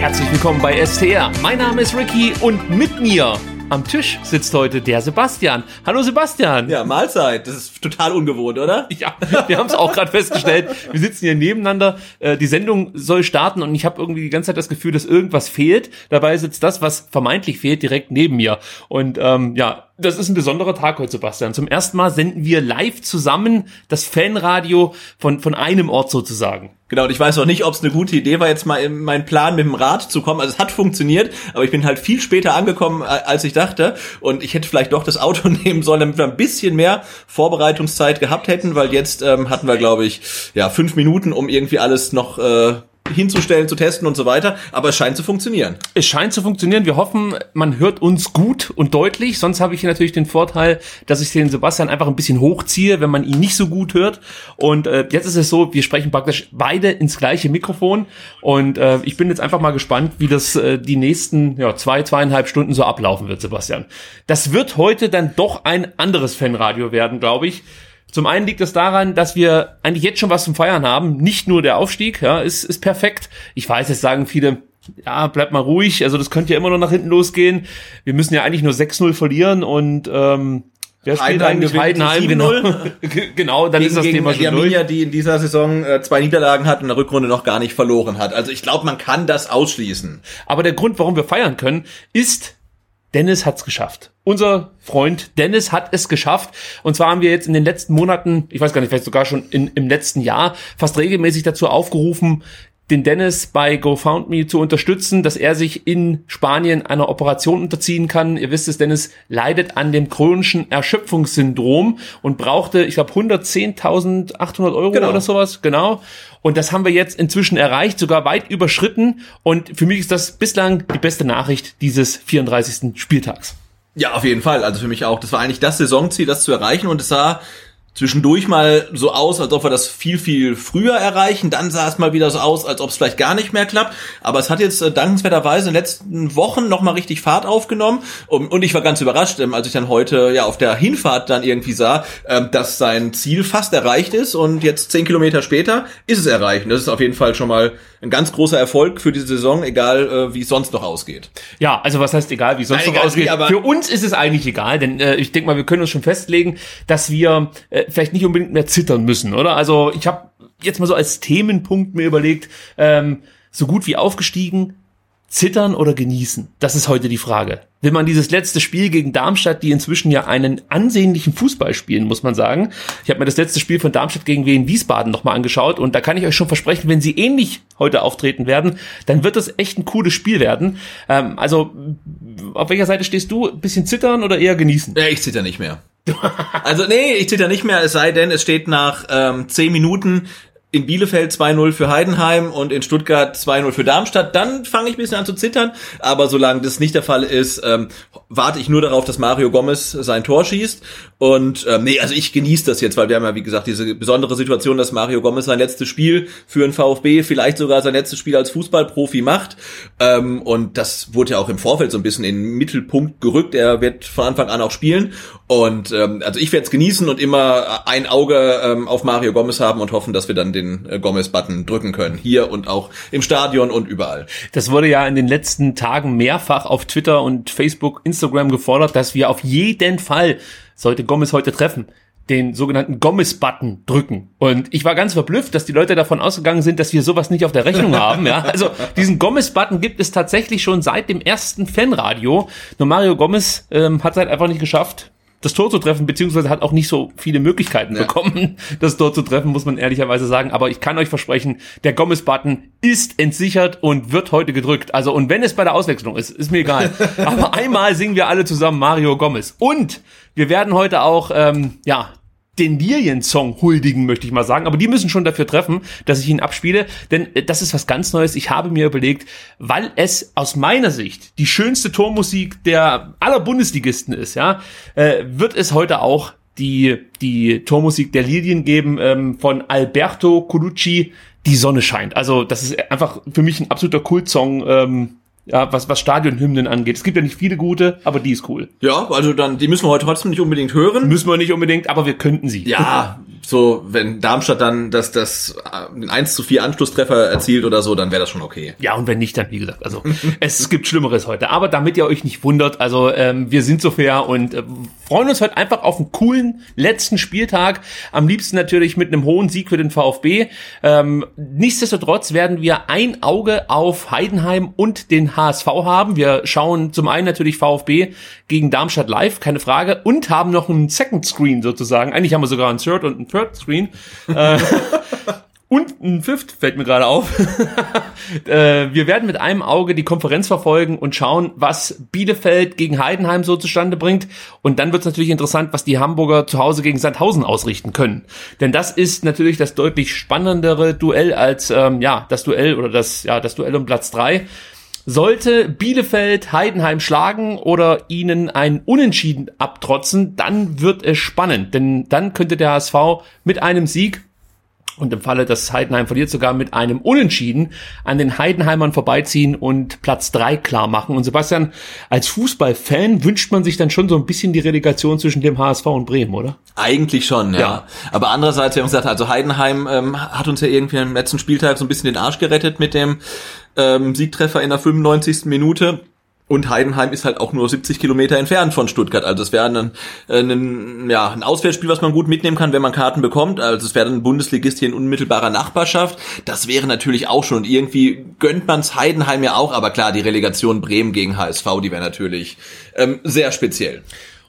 Herzlich willkommen bei STR. Mein Name ist Ricky und mit mir am Tisch sitzt heute der Sebastian. Hallo Sebastian. Ja, Mahlzeit. Das ist total ungewohnt, oder? Ja, wir haben es auch gerade festgestellt. Wir sitzen hier nebeneinander. Äh, die Sendung soll starten und ich habe irgendwie die ganze Zeit das Gefühl, dass irgendwas fehlt. Dabei sitzt das, was vermeintlich fehlt, direkt neben mir. Und ähm, ja, das ist ein besonderer Tag heute, Sebastian. Zum ersten Mal senden wir live zusammen das Fanradio von, von einem Ort sozusagen. Genau, und ich weiß auch nicht, ob es eine gute Idee war, jetzt mal in meinen Plan mit dem Rad zu kommen. Also es hat funktioniert, aber ich bin halt viel später angekommen, als ich dachte. Und ich hätte vielleicht doch das Auto nehmen sollen, damit wir ein bisschen mehr Vorbereitungszeit gehabt hätten, weil jetzt ähm, hatten wir, glaube ich, ja, fünf Minuten, um irgendwie alles noch äh, hinzustellen, zu testen und so weiter. Aber es scheint zu funktionieren. Es scheint zu funktionieren. Wir hoffen, man hört uns gut und deutlich. Sonst habe ich hier natürlich den Vorteil, dass ich den Sebastian einfach ein bisschen hochziehe, wenn man ihn nicht so gut hört. Und äh, jetzt ist es so, wir sprechen praktisch beide ins gleiche Mikrofon. Und äh, ich bin jetzt einfach mal gespannt, wie das äh, die nächsten ja, zwei, zweieinhalb Stunden so ablaufen wird, Sebastian. Das wird heute dann doch ein anderes Fanradio werden, glaube ich. Zum einen liegt es daran, dass wir eigentlich jetzt schon was zum Feiern haben. Nicht nur der Aufstieg, ja, ist, ist perfekt. Ich weiß, jetzt sagen viele, ja, bleibt mal ruhig. Also das könnte ja immer noch nach hinten losgehen. Wir müssen ja eigentlich nur 6-0 verlieren und ähm, Wer spielt eigentlich Heidenheim? Genau, genau dann gegen, ist das Thema schon Arminia, die in dieser Saison äh, zwei Niederlagen hat und in der Rückrunde noch gar nicht verloren hat. Also ich glaube, man kann das ausschließen. Aber der Grund, warum wir feiern können, ist, Dennis hat's geschafft. Unser Freund Dennis hat es geschafft. Und zwar haben wir jetzt in den letzten Monaten, ich weiß gar nicht, vielleicht sogar schon in, im letzten Jahr, fast regelmäßig dazu aufgerufen, den Dennis bei GoFoundMe zu unterstützen, dass er sich in Spanien einer Operation unterziehen kann. Ihr wisst es, Dennis leidet an dem chronischen Erschöpfungssyndrom und brauchte, ich glaube, 110.800 Euro genau. oder sowas. Genau. Und das haben wir jetzt inzwischen erreicht, sogar weit überschritten. Und für mich ist das bislang die beste Nachricht dieses 34. Spieltags. Ja, auf jeden Fall. Also für mich auch. Das war eigentlich das Saisonziel, das zu erreichen. Und es sah zwischendurch mal so aus, als ob wir das viel, viel früher erreichen. Dann sah es mal wieder so aus, als ob es vielleicht gar nicht mehr klappt. Aber es hat jetzt äh, dankenswerterweise in den letzten Wochen nochmal richtig Fahrt aufgenommen. Und, und, ich war ganz überrascht, ähm, als ich dann heute ja auf der Hinfahrt dann irgendwie sah, ähm, dass sein Ziel fast erreicht ist. Und jetzt zehn Kilometer später ist es erreicht. Und das ist auf jeden Fall schon mal ein ganz großer Erfolg für diese Saison, egal äh, wie es sonst noch ausgeht. Ja, also was heißt egal, wie es sonst Nein, noch ausgeht? Wie, für uns ist es eigentlich egal, denn äh, ich denke mal, wir können uns schon festlegen, dass wir äh, vielleicht nicht unbedingt mehr zittern müssen, oder? Also ich habe jetzt mal so als Themenpunkt mir überlegt, ähm, so gut wie aufgestiegen, zittern oder genießen? Das ist heute die Frage. Will man dieses letzte Spiel gegen Darmstadt, die inzwischen ja einen ansehnlichen Fußball spielen, muss man sagen. Ich habe mir das letzte Spiel von Darmstadt gegen Wien Wiesbaden nochmal angeschaut und da kann ich euch schon versprechen, wenn sie ähnlich heute auftreten werden, dann wird das echt ein cooles Spiel werden. Ähm, also auf welcher Seite stehst du? Bisschen zittern oder eher genießen? Ja, ich zitter nicht mehr. Also nee, ich zitter nicht mehr, es sei denn, es steht nach ähm, zehn Minuten in Bielefeld 2-0 für Heidenheim und in Stuttgart 2-0 für Darmstadt, dann fange ich ein bisschen an zu zittern. Aber solange das nicht der Fall ist, ähm, warte ich nur darauf, dass Mario Gomez sein Tor schießt. Und ähm, nee, also ich genieße das jetzt, weil wir haben ja, wie gesagt, diese besondere Situation, dass Mario Gomez sein letztes Spiel für den VfB, vielleicht sogar sein letztes Spiel als Fußballprofi macht. Ähm, und das wurde ja auch im Vorfeld so ein bisschen in den Mittelpunkt gerückt. Er wird von Anfang an auch spielen. Und ähm, also ich werde es genießen und immer ein Auge ähm, auf Mario Gomez haben und hoffen, dass wir dann den äh, Gomez-Button drücken können. Hier und auch im Stadion und überall. Das wurde ja in den letzten Tagen mehrfach auf Twitter und Facebook, Instagram gefordert, dass wir auf jeden Fall, sollte Gomez heute treffen, den sogenannten Gomez-Button drücken. Und ich war ganz verblüfft, dass die Leute davon ausgegangen sind, dass wir sowas nicht auf der Rechnung haben. Ja, also diesen Gomez-Button gibt es tatsächlich schon seit dem ersten Fanradio. Nur Mario Gomez ähm, hat es halt einfach nicht geschafft, das Tor zu treffen, beziehungsweise hat auch nicht so viele Möglichkeiten ja. bekommen, das Tor zu treffen, muss man ehrlicherweise sagen. Aber ich kann euch versprechen, der Gomez-Button ist entsichert und wird heute gedrückt. Also, und wenn es bei der Auswechslung ist, ist mir egal. Aber einmal singen wir alle zusammen Mario Gomez. Und wir werden heute auch, ähm, ja, den Lilien-Song huldigen, möchte ich mal sagen. Aber die müssen schon dafür treffen, dass ich ihn abspiele. Denn äh, das ist was ganz Neues. Ich habe mir überlegt, weil es aus meiner Sicht die schönste Tormusik der aller Bundesligisten ist, ja, äh, wird es heute auch die, die Tormusik der Lilien geben ähm, von Alberto Colucci, Die Sonne scheint. Also das ist einfach für mich ein absoluter Kultsong. Ähm, ja, was, was Stadionhymnen angeht. Es gibt ja nicht viele gute, aber die ist cool. Ja, also dann, die müssen wir heute trotzdem nicht unbedingt hören. Müssen wir nicht unbedingt, aber wir könnten sie. Ja, so, wenn Darmstadt dann das, das, den 1 zu 4 Anschlusstreffer erzielt oder so, dann wäre das schon okay. Ja, und wenn nicht, dann wie gesagt, also es gibt Schlimmeres heute. Aber damit ihr euch nicht wundert, also ähm, wir sind so fair und äh, freuen uns heute einfach auf einen coolen letzten Spieltag. Am liebsten natürlich mit einem hohen Sieg für den VfB. Ähm, nichtsdestotrotz werden wir ein Auge auf Heidenheim und den HSV haben. Wir schauen zum einen natürlich VfB gegen Darmstadt live, keine Frage, und haben noch einen Second Screen sozusagen. Eigentlich haben wir sogar ein Third und ein Third Screen. Äh, und ein Fifth fällt mir gerade auf. äh, wir werden mit einem Auge die Konferenz verfolgen und schauen, was Bielefeld gegen Heidenheim so zustande bringt. Und dann wird es natürlich interessant, was die Hamburger zu Hause gegen Sandhausen ausrichten können. Denn das ist natürlich das deutlich spannendere Duell als ähm, ja das Duell oder das ja das Duell um Platz drei. Sollte Bielefeld Heidenheim schlagen oder ihnen ein Unentschieden abtrotzen, dann wird es spannend, denn dann könnte der HSV mit einem Sieg und im Falle, dass Heidenheim verliert, sogar mit einem Unentschieden an den Heidenheimern vorbeiziehen und Platz drei klar machen. Und Sebastian, als Fußballfan wünscht man sich dann schon so ein bisschen die Relegation zwischen dem HSV und Bremen, oder? Eigentlich schon, ja. ja. Aber andererseits, wir haben gesagt, also Heidenheim ähm, hat uns ja irgendwie im letzten Spieltag so ein bisschen den Arsch gerettet mit dem ähm, Siegtreffer in der 95. Minute. Und Heidenheim ist halt auch nur 70 Kilometer entfernt von Stuttgart. Also es wäre ein, ein, ja, ein Auswärtsspiel, was man gut mitnehmen kann, wenn man Karten bekommt. Also es wäre ein Bundesligist hier in unmittelbarer Nachbarschaft. Das wäre natürlich auch schon. Und irgendwie gönnt man's Heidenheim ja auch. Aber klar, die Relegation Bremen gegen HSV, die wäre natürlich ähm, sehr speziell.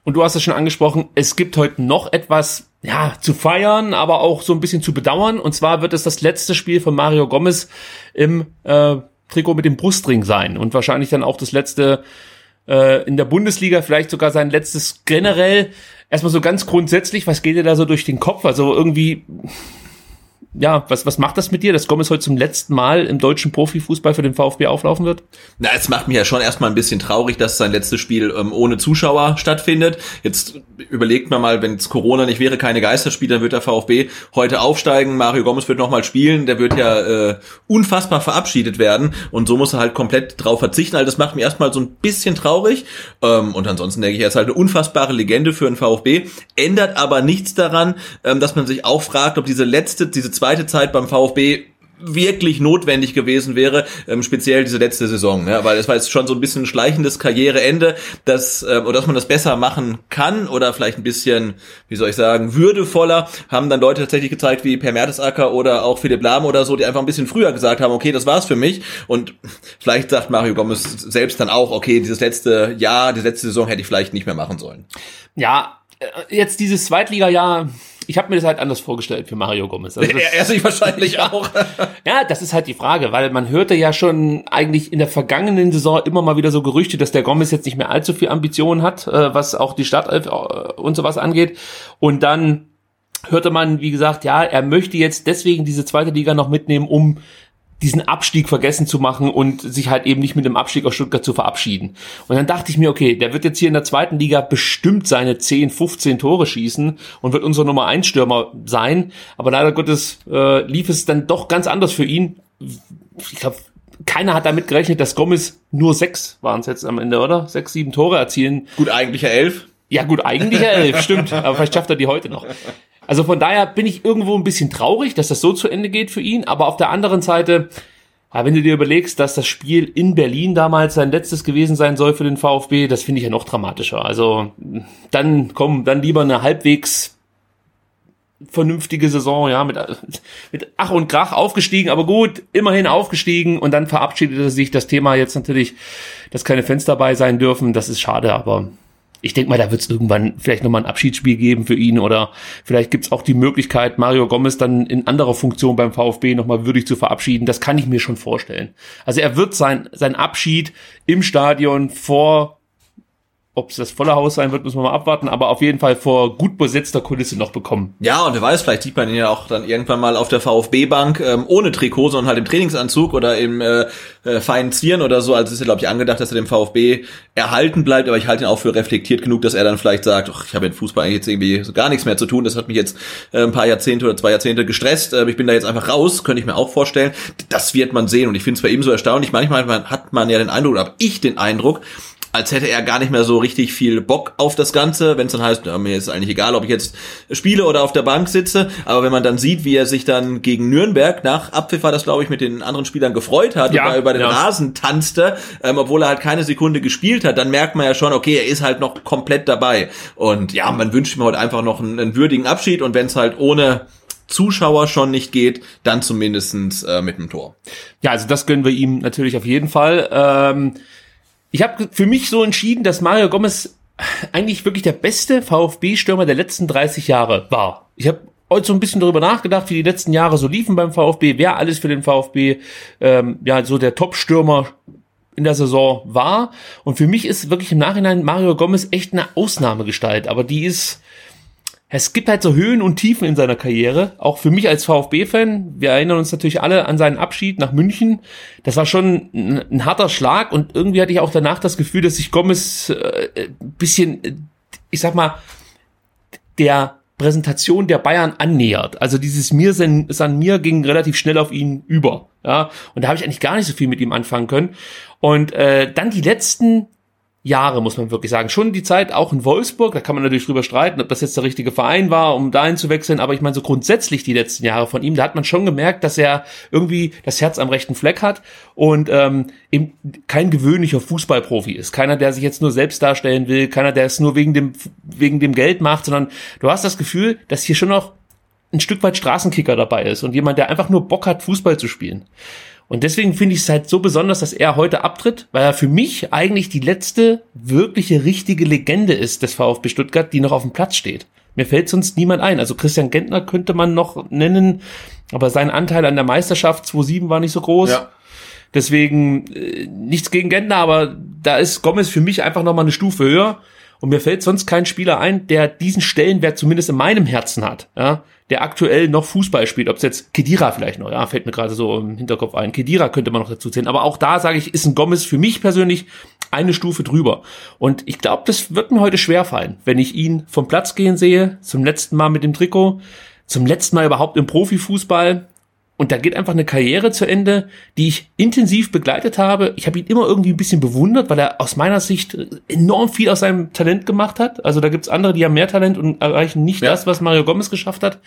Und du hast es schon angesprochen, es gibt heute noch etwas, ja, zu feiern, aber auch so ein bisschen zu bedauern. Und zwar wird es das letzte Spiel von Mario Gomez im äh, Trikot mit dem Brustring sein und wahrscheinlich dann auch das letzte äh, in der Bundesliga, vielleicht sogar sein letztes generell. Erstmal so ganz grundsätzlich, was geht dir da so durch den Kopf? Also irgendwie ja, was, was macht das mit dir, dass Gomez heute zum letzten Mal im deutschen Profifußball für den VfB auflaufen wird? Na, es macht mich ja schon erstmal ein bisschen traurig, dass sein letztes Spiel ähm, ohne Zuschauer stattfindet. Jetzt überlegt man mal, wenn es Corona nicht wäre, keine Geisterspiele, dann wird der VfB heute aufsteigen. Mario Gomez wird nochmal spielen. Der wird ja äh, unfassbar verabschiedet werden. Und so muss er halt komplett drauf verzichten. Also das macht mich erstmal so ein bisschen traurig. Ähm, und ansonsten denke ich, er ist halt eine unfassbare Legende für den VfB. Ändert aber nichts daran, ähm, dass man sich auch fragt, ob diese letzte, diese zweite Zeit beim VfB wirklich notwendig gewesen wäre, ähm, speziell diese letzte Saison, ja, weil es war jetzt schon so ein bisschen ein schleichendes Karriereende, dass äh, oder dass man das besser machen kann oder vielleicht ein bisschen, wie soll ich sagen, würdevoller, haben dann Leute tatsächlich gezeigt wie Per Mertesacker oder auch Philipp Lahm oder so, die einfach ein bisschen früher gesagt haben, okay, das war's für mich und vielleicht sagt Mario Gomez selbst dann auch, okay, dieses letzte Jahr, die letzte Saison hätte ich vielleicht nicht mehr machen sollen. Ja, äh, jetzt dieses Zweitliga-Jahr ich habe mir das halt anders vorgestellt für Mario Gomez. Also das, er sich wahrscheinlich auch. ja, das ist halt die Frage, weil man hörte ja schon eigentlich in der vergangenen Saison immer mal wieder so Gerüchte, dass der Gomez jetzt nicht mehr allzu viel Ambitionen hat, äh, was auch die Startelf äh, und sowas angeht. Und dann hörte man, wie gesagt, ja, er möchte jetzt deswegen diese zweite Liga noch mitnehmen, um diesen Abstieg vergessen zu machen und sich halt eben nicht mit dem Abstieg aus Stuttgart zu verabschieden. Und dann dachte ich mir, okay, der wird jetzt hier in der zweiten Liga bestimmt seine 10, 15 Tore schießen und wird unser Nummer 1 Stürmer sein. Aber leider Gottes äh, lief es dann doch ganz anders für ihn. Ich glaube, keiner hat damit gerechnet, dass Gomez nur sechs waren es jetzt am Ende, oder? Sechs, sieben Tore erzielen. Gut, eigentlich ja elf. Ja, gut, eigentlich ja elf, stimmt. Aber vielleicht schafft er die heute noch. Also von daher bin ich irgendwo ein bisschen traurig, dass das so zu Ende geht für ihn. Aber auf der anderen Seite, wenn du dir überlegst, dass das Spiel in Berlin damals sein letztes gewesen sein soll für den VfB, das finde ich ja noch dramatischer. Also dann komm, dann lieber eine halbwegs vernünftige Saison, ja, mit, mit Ach und Krach aufgestiegen, aber gut, immerhin aufgestiegen und dann verabschiedete sich das Thema jetzt natürlich, dass keine Fans dabei sein dürfen. Das ist schade, aber ich denke mal, da wird es irgendwann vielleicht nochmal ein Abschiedsspiel geben für ihn oder vielleicht gibt es auch die Möglichkeit, Mario Gomez dann in anderer Funktion beim VfB nochmal würdig zu verabschieden. Das kann ich mir schon vorstellen. Also er wird sein, sein Abschied im Stadion vor ob es das volle Haus sein wird, müssen wir mal abwarten, aber auf jeden Fall vor gut besetzter Kulisse noch bekommen. Ja, und wer weiß, vielleicht sieht man ihn ja auch dann irgendwann mal auf der VfB-Bank ähm, ohne Trikot, sondern halt im Trainingsanzug oder im äh, äh, feinen Zieren oder so. Also ist ja, glaube ich, angedacht, dass er dem VfB erhalten bleibt, aber ich halte ihn auch für reflektiert genug, dass er dann vielleicht sagt, ach, ich habe mit Fußball eigentlich jetzt irgendwie gar nichts mehr zu tun, das hat mich jetzt äh, ein paar Jahrzehnte oder zwei Jahrzehnte gestresst, äh, ich bin da jetzt einfach raus, könnte ich mir auch vorstellen. Das wird man sehen und ich finde es bei ihm so erstaunlich. Manchmal hat man ja den Eindruck, oder habe ich den Eindruck, als hätte er gar nicht mehr so richtig viel Bock auf das Ganze, wenn es dann heißt, ja, mir ist eigentlich egal, ob ich jetzt spiele oder auf der Bank sitze, aber wenn man dann sieht, wie er sich dann gegen Nürnberg nach Abpfiff war das glaube ich mit den anderen Spielern gefreut hat ja, und über den ja. Rasen tanzte, ähm, obwohl er halt keine Sekunde gespielt hat, dann merkt man ja schon, okay, er ist halt noch komplett dabei und ja, man wünscht ihm heute einfach noch einen, einen würdigen Abschied und wenn es halt ohne Zuschauer schon nicht geht, dann zumindestens äh, mit dem Tor. Ja, also das gönnen wir ihm natürlich auf jeden Fall. Ähm ich habe für mich so entschieden, dass Mario Gomez eigentlich wirklich der beste VfB-Stürmer der letzten 30 Jahre war. Ich habe heute so ein bisschen darüber nachgedacht, wie die letzten Jahre so liefen beim VfB, wer alles für den VfB ähm, ja so der Top-Stürmer in der Saison war. Und für mich ist wirklich im Nachhinein Mario Gomez echt eine Ausnahmegestalt, aber die ist es gibt halt so Höhen und Tiefen in seiner Karriere. Auch für mich als VfB-Fan. Wir erinnern uns natürlich alle an seinen Abschied nach München. Das war schon ein, ein harter Schlag und irgendwie hatte ich auch danach das Gefühl, dass sich Gomez äh, bisschen, ich sag mal, der Präsentation der Bayern annähert. Also dieses Mir San Mir ging relativ schnell auf ihn über. Ja, und da habe ich eigentlich gar nicht so viel mit ihm anfangen können. Und äh, dann die letzten Jahre, muss man wirklich sagen. Schon die Zeit auch in Wolfsburg, da kann man natürlich drüber streiten, ob das jetzt der richtige Verein war, um dahin zu wechseln, aber ich meine, so grundsätzlich die letzten Jahre von ihm, da hat man schon gemerkt, dass er irgendwie das Herz am rechten Fleck hat und ähm, eben kein gewöhnlicher Fußballprofi ist. Keiner, der sich jetzt nur selbst darstellen will, keiner, der es nur wegen dem, wegen dem Geld macht, sondern du hast das Gefühl, dass hier schon noch ein Stück weit Straßenkicker dabei ist und jemand, der einfach nur Bock hat, Fußball zu spielen. Und deswegen finde ich es halt so besonders, dass er heute abtritt, weil er für mich eigentlich die letzte wirkliche richtige Legende ist des VfB Stuttgart, die noch auf dem Platz steht. Mir fällt sonst niemand ein. Also Christian Gentner könnte man noch nennen, aber sein Anteil an der Meisterschaft 2-7 war nicht so groß. Ja. Deswegen äh, nichts gegen Gentner, aber da ist Gomez für mich einfach noch mal eine Stufe höher. Und mir fällt sonst kein Spieler ein, der diesen Stellenwert zumindest in meinem Herzen hat. Ja, der aktuell noch Fußball spielt, ob es jetzt Kedira vielleicht noch, ja, fällt mir gerade so im Hinterkopf ein. Kedira könnte man noch dazu zählen, aber auch da sage ich, ist ein Gomez für mich persönlich eine Stufe drüber. Und ich glaube, das wird mir heute schwer fallen, wenn ich ihn vom Platz gehen sehe, zum letzten Mal mit dem Trikot, zum letzten Mal überhaupt im Profifußball. Und da geht einfach eine Karriere zu Ende, die ich intensiv begleitet habe. Ich habe ihn immer irgendwie ein bisschen bewundert, weil er aus meiner Sicht enorm viel aus seinem Talent gemacht hat. Also da gibt's andere, die haben mehr Talent und erreichen nicht ja. das, was Mario Gomez geschafft hat.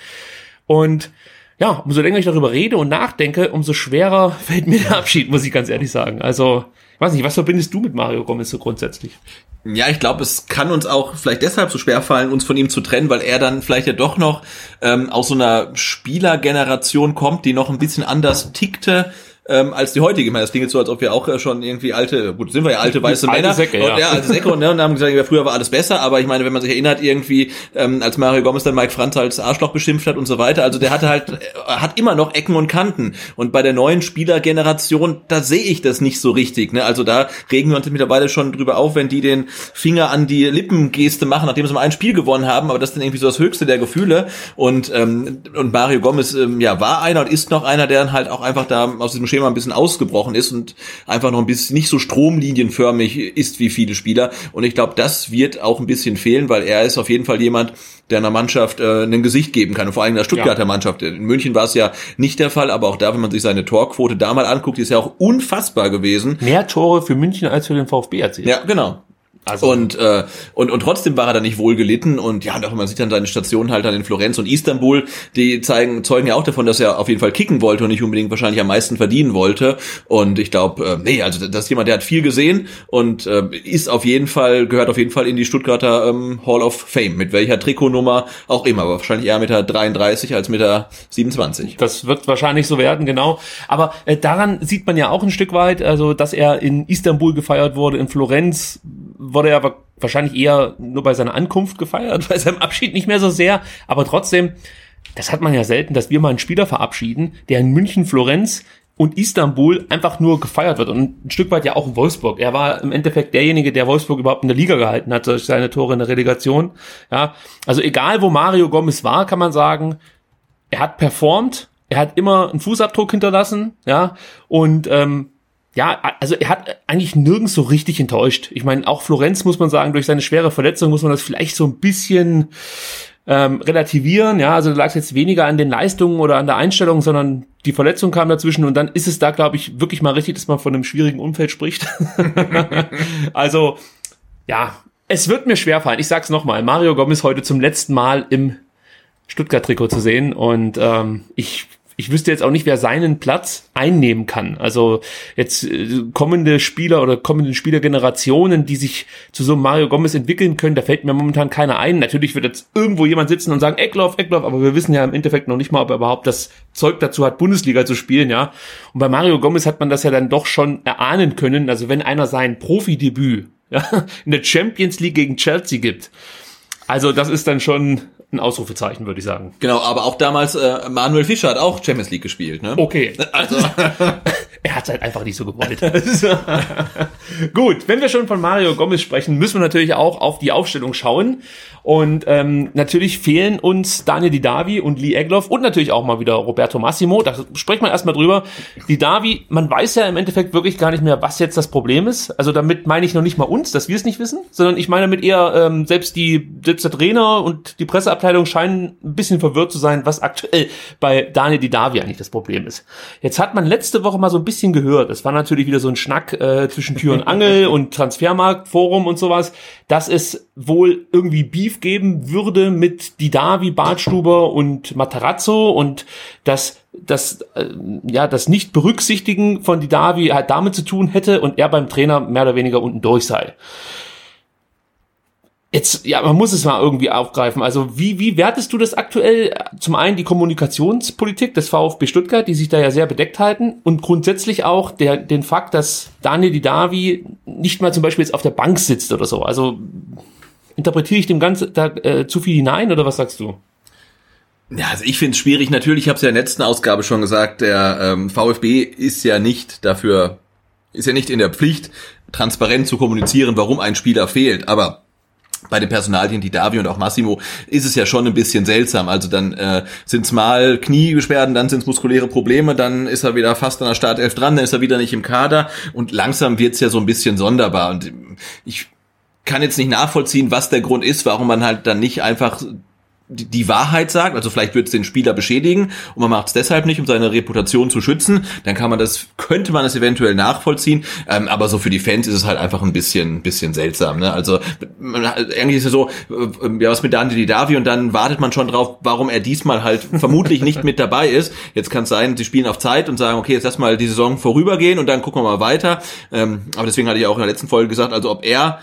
Und ja, umso länger ich darüber rede und nachdenke, umso schwerer fällt mir der Abschied, muss ich ganz ehrlich sagen. Also, ich weiß nicht, was verbindest du mit Mario Gomez so grundsätzlich? Ja, ich glaube, es kann uns auch vielleicht deshalb so schwer fallen, uns von ihm zu trennen, weil er dann vielleicht ja doch noch ähm, aus so einer Spielergeneration kommt, die noch ein bisschen anders tickte ähm, als die heutige. Ich meine, das klingt jetzt so, als ob wir auch äh, schon irgendwie alte, gut, sind wir ja alte weiße alte Männer. Säcke, ja. Und, ja, alte Säcke und, ne, und haben gesagt, ja, früher war alles besser, aber ich meine, wenn man sich erinnert, irgendwie, ähm, als Mario Gomez dann Mike Franz als Arschloch beschimpft hat und so weiter, also der hatte halt, äh, hat immer noch Ecken und Kanten. Und bei der neuen Spielergeneration, da sehe ich das nicht so richtig. Ne? Also da regen wir uns mittlerweile schon drüber auf, wenn die den Finger an die Lippengeste machen, nachdem sie mal ein Spiel gewonnen haben, aber das ist dann irgendwie so das höchste der Gefühle. Und, ähm, und Mario Gomez ähm, ja, war einer und ist noch einer, der dann halt auch einfach da aus diesem Schema ein bisschen ausgebrochen ist und einfach noch ein bisschen nicht so stromlinienförmig ist wie viele Spieler. Und ich glaube, das wird auch ein bisschen fehlen, weil er ist auf jeden Fall jemand, der einer Mannschaft äh, ein Gesicht geben kann. Und vor allem der Stuttgarter ja. Mannschaft. In München war es ja nicht der Fall, aber auch da, wenn man sich seine Torquote da mal anguckt, ist ja auch unfassbar gewesen. Mehr Tore für München als für den VfB erzählt. Ja, genau. Also und, äh, und, und trotzdem war er dann nicht wohl gelitten und ja, und auch man sieht dann seine Stationen halt dann in Florenz und Istanbul, die zeigen, zeugen ja auch davon, dass er auf jeden Fall kicken wollte und nicht unbedingt wahrscheinlich am meisten verdienen wollte. Und ich glaube, äh, nee, also das ist jemand, der hat viel gesehen und äh, ist auf jeden Fall, gehört auf jeden Fall in die Stuttgarter ähm, Hall of Fame, mit welcher Trikotnummer auch immer, aber wahrscheinlich eher mit der 33 als mit der 27. Das wird wahrscheinlich so werden, genau. Aber äh, daran sieht man ja auch ein Stück weit, also dass er in Istanbul gefeiert wurde, in Florenz wurde er aber wahrscheinlich eher nur bei seiner Ankunft gefeiert, bei seinem Abschied nicht mehr so sehr. Aber trotzdem, das hat man ja selten, dass wir mal einen Spieler verabschieden, der in München, Florenz und Istanbul einfach nur gefeiert wird und ein Stück weit ja auch in Wolfsburg. Er war im Endeffekt derjenige, der Wolfsburg überhaupt in der Liga gehalten hat durch seine Tore in der Relegation. Ja, also egal wo Mario Gomez war, kann man sagen, er hat performt, er hat immer einen Fußabdruck hinterlassen, ja, und ähm, ja, also er hat eigentlich nirgends so richtig enttäuscht. Ich meine, auch Florenz muss man sagen, durch seine schwere Verletzung muss man das vielleicht so ein bisschen ähm, relativieren. Ja, also da lag es jetzt weniger an den Leistungen oder an der Einstellung, sondern die Verletzung kam dazwischen und dann ist es da, glaube ich, wirklich mal richtig, dass man von einem schwierigen Umfeld spricht. also, ja, es wird mir schwerfallen. Ich sag's nochmal, Mario Gomez heute zum letzten Mal im Stuttgart-Trikot zu sehen und ähm, ich ich wüsste jetzt auch nicht, wer seinen Platz einnehmen kann. Also jetzt äh, kommende Spieler oder kommende Spielergenerationen, die sich zu so einem Mario Gomez entwickeln können, da fällt mir momentan keiner ein. Natürlich wird jetzt irgendwo jemand sitzen und sagen, Eckloff, Eckloff, aber wir wissen ja im Endeffekt noch nicht mal, ob er überhaupt das Zeug dazu hat, Bundesliga zu spielen, ja. Und bei Mario Gomez hat man das ja dann doch schon erahnen können. Also wenn einer sein Profidebüt ja, in der Champions League gegen Chelsea gibt, also das ist dann schon ein Ausrufezeichen, würde ich sagen. Genau, aber auch damals äh, Manuel Fischer hat auch Champions League gespielt, ne? Okay. Also er hat es halt einfach nicht so gewollt. Gut, wenn wir schon von Mario Gomez sprechen, müssen wir natürlich auch auf die Aufstellung schauen. Und ähm, natürlich fehlen uns Daniel Didavi und Lee Egloff und natürlich auch mal wieder Roberto Massimo. Da spricht man erstmal drüber. Didavi, man weiß ja im Endeffekt wirklich gar nicht mehr, was jetzt das Problem ist. Also damit meine ich noch nicht mal uns, dass wir es nicht wissen, sondern ich meine damit eher ähm, selbst die selbst der Trainer und die Presseabteilung scheinen ein bisschen verwirrt zu sein, was aktuell bei Daniel Didavi eigentlich das Problem ist. Jetzt hat man letzte Woche mal so ein bisschen gehört. Es war natürlich wieder so ein Schnack äh, zwischen Tür und Angel und Transfermarktforum und sowas, dass es wohl irgendwie Beef geben würde mit Didavi, Bartstuber und Matarazzo und das das äh, ja das nicht berücksichtigen von Didavi halt damit zu tun hätte und er beim Trainer mehr oder weniger unten durch sei. Jetzt, ja, man muss es mal irgendwie aufgreifen. Also, wie, wie wertest du das aktuell? Zum einen die Kommunikationspolitik des VfB Stuttgart, die sich da ja sehr bedeckt halten und grundsätzlich auch der, den Fakt, dass Daniel Didavi nicht mal zum Beispiel jetzt auf der Bank sitzt oder so. Also, Interpretiere ich dem Ganzen da äh, zu viel hinein oder was sagst du? Ja, also ich finde es schwierig. Natürlich, ich habe es ja in der letzten Ausgabe schon gesagt, der ähm, VfB ist ja nicht dafür, ist ja nicht in der Pflicht, transparent zu kommunizieren, warum ein Spieler fehlt. Aber bei den Personalien, die Davi und auch Massimo, ist es ja schon ein bisschen seltsam. Also dann äh, sind es mal Kniebeschwerden, dann sind es muskuläre Probleme, dann ist er wieder fast an der Startelf dran, dann ist er wieder nicht im Kader und langsam wird's ja so ein bisschen sonderbar. Und ich kann jetzt nicht nachvollziehen, was der Grund ist, warum man halt dann nicht einfach die Wahrheit sagt, also vielleicht wird es den Spieler beschädigen und man macht es deshalb nicht, um seine Reputation zu schützen, dann kann man das, könnte man das eventuell nachvollziehen, ähm, aber so für die Fans ist es halt einfach ein bisschen, bisschen seltsam. Ne? Also man, eigentlich ist es so, äh, ja was mit Dante Davi und dann wartet man schon drauf, warum er diesmal halt vermutlich nicht mit dabei ist. Jetzt kann es sein, sie spielen auf Zeit und sagen, okay, jetzt lass mal die Saison vorübergehen und dann gucken wir mal weiter. Ähm, aber deswegen hatte ich auch in der letzten Folge gesagt, also ob er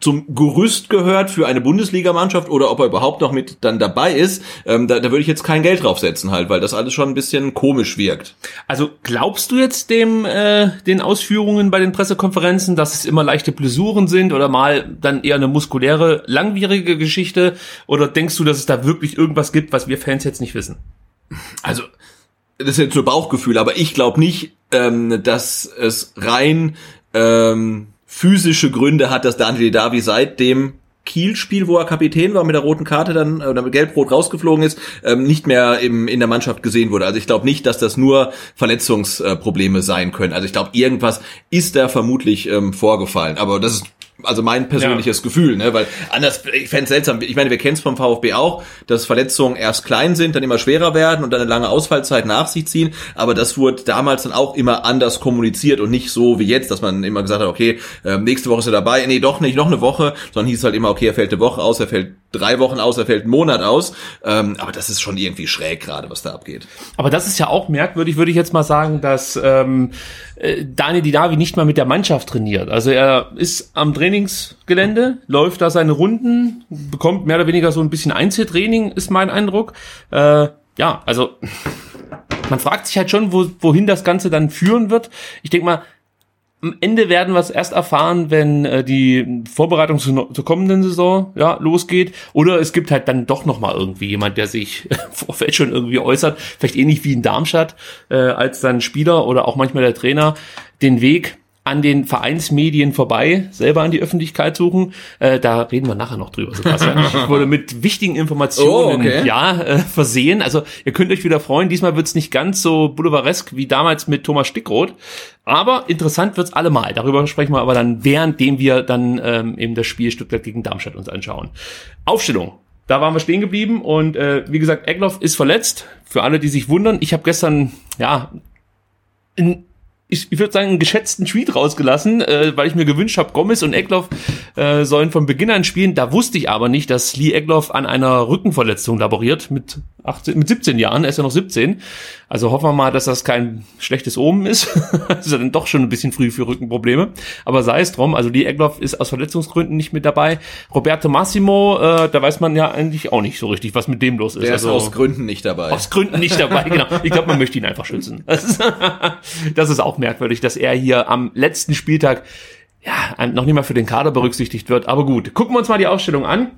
zum Gerüst gehört für eine Bundesligamannschaft oder ob er überhaupt noch mit dann dabei ist, ähm, da, da würde ich jetzt kein Geld draufsetzen halt, weil das alles schon ein bisschen komisch wirkt. Also glaubst du jetzt dem äh, den Ausführungen bei den Pressekonferenzen, dass es immer leichte Blessuren sind oder mal dann eher eine muskuläre, langwierige Geschichte oder denkst du, dass es da wirklich irgendwas gibt, was wir Fans jetzt nicht wissen? Also das ist jetzt nur Bauchgefühl, aber ich glaube nicht, ähm, dass es rein ähm, physische Gründe hat, dass Daniel Davi seit dem Kiel-Spiel, wo er Kapitän war, mit der roten Karte dann oder mit Gelb-Rot rausgeflogen ist, ähm, nicht mehr im, in der Mannschaft gesehen wurde. Also ich glaube nicht, dass das nur Verletzungsprobleme sein können. Also ich glaube, irgendwas ist da vermutlich ähm, vorgefallen. Aber das ist Also mein persönliches ja. Gefühl, ne? Weil anders, ich fände seltsam, ich meine, wir kennen es vom VfB auch, dass Verletzungen erst klein sind, dann immer schwerer werden und dann eine lange Ausfallzeit nach sich ziehen. Aber das wurde damals dann auch immer anders kommuniziert und nicht so wie jetzt, dass man immer gesagt hat, okay, äh, nächste Woche ist er dabei, nee, doch nicht, noch eine Woche, sondern hieß halt immer, okay, er fällt eine Woche aus, er fällt drei Wochen aus, er fällt einen Monat aus. Ähm, aber das ist schon irgendwie schräg gerade, was da abgeht. Aber das ist ja auch merkwürdig, würde ich jetzt mal sagen, dass ähm, äh, Daniel Didavi nicht mal mit der Mannschaft trainiert. Also er ist am Trainingsgelände, läuft da seine Runden, bekommt mehr oder weniger so ein bisschen Einzeltraining, ist mein Eindruck. Äh, ja, also man fragt sich halt schon, wo, wohin das Ganze dann führen wird. Ich denke mal, am Ende werden wir es erst erfahren, wenn äh, die Vorbereitung zu, zur kommenden Saison ja, losgeht. Oder es gibt halt dann doch noch mal irgendwie jemand, der sich vorfeld schon irgendwie äußert, vielleicht ähnlich wie in Darmstadt, äh, als dann Spieler oder auch manchmal der Trainer den Weg an den Vereinsmedien vorbei, selber an die Öffentlichkeit suchen. Äh, da reden wir nachher noch drüber, Sebastian. Ich wurde mit wichtigen Informationen oh, okay. ja, äh, versehen. Also ihr könnt euch wieder freuen. Diesmal wird's nicht ganz so boulevardesk wie damals mit Thomas Stickroth. Aber interessant wird's allemal. Darüber sprechen wir aber dann, währenddem wir dann ähm, eben das Spiel Stuttgart gegen Darmstadt uns anschauen. Aufstellung. Da waren wir stehen geblieben und äh, wie gesagt, Egloff ist verletzt. Für alle, die sich wundern, ich habe gestern ja in ich, ich würde sagen, einen geschätzten Tweet rausgelassen, äh, weil ich mir gewünscht habe, Gomez und Eckloff äh, sollen von Beginn an spielen. Da wusste ich aber nicht, dass Lee Eckloff an einer Rückenverletzung laboriert mit 18, mit 17 Jahren. Er ist ja noch 17. Also hoffen wir mal, dass das kein schlechtes Omen ist. das ist ja dann doch schon ein bisschen früh für Rückenprobleme. Aber sei es drum. Also Lee Eckloff ist aus Verletzungsgründen nicht mit dabei. Roberto Massimo, äh, da weiß man ja eigentlich auch nicht so richtig, was mit dem los ist. Der also, ist aus Gründen nicht dabei. Aus Gründen nicht dabei, genau. Ich glaube, man möchte ihn einfach schützen. Das ist, das ist auch merkwürdig, dass er hier am letzten Spieltag ja, noch nicht mal für den Kader berücksichtigt wird. Aber gut, gucken wir uns mal die Ausstellung an.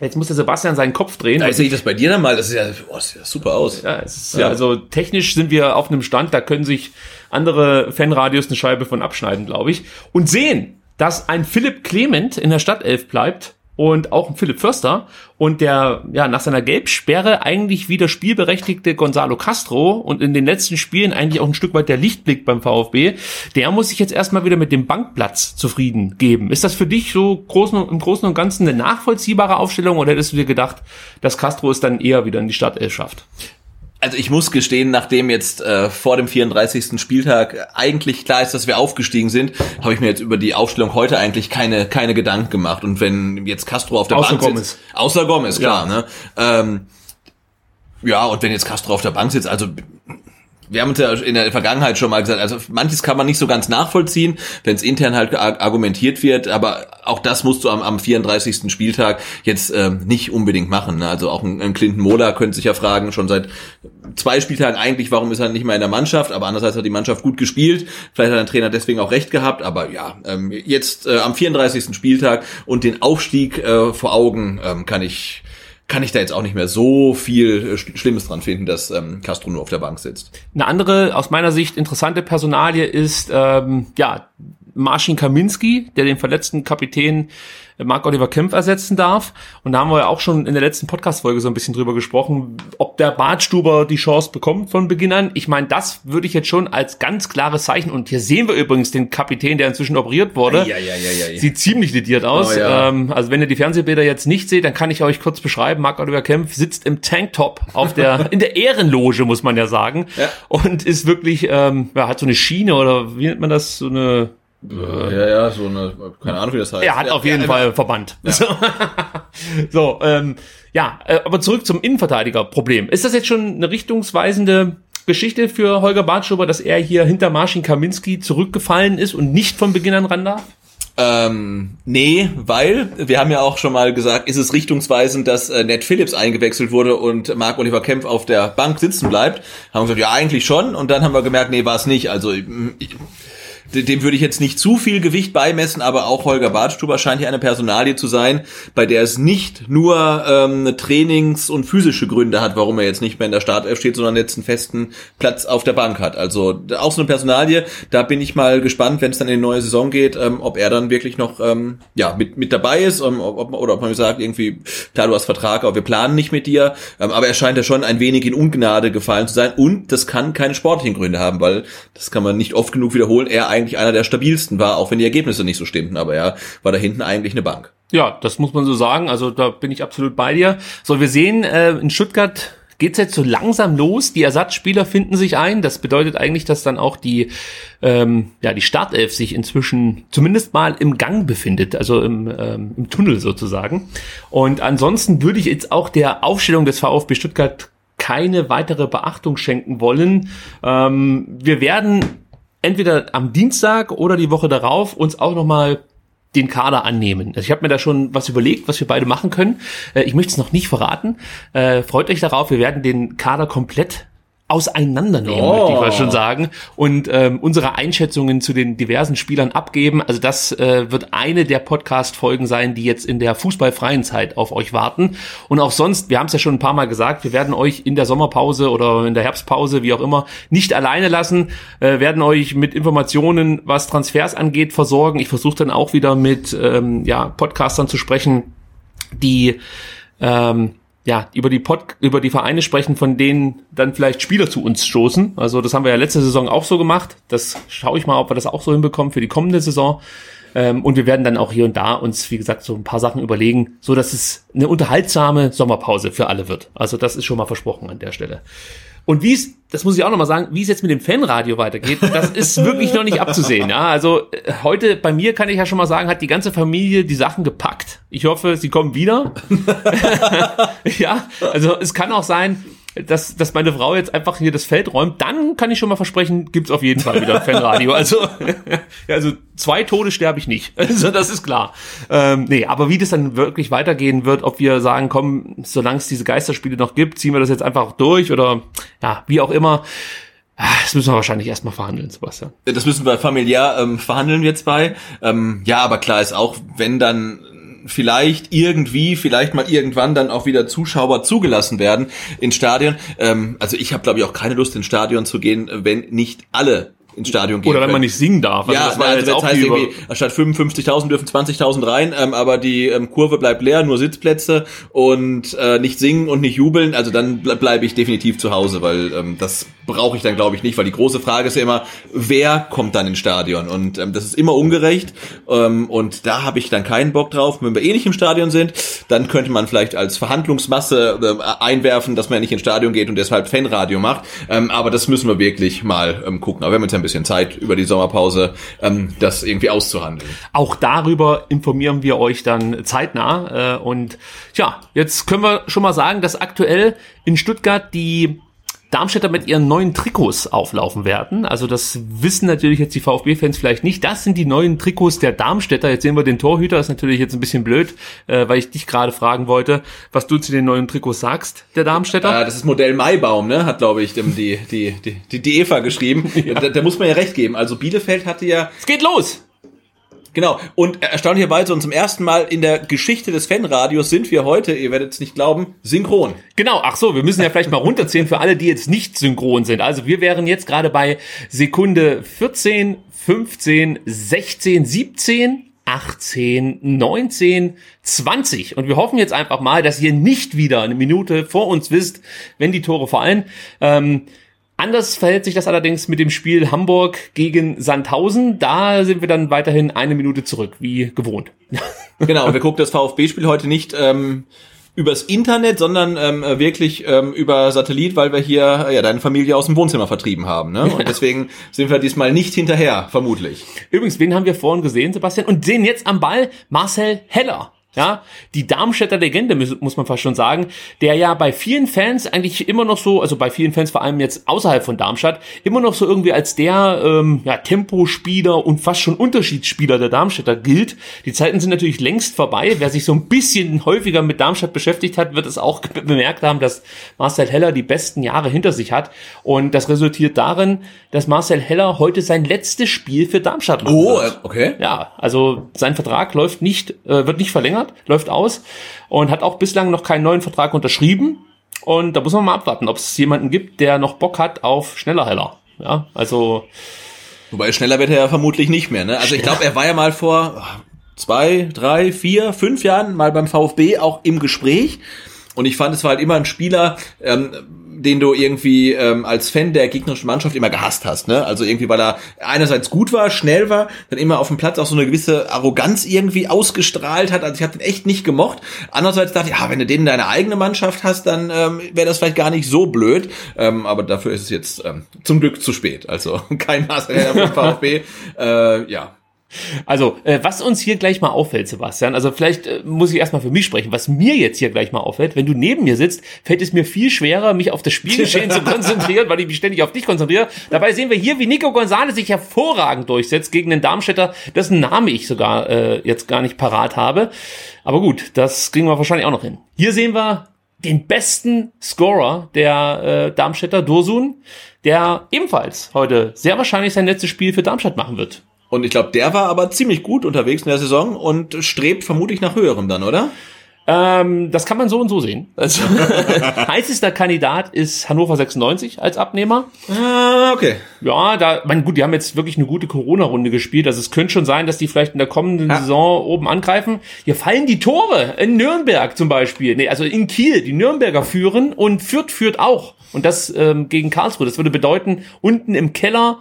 Jetzt muss der Sebastian seinen Kopf drehen. Da sehe ich das bei dir dann mal. Das ist ja, oh, das sieht ja super aus. Ja, ist, ja, also technisch sind wir auf einem Stand, da können sich andere Fanradios eine Scheibe von abschneiden, glaube ich. Und sehen, dass ein Philipp Clement in der Stadtelf bleibt und auch Philipp Förster und der ja nach seiner Gelbsperre eigentlich wieder spielberechtigte Gonzalo Castro und in den letzten Spielen eigentlich auch ein Stück weit der Lichtblick beim VfB, der muss sich jetzt erstmal wieder mit dem Bankplatz zufrieden geben. Ist das für dich so großen, im Großen und Ganzen eine nachvollziehbare Aufstellung oder hättest du dir gedacht, dass Castro es dann eher wieder in die Stadt schafft? Also ich muss gestehen, nachdem jetzt äh, vor dem 34. Spieltag eigentlich klar ist, dass wir aufgestiegen sind, habe ich mir jetzt über die Aufstellung heute eigentlich keine keine Gedanken gemacht. Und wenn jetzt Castro auf der außer Bank Gomez. sitzt, außer Gomez, klar, ja. ne? Ähm, ja, und wenn jetzt Castro auf der Bank sitzt, also wir haben uns ja in der Vergangenheit schon mal gesagt, also manches kann man nicht so ganz nachvollziehen, wenn es intern halt argumentiert wird, aber auch das musst du am, am 34. Spieltag jetzt ähm, nicht unbedingt machen. Ne? Also auch ein, ein Clinton Mola könnte sich ja fragen, schon seit zwei Spieltagen eigentlich, warum ist er nicht mehr in der Mannschaft, aber andererseits hat die Mannschaft gut gespielt, vielleicht hat der Trainer deswegen auch recht gehabt, aber ja, ähm, jetzt äh, am 34. Spieltag und den Aufstieg äh, vor Augen ähm, kann ich kann ich da jetzt auch nicht mehr so viel äh, Schlimmes dran finden, dass ähm, Castro nur auf der Bank sitzt. Eine andere, aus meiner Sicht interessante Personalie ist ähm, ja Marcin Kaminski, der den verletzten Kapitän Marc-Oliver Kempf ersetzen darf. Und da haben wir ja auch schon in der letzten Podcast-Folge so ein bisschen drüber gesprochen, ob der Bartstuber die Chance bekommt von Beginn an. Ich meine, das würde ich jetzt schon als ganz klares Zeichen. Und hier sehen wir übrigens den Kapitän, der inzwischen operiert wurde. Ja, ja, ja, ja, Sieht ziemlich lediert aus. Oh, ja. ähm, also wenn ihr die Fernsehbilder jetzt nicht seht, dann kann ich euch kurz beschreiben. Marc-Oliver Kempf sitzt im Tanktop auf der, in der Ehrenloge, muss man ja sagen. Ja. Und ist wirklich, ähm, ja, hat so eine Schiene oder wie nennt man das? So eine, ja, ja, so eine, keine Ahnung, wie das heißt. er hat ja, auf jeden ja, Fall Verband. So, so ähm, ja, äh, aber zurück zum Innenverteidigerproblem. Ist das jetzt schon eine richtungsweisende Geschichte für Holger Bartschuber, dass er hier hinter Marcin Kaminski zurückgefallen ist und nicht von Beginn an ran darf? Ähm, nee, weil wir haben ja auch schon mal gesagt, ist es richtungsweisend, dass äh, Ned Phillips eingewechselt wurde und Marc Oliver Kempf auf der Bank sitzen bleibt. Haben wir gesagt, ja, eigentlich schon. Und dann haben wir gemerkt, nee, war es nicht. Also ich, dem würde ich jetzt nicht zu viel Gewicht beimessen, aber auch Holger Badstuber scheint hier eine Personalie zu sein, bei der es nicht nur ähm, Trainings- und physische Gründe hat, warum er jetzt nicht mehr in der Startelf steht, sondern jetzt einen festen Platz auf der Bank hat. Also auch so eine Personalie, da bin ich mal gespannt, wenn es dann in die neue Saison geht, ähm, ob er dann wirklich noch ähm, ja mit, mit dabei ist ähm, ob, oder ob man sagt, irgendwie, klar, du hast Vertrag, aber wir planen nicht mit dir, ähm, aber er scheint ja schon ein wenig in Ungnade gefallen zu sein. Und das kann keine sportlichen Gründe haben, weil das kann man nicht oft genug wiederholen, er eigentlich einer der stabilsten war, auch wenn die Ergebnisse nicht so stimmten, aber er war da hinten eigentlich eine Bank. Ja, das muss man so sagen. Also da bin ich absolut bei dir. So, wir sehen äh, in Stuttgart geht's jetzt so langsam los. Die Ersatzspieler finden sich ein. Das bedeutet eigentlich, dass dann auch die, ähm, ja, die Startelf sich inzwischen zumindest mal im Gang befindet, also im, ähm, im Tunnel sozusagen. Und ansonsten würde ich jetzt auch der Aufstellung des VfB Stuttgart keine weitere Beachtung schenken wollen. Ähm, wir werden entweder am Dienstag oder die Woche darauf uns auch noch mal den Kader annehmen. Also ich habe mir da schon was überlegt, was wir beide machen können. Äh, ich möchte es noch nicht verraten. Äh, freut euch darauf, wir werden den Kader komplett auseinandernehmen, oh. möchte ich mal schon sagen, und ähm, unsere Einschätzungen zu den diversen Spielern abgeben. Also das äh, wird eine der Podcast-Folgen sein, die jetzt in der fußballfreien Zeit auf euch warten. Und auch sonst, wir haben es ja schon ein paar Mal gesagt, wir werden euch in der Sommerpause oder in der Herbstpause, wie auch immer, nicht alleine lassen, äh, werden euch mit Informationen, was Transfers angeht, versorgen. Ich versuche dann auch wieder mit ähm, ja, Podcastern zu sprechen, die ähm, ja, über die Pod, über die Vereine sprechen, von denen dann vielleicht Spieler zu uns stoßen. Also das haben wir ja letzte Saison auch so gemacht. Das schaue ich mal, ob wir das auch so hinbekommen für die kommende Saison. Ähm, und wir werden dann auch hier und da uns, wie gesagt, so ein paar Sachen überlegen, so dass es eine unterhaltsame Sommerpause für alle wird. Also das ist schon mal versprochen an der Stelle. Und wie es, das muss ich auch nochmal sagen, wie es jetzt mit dem Fanradio weitergeht, das ist wirklich noch nicht abzusehen. Ja, also äh, heute bei mir kann ich ja schon mal sagen, hat die ganze Familie die Sachen gepackt. Ich hoffe, sie kommen wieder. ja, also es kann auch sein, dass, dass meine Frau jetzt einfach hier das Feld räumt, dann kann ich schon mal versprechen, gibt's auf jeden Fall wieder Fanradio. Also, also zwei Tode sterbe ich nicht. Also das ist klar. Ähm, nee, aber wie das dann wirklich weitergehen wird, ob wir sagen, komm, solange es diese Geisterspiele noch gibt, ziehen wir das jetzt einfach durch oder ja, wie auch immer. Ah, das müssen wir wahrscheinlich erstmal verhandeln, Sebastian. Das müssen wir familiär ähm, verhandeln jetzt bei. Ähm, ja, aber klar ist auch, wenn dann vielleicht irgendwie, vielleicht mal irgendwann dann auch wieder Zuschauer zugelassen werden ins Stadion. Ähm, also ich habe, glaube ich, auch keine Lust ins Stadion zu gehen, wenn nicht alle ins Stadion gehen Oder wenn man nicht singen darf. Also ja, das war also jetzt auch heißt irgendwie, statt 55.000 dürfen 20.000 rein, ähm, aber die ähm, Kurve bleibt leer, nur Sitzplätze und äh, nicht singen und nicht jubeln, also dann bleibe ich definitiv zu Hause, weil ähm, das brauche ich dann glaube ich nicht, weil die große Frage ist ja immer, wer kommt dann ins Stadion und ähm, das ist immer ungerecht ähm, und da habe ich dann keinen Bock drauf. Wenn wir eh nicht im Stadion sind, dann könnte man vielleicht als Verhandlungsmasse äh, einwerfen, dass man nicht ins Stadion geht und deshalb Fanradio macht, ähm, aber das müssen wir wirklich mal ähm, gucken. Aber wir uns ja ein bisschen Zeit über die Sommerpause, ähm, das irgendwie auszuhandeln. Auch darüber informieren wir euch dann zeitnah. Äh, und ja, jetzt können wir schon mal sagen, dass aktuell in Stuttgart die Darmstädter mit ihren neuen Trikots auflaufen werden. Also das wissen natürlich jetzt die VfB-Fans vielleicht nicht. Das sind die neuen Trikots der Darmstädter. Jetzt sehen wir den Torhüter. Das ist natürlich jetzt ein bisschen blöd, äh, weil ich dich gerade fragen wollte, was du zu den neuen Trikots sagst, der Darmstädter. Äh, das ist Modell Maibaum, ne? Hat, glaube ich, die, die, die, die, die Eva geschrieben. Ja. Da, da muss man ja recht geben. Also Bielefeld hatte ja... Es geht los! Genau. Und erstaunlicherweise und zum ersten Mal in der Geschichte des Fanradios sind wir heute, ihr werdet es nicht glauben, synchron. Genau. Ach so, wir müssen ja vielleicht mal runterzählen für alle, die jetzt nicht synchron sind. Also wir wären jetzt gerade bei Sekunde 14, 15, 16, 17, 18, 19, 20. Und wir hoffen jetzt einfach mal, dass ihr nicht wieder eine Minute vor uns wisst, wenn die Tore fallen. Ähm, Anders verhält sich das allerdings mit dem Spiel Hamburg gegen Sandhausen. Da sind wir dann weiterhin eine Minute zurück, wie gewohnt. Genau, wir gucken das VfB-Spiel heute nicht ähm, übers Internet, sondern ähm, wirklich ähm, über Satellit, weil wir hier ja deine Familie aus dem Wohnzimmer vertrieben haben. Ne? Und deswegen sind wir diesmal nicht hinterher, vermutlich. Übrigens, wen haben wir vorhin gesehen, Sebastian? Und sehen jetzt am Ball Marcel Heller. Ja, die Darmstädter Legende muss man fast schon sagen, der ja bei vielen Fans eigentlich immer noch so, also bei vielen Fans vor allem jetzt außerhalb von Darmstadt, immer noch so irgendwie als der ähm, ja, Tempospieler und fast schon Unterschiedsspieler der Darmstädter gilt. Die Zeiten sind natürlich längst vorbei. Wer sich so ein bisschen häufiger mit Darmstadt beschäftigt hat, wird es auch bemerkt haben, dass Marcel Heller die besten Jahre hinter sich hat. Und das resultiert darin, dass Marcel Heller heute sein letztes Spiel für Darmstadt macht. Oh, wird. okay. Ja, also sein Vertrag läuft nicht, äh, wird nicht verlängert hat, läuft aus und hat auch bislang noch keinen neuen Vertrag unterschrieben. Und da muss man mal abwarten, ob es jemanden gibt, der noch Bock hat auf schneller Heller. Ja, also. Wobei schneller wird er ja vermutlich nicht mehr, ne? Also ich glaube, er war ja mal vor zwei, drei, vier, fünf Jahren mal beim VfB auch im Gespräch. Und ich fand, es war halt immer ein Spieler, ähm, den du irgendwie ähm, als Fan der gegnerischen Mannschaft immer gehasst hast. Ne? Also irgendwie, weil er einerseits gut war, schnell war, dann immer auf dem Platz auch so eine gewisse Arroganz irgendwie ausgestrahlt hat. Also ich habe den echt nicht gemocht. Andererseits dachte ich, ja, wenn du den in deine eigene Mannschaft hast, dann ähm, wäre das vielleicht gar nicht so blöd. Ähm, aber dafür ist es jetzt ähm, zum Glück zu spät. Also kein Maß für VfB. Äh, ja, also, äh, was uns hier gleich mal auffällt, Sebastian, also vielleicht äh, muss ich erstmal für mich sprechen, was mir jetzt hier gleich mal auffällt, wenn du neben mir sitzt, fällt es mir viel schwerer, mich auf das Spielgeschehen zu konzentrieren, weil ich mich ständig auf dich konzentriere. Dabei sehen wir hier, wie Nico Gonzalez sich hervorragend durchsetzt gegen den Darmstädter, dessen Name ich sogar äh, jetzt gar nicht parat habe. Aber gut, das kriegen wir wahrscheinlich auch noch hin. Hier sehen wir den besten Scorer der äh, Darmstädter, Dursun, der ebenfalls heute sehr wahrscheinlich sein letztes Spiel für Darmstadt machen wird. Und ich glaube, der war aber ziemlich gut unterwegs in der Saison und strebt vermutlich nach höherem dann, oder? Ähm, das kann man so und so sehen. Also, heißester Kandidat ist Hannover 96 als Abnehmer. Ah, okay. Ja, da, mein gut, die haben jetzt wirklich eine gute Corona-Runde gespielt. Also es könnte schon sein, dass die vielleicht in der kommenden ja. Saison oben angreifen. Hier fallen die Tore in Nürnberg zum Beispiel. Nee, also in Kiel. Die Nürnberger führen und Fürth führt auch. Und das ähm, gegen Karlsruhe. Das würde bedeuten, unten im Keller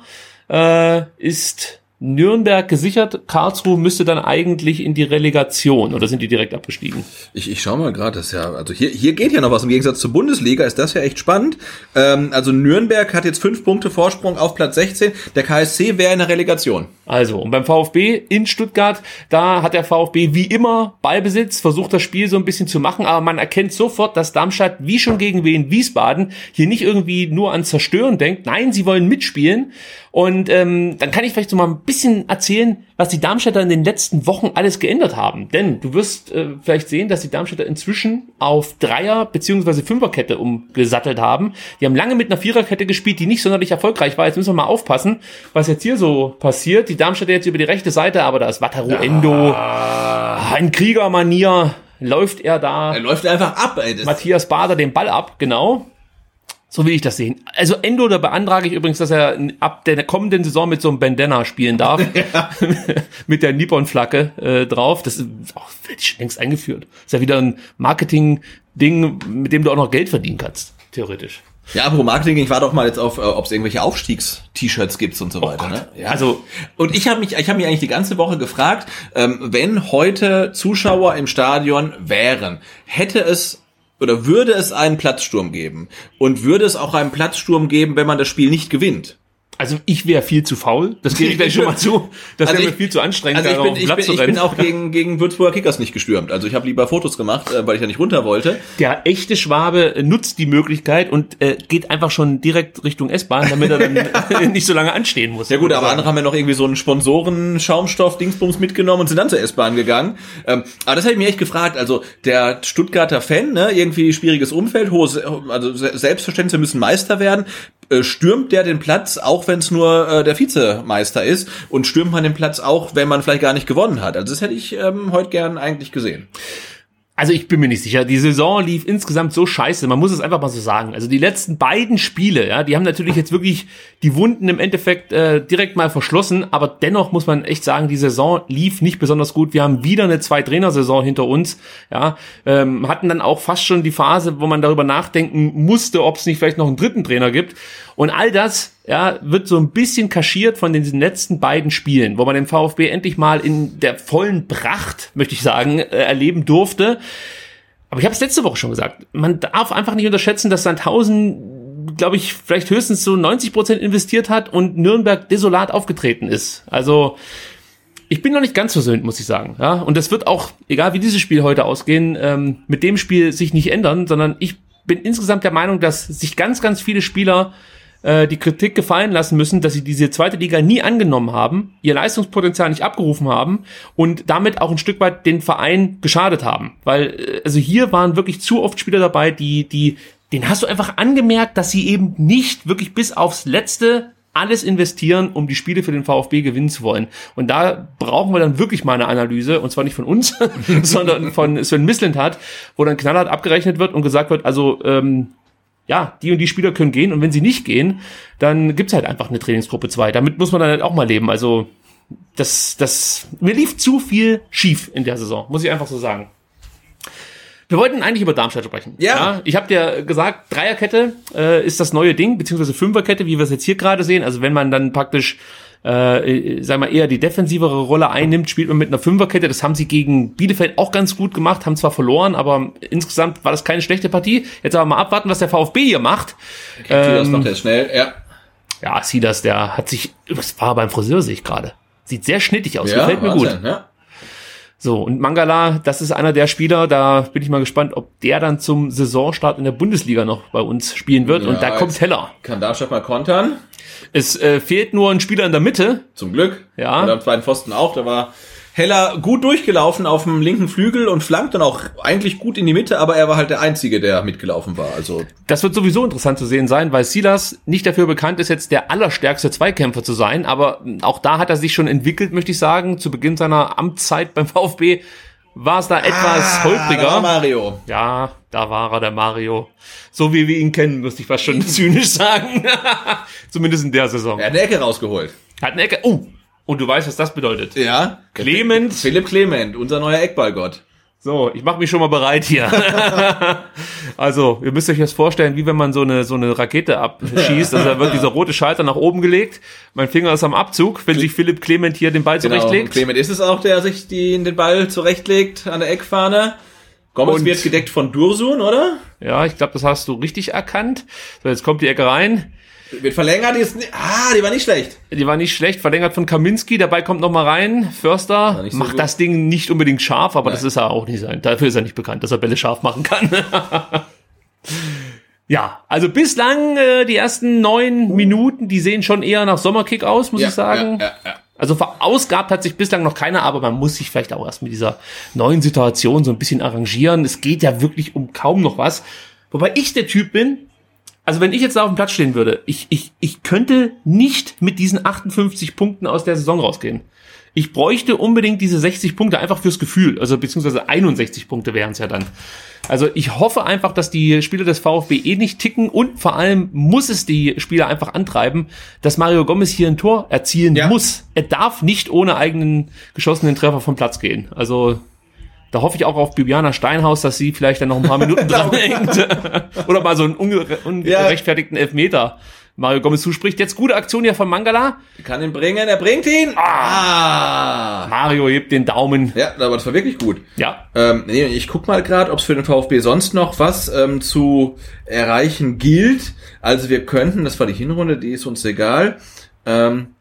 äh, ist Nürnberg gesichert. Karlsruhe müsste dann eigentlich in die Relegation oder sind die direkt abgestiegen? Ich, ich schau mal gerade, das ja, also hier, hier geht ja noch was. Im Gegensatz zur Bundesliga ist das ja echt spannend. Ähm, also Nürnberg hat jetzt fünf Punkte Vorsprung auf Platz 16. Der KSC wäre in der Relegation. Also, und beim VfB in Stuttgart, da hat der VfB wie immer Ballbesitz, versucht das Spiel so ein bisschen zu machen, aber man erkennt sofort, dass Darmstadt, wie schon gegen Wien Wiesbaden, hier nicht irgendwie nur an Zerstören denkt. Nein, sie wollen mitspielen. Und ähm, dann kann ich vielleicht so mal ein bisschen erzählen, was die Darmstädter in den letzten Wochen alles geändert haben. Denn du wirst äh, vielleicht sehen, dass die Darmstädter inzwischen auf Dreier- bzw. Fünferkette umgesattelt haben. Die haben lange mit einer Viererkette gespielt, die nicht sonderlich erfolgreich war. Jetzt müssen wir mal aufpassen, was jetzt hier so passiert. Die Darmstädter jetzt über die rechte Seite, aber da ist Wataru Endo, ja. ein Kriegermanier, läuft er da. Er läuft einfach ab, ey. Matthias Bader den Ball ab, genau. So will ich das sehen. Also Endo, da beantrage ich übrigens, dass er ab der kommenden Saison mit so einem Bandana spielen darf. Ja. mit der Nippon-Flagge äh, drauf. Das ist auch schon längst eingeführt. Das ist ja wieder ein Marketing-Ding, mit dem du auch noch Geld verdienen kannst, theoretisch. Ja, aber Marketing, ich war doch mal jetzt auf, äh, ob es irgendwelche Aufstiegs-T-Shirts gibt und so oh weiter. Ne? Ja. Also und ich habe mich, ich habe mich eigentlich die ganze Woche gefragt, ähm, wenn heute Zuschauer im Stadion wären, hätte es oder würde es einen Platzsturm geben? Und würde es auch einen Platzsturm geben, wenn man das Spiel nicht gewinnt? Also ich wäre viel zu faul, das gebe ich gleich schon mal zu. Das also wäre mir viel zu anstrengend. Also ich bin, ich bin, ich bin auch gegen, gegen Würzburger Kickers nicht gestürmt. Also ich habe lieber Fotos gemacht, äh, weil ich ja nicht runter wollte. Der echte Schwabe nutzt die Möglichkeit und äh, geht einfach schon direkt Richtung S-Bahn, damit er dann nicht so lange anstehen muss. Ja gut, aber andere haben ja noch irgendwie so einen Sponsoren-Schaumstoff-Dingsbums mitgenommen und sind dann zur S-Bahn gegangen. Ähm, aber das habe ich mir echt gefragt. Also der Stuttgarter Fan, ne, irgendwie schwieriges Umfeld, hohes, also Selbstverständnis, wir müssen Meister werden. Äh, stürmt der den Platz, auch wenn es nur äh, der Vizemeister ist, und stürmt man den Platz auch, wenn man vielleicht gar nicht gewonnen hat. Also das hätte ich ähm, heute gern eigentlich gesehen. Also ich bin mir nicht sicher. Die Saison lief insgesamt so scheiße. Man muss es einfach mal so sagen. Also die letzten beiden Spiele, ja, die haben natürlich jetzt wirklich die Wunden im Endeffekt äh, direkt mal verschlossen. Aber dennoch muss man echt sagen, die Saison lief nicht besonders gut. Wir haben wieder eine Zwei-Trainer-Saison hinter uns. Ja, ähm, hatten dann auch fast schon die Phase, wo man darüber nachdenken musste, ob es nicht vielleicht noch einen dritten Trainer gibt. Und all das ja, wird so ein bisschen kaschiert von den letzten beiden Spielen, wo man den VfB endlich mal in der vollen Pracht, möchte ich sagen, äh, erleben durfte. Aber ich habe es letzte Woche schon gesagt, man darf einfach nicht unterschätzen, dass Sandhausen, glaube ich, vielleicht höchstens so 90 Prozent investiert hat und Nürnberg desolat aufgetreten ist. Also ich bin noch nicht ganz versöhnt, muss ich sagen. Ja, und das wird auch, egal wie dieses Spiel heute ausgehen, ähm, mit dem Spiel sich nicht ändern, sondern ich bin insgesamt der Meinung, dass sich ganz, ganz viele Spieler äh, die Kritik gefallen lassen müssen, dass sie diese zweite Liga nie angenommen haben, ihr Leistungspotenzial nicht abgerufen haben und damit auch ein Stück weit den Verein geschadet haben. Weil, äh, also hier waren wirklich zu oft Spieler dabei, die, die, den hast du einfach angemerkt, dass sie eben nicht wirklich bis aufs letzte alles investieren, um die Spiele für den VfB gewinnen zu wollen. Und da brauchen wir dann wirklich mal eine Analyse, und zwar nicht von uns, sondern von Sven Mislintat, wo dann knallhart abgerechnet wird und gesagt wird, also ähm, ja, die und die Spieler können gehen und wenn sie nicht gehen, dann gibt's halt einfach eine Trainingsgruppe 2. Damit muss man dann halt auch mal leben. Also das, das, mir lief zu viel schief in der Saison, muss ich einfach so sagen. Wir wollten eigentlich über Darmstadt sprechen. Ja. ich habe dir gesagt, Dreierkette äh, ist das neue Ding, beziehungsweise Fünferkette, wie wir es jetzt hier gerade sehen. Also wenn man dann praktisch äh, sagen wir eher die defensivere Rolle einnimmt, spielt man mit einer Fünferkette. Das haben sie gegen Bielefeld auch ganz gut gemacht, haben zwar verloren, aber insgesamt war das keine schlechte Partie. Jetzt aber mal abwarten, was der VfB hier macht. Okay, das Ähm, macht er schnell, ja. Ja, Silas, der hat sich, das war beim Friseur, sehe ich gerade. Sieht sehr schnittig aus, ja, gefällt mir gut. Wahnsinn, Ja. So, und Mangala, das ist einer der Spieler, da bin ich mal gespannt, ob der dann zum Saisonstart in der Bundesliga noch bei uns spielen wird. und Ja, da kommt Heller. Kann Darmstadt mal kontern. Es äh, fehlt nur ein Spieler in der Mitte. Zum Glück. Ja. Und am zweiten Pfosten auch. Da war Heller gut durchgelaufen auf dem linken Flügel und flankt dann auch eigentlich gut in die Mitte, aber er war halt der Einzige, der mitgelaufen war. Also Das wird sowieso interessant zu sehen sein, weil Silas nicht dafür bekannt ist, jetzt der allerstärkste Zweikämpfer zu sein. Aber auch da hat er sich schon entwickelt, möchte ich sagen. Zu Beginn seiner Amtszeit beim VfB war es da etwas Ah, da war holpriger. Mario. Ja, da war er, der Mario. So wie wir ihn kennen, müsste ich fast schon zynisch sagen. Zumindest in der Saison. Er hat eine Ecke rausgeholt. Hat eine Ecke. Oh, und du weißt, was das bedeutet. Ja. Clement. Philipp Clement, unser neuer Eckballgott. So, ich mache mich schon mal bereit hier. also, ihr müsst euch das vorstellen, wie wenn man so eine so eine Rakete abschießt. Also da wird dieser rote Schalter nach oben gelegt. Mein Finger ist am Abzug, wenn sich Philipp Clement hier den Ball Genau. Zurechtlegt. Clement ist es auch, der sich die, den Ball zurechtlegt an der Eckfahne. Gomez Und- wird gedeckt von Dursun, oder? Ja, ich glaube, das hast du richtig erkannt. So, jetzt kommt die Ecke rein. Wird verlängert, die ist, ah, die war nicht schlecht. Die war nicht schlecht, verlängert von Kaminski. Dabei kommt noch mal rein. Förster so macht gut. das Ding nicht unbedingt scharf, aber das ist er auch nicht sein. Dafür ist er nicht bekannt, dass er Bälle scharf machen kann. ja, also bislang äh, die ersten neun Minuten, die sehen schon eher nach Sommerkick aus, muss ich sagen. Ja, ja, ja. Also verausgabt hat sich bislang noch keiner, aber man muss sich vielleicht auch erst mit dieser neuen Situation so ein bisschen arrangieren. Es geht ja wirklich um kaum noch was. Wobei ich der Typ bin, also wenn ich jetzt da auf dem Platz stehen würde, ich, ich, ich könnte nicht mit diesen 58 Punkten aus der Saison rausgehen. Ich bräuchte unbedingt diese 60 Punkte einfach fürs Gefühl, also beziehungsweise 61 Punkte wären es ja dann. Also ich hoffe einfach, dass die Spieler des VfB eh nicht ticken und vor allem muss es die Spieler einfach antreiben, dass Mario Gomez hier ein Tor erzielen Ja. muss. Er darf nicht ohne eigenen geschossenen Treffer vom Platz gehen. Also da hoffe ich auch auf Bibiana Steinhaus, dass sie vielleicht dann noch ein paar Minuten dran hängt. Oder mal so einen unge ungerechtfertigten Elfmeter Mario Gomez zuspricht. Jetzt gute Aktion hier von Mangala. Kann ihn bringen, er bringt ihn. Ah. Mario hebt den Daumen. Ja, aber das war wirklich gut. Ja, Ähm, nee, ich guck mal gerade, ob es für den VfB sonst noch was ähm, zu erreichen gilt. Also wir könnten, das war die Hinrunde, die ist uns egal. Ähm,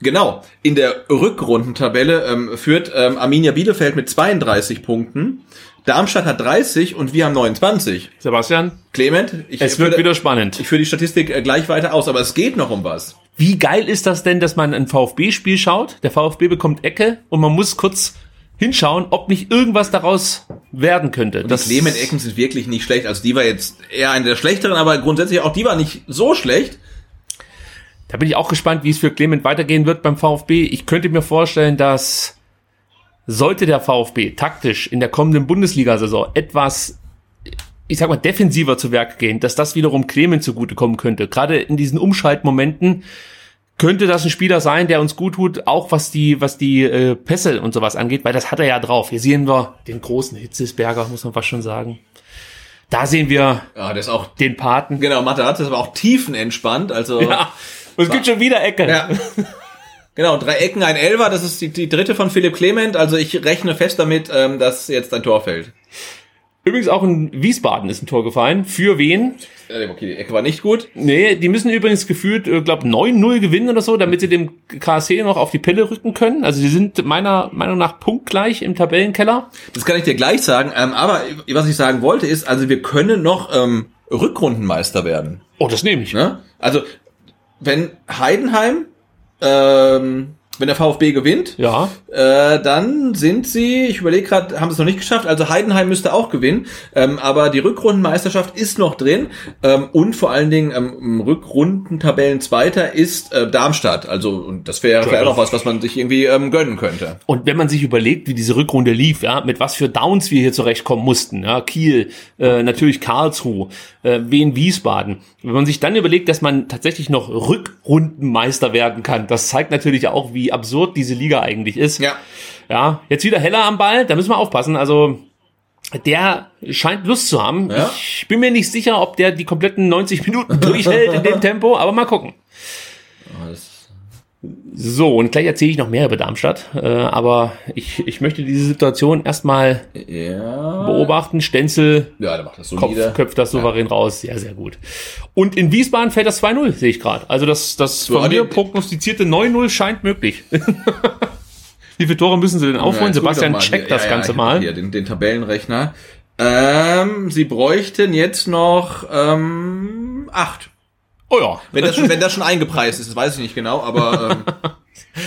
genau, in der Rückrundentabelle ähm, führt ähm, Arminia Bielefeld mit 32 Punkten. Darmstadt hat 30 und wir haben 29. Sebastian, Clement, ich es wird führe- wieder spannend. ich führe die Statistik äh, gleich weiter aus, aber es geht noch um was. Wie geil ist das denn, dass man ein VfB-Spiel schaut? Der VfB bekommt Ecke und man muss kurz hinschauen, ob nicht irgendwas daraus werden könnte. Die Clement-Ecken sind wirklich nicht schlecht. Also die war jetzt eher eine der schlechteren, aber grundsätzlich auch die war nicht so schlecht. Da bin ich auch gespannt, wie es für Clement weitergehen wird beim VfB. Ich könnte mir vorstellen, dass sollte der VfB taktisch in der kommenden Bundesliga-Saison etwas, ich sag mal, defensiver zu Werk gehen, dass das wiederum Clement zugutekommen könnte. Gerade in diesen Umschaltmomenten könnte das ein Spieler sein, der uns gut tut, auch was die, was die äh, Pässe und sowas angeht, weil das hat er ja drauf. Hier sehen wir den großen Hitzesberger, muss man fast schon sagen. Da sehen wir Ja, ist auch den Paten. Genau, Mathe hat es aber auch tiefenentspannt. Also Ja. Und es gibt schon wieder Ecke. Ja. Genau, drei Ecken, ein Elfer, das ist die, die dritte von Philipp Clement. Also ich rechne fest damit, ähm, dass jetzt ein Tor fällt. Übrigens auch in Wiesbaden ist ein Tor gefallen. Für wen? Okay, die Ecke war nicht gut. Nee, die müssen übrigens gefühlt, äh, glaube 9-0 gewinnen oder so, damit sie dem KSC noch auf die Pelle rücken können. Also die sind meiner Meinung nach punktgleich im Tabellenkeller. Das kann ich dir gleich sagen. Ähm, aber was ich sagen wollte ist, also wir können noch ähm, Rückrundenmeister werden. Oh, das nehme ich. Ne? Also wenn Heidenheim, ähm, wenn der VfB gewinnt, Ja. Äh, dann sind sie, ich überlege gerade, haben sie es noch nicht geschafft, also Heidenheim müsste auch gewinnen, ähm, aber die Rückrundenmeisterschaft ist noch drin ähm, und vor allen Dingen ähm, im Rückrundentabellenzweiter ist äh, Darmstadt, also und das wäre vielleicht auch noch was, was man sich irgendwie ähm, gönnen könnte. Und wenn man sich überlegt, wie diese Rückrunde lief, ja, mit was für Downs wir hier zurechtkommen mussten, ja, Kiel, äh, natürlich Karlsruhe, äh, Wien, Wiesbaden. Wenn man sich dann überlegt, dass man tatsächlich noch Rückrundenmeister werden kann, das zeigt natürlich auch, wie absurd diese Liga eigentlich ist. Ja. Ja, jetzt wieder Heller am Ball, da müssen wir aufpassen. Also der scheint Lust zu haben. Ja. Ich bin mir nicht sicher, ob der die kompletten 90 Minuten durchhält in dem Tempo, aber mal gucken. So, und gleich erzähle ich noch mehr über Darmstadt, äh, aber ich, ich möchte diese Situation erstmal Ja. beobachten. Stenzel Ja, der macht das Kopf, köpft das souverän raus. Sehr, sehr gut. Und in Wiesbaden fällt das 2-0, sehe ich gerade. Also das, das von Ja, mir prognostizierte 9-0 scheint möglich. Wie viele Tore müssen sie denn aufholen? Ja, Sebastian checkt Ja, das ja, Ganze mal. Hier den, den Tabellenrechner. Ähm, sie bräuchten jetzt noch ähm, acht. Oh ja. Wenn das, schon, wenn das schon eingepreist ist, das weiß ich nicht genau, aber ähm,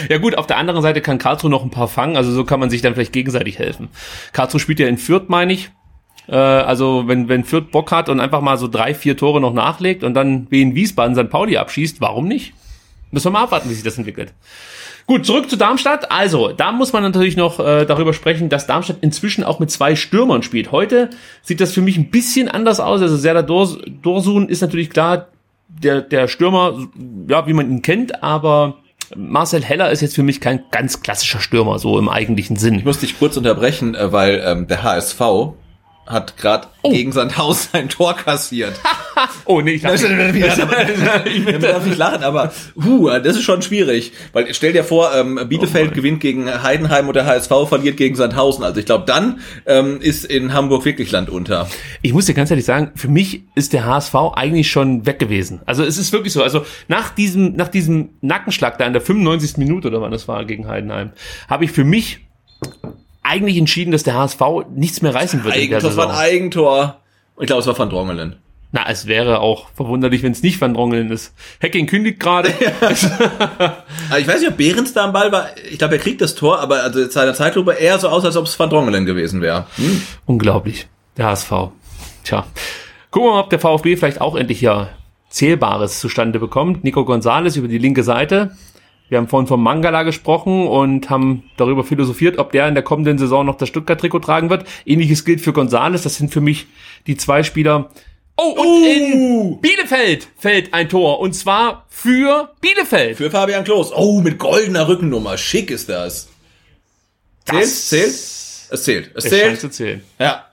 Ja gut, auf der anderen Seite kann Karlsruhe noch ein paar fangen, also so kann man sich dann vielleicht gegenseitig helfen. Karlsruhe spielt ja in Fürth, meine ich. Äh, also wenn, wenn Fürth Bock hat und einfach mal so drei, vier Tore noch nachlegt und dann wie in Wiesbaden St. Pauli abschießt, warum nicht? Müssen wir mal abwarten, wie sich das entwickelt. Gut, zurück zu Darmstadt. Also, da muss man natürlich noch äh, darüber sprechen, dass Darmstadt inzwischen auch mit zwei Stürmern spielt. Heute sieht das für mich ein bisschen anders aus. Also Serdar Dors Dorsun ist natürlich klar der, der Stürmer, ja, wie man ihn kennt, aber Marcel Heller ist jetzt für mich kein ganz klassischer Stürmer, so im eigentlichen Sinn. ich muss dich kurz unterbrechen, äh, weil ähm, der HSV hat gerade gegen Sandhaus sein Tor kassiert. Oh, nee, ich dachte, ich darf nicht lachen, aber huh, das ist schon schwierig. Weil stell dir vor, ähm, Bielefeld gewinnt gegen Heidenheim und der HSV verliert gegen Sandhausen. Also ich glaube, dann ähm, ist in Hamburg wirklich Land unter. ich muss dir ganz ehrlich sagen, für mich ist der HSV eigentlich schon weg gewesen. Also es ist wirklich so. Also nach diesem, nach diesem Nackenschlag da in der 95. Minute oder wann das war gegen Heidenheim, habe ich für mich eigentlich entschieden, dass der HSV nichts mehr reißen wird. in der Eigentor, das war ein. Eigentor. Und ich glaube, es war Van Drongelen. Na, es wäre auch verwunderlich, wenn es nicht Van Drongeln ist. Hacking kündigt gerade. Ich weiß nicht, ob Behrens da am Ball war. Ich glaube, er kriegt das Tor, aber also zu seiner Zeitlupe eher so aus, als ob es Van Drongelen gewesen wäre. Hm? Unglaublich. Der HSV. Tja. Gucken wir mal, ob der VfB vielleicht auch endlich hier Zählbares zustande bekommt. Nico Gonzalez über die linke Seite. Wir haben vorhin vom Mangala gesprochen und haben darüber philosophiert, ob der in der kommenden Saison noch das Stuttgart-Trikot tragen wird. Ähnliches gilt für Gonzalez. Das sind für mich die zwei Spieler. Oh, und in Bielefeld fällt ein Tor. Und zwar für Bielefeld. Für Fabian Klos. Oh, mit goldener Rückennummer. Schick ist das. Zählt? Das- Zählt? Es zählt. Es Es zählt. zu zählen. Ja.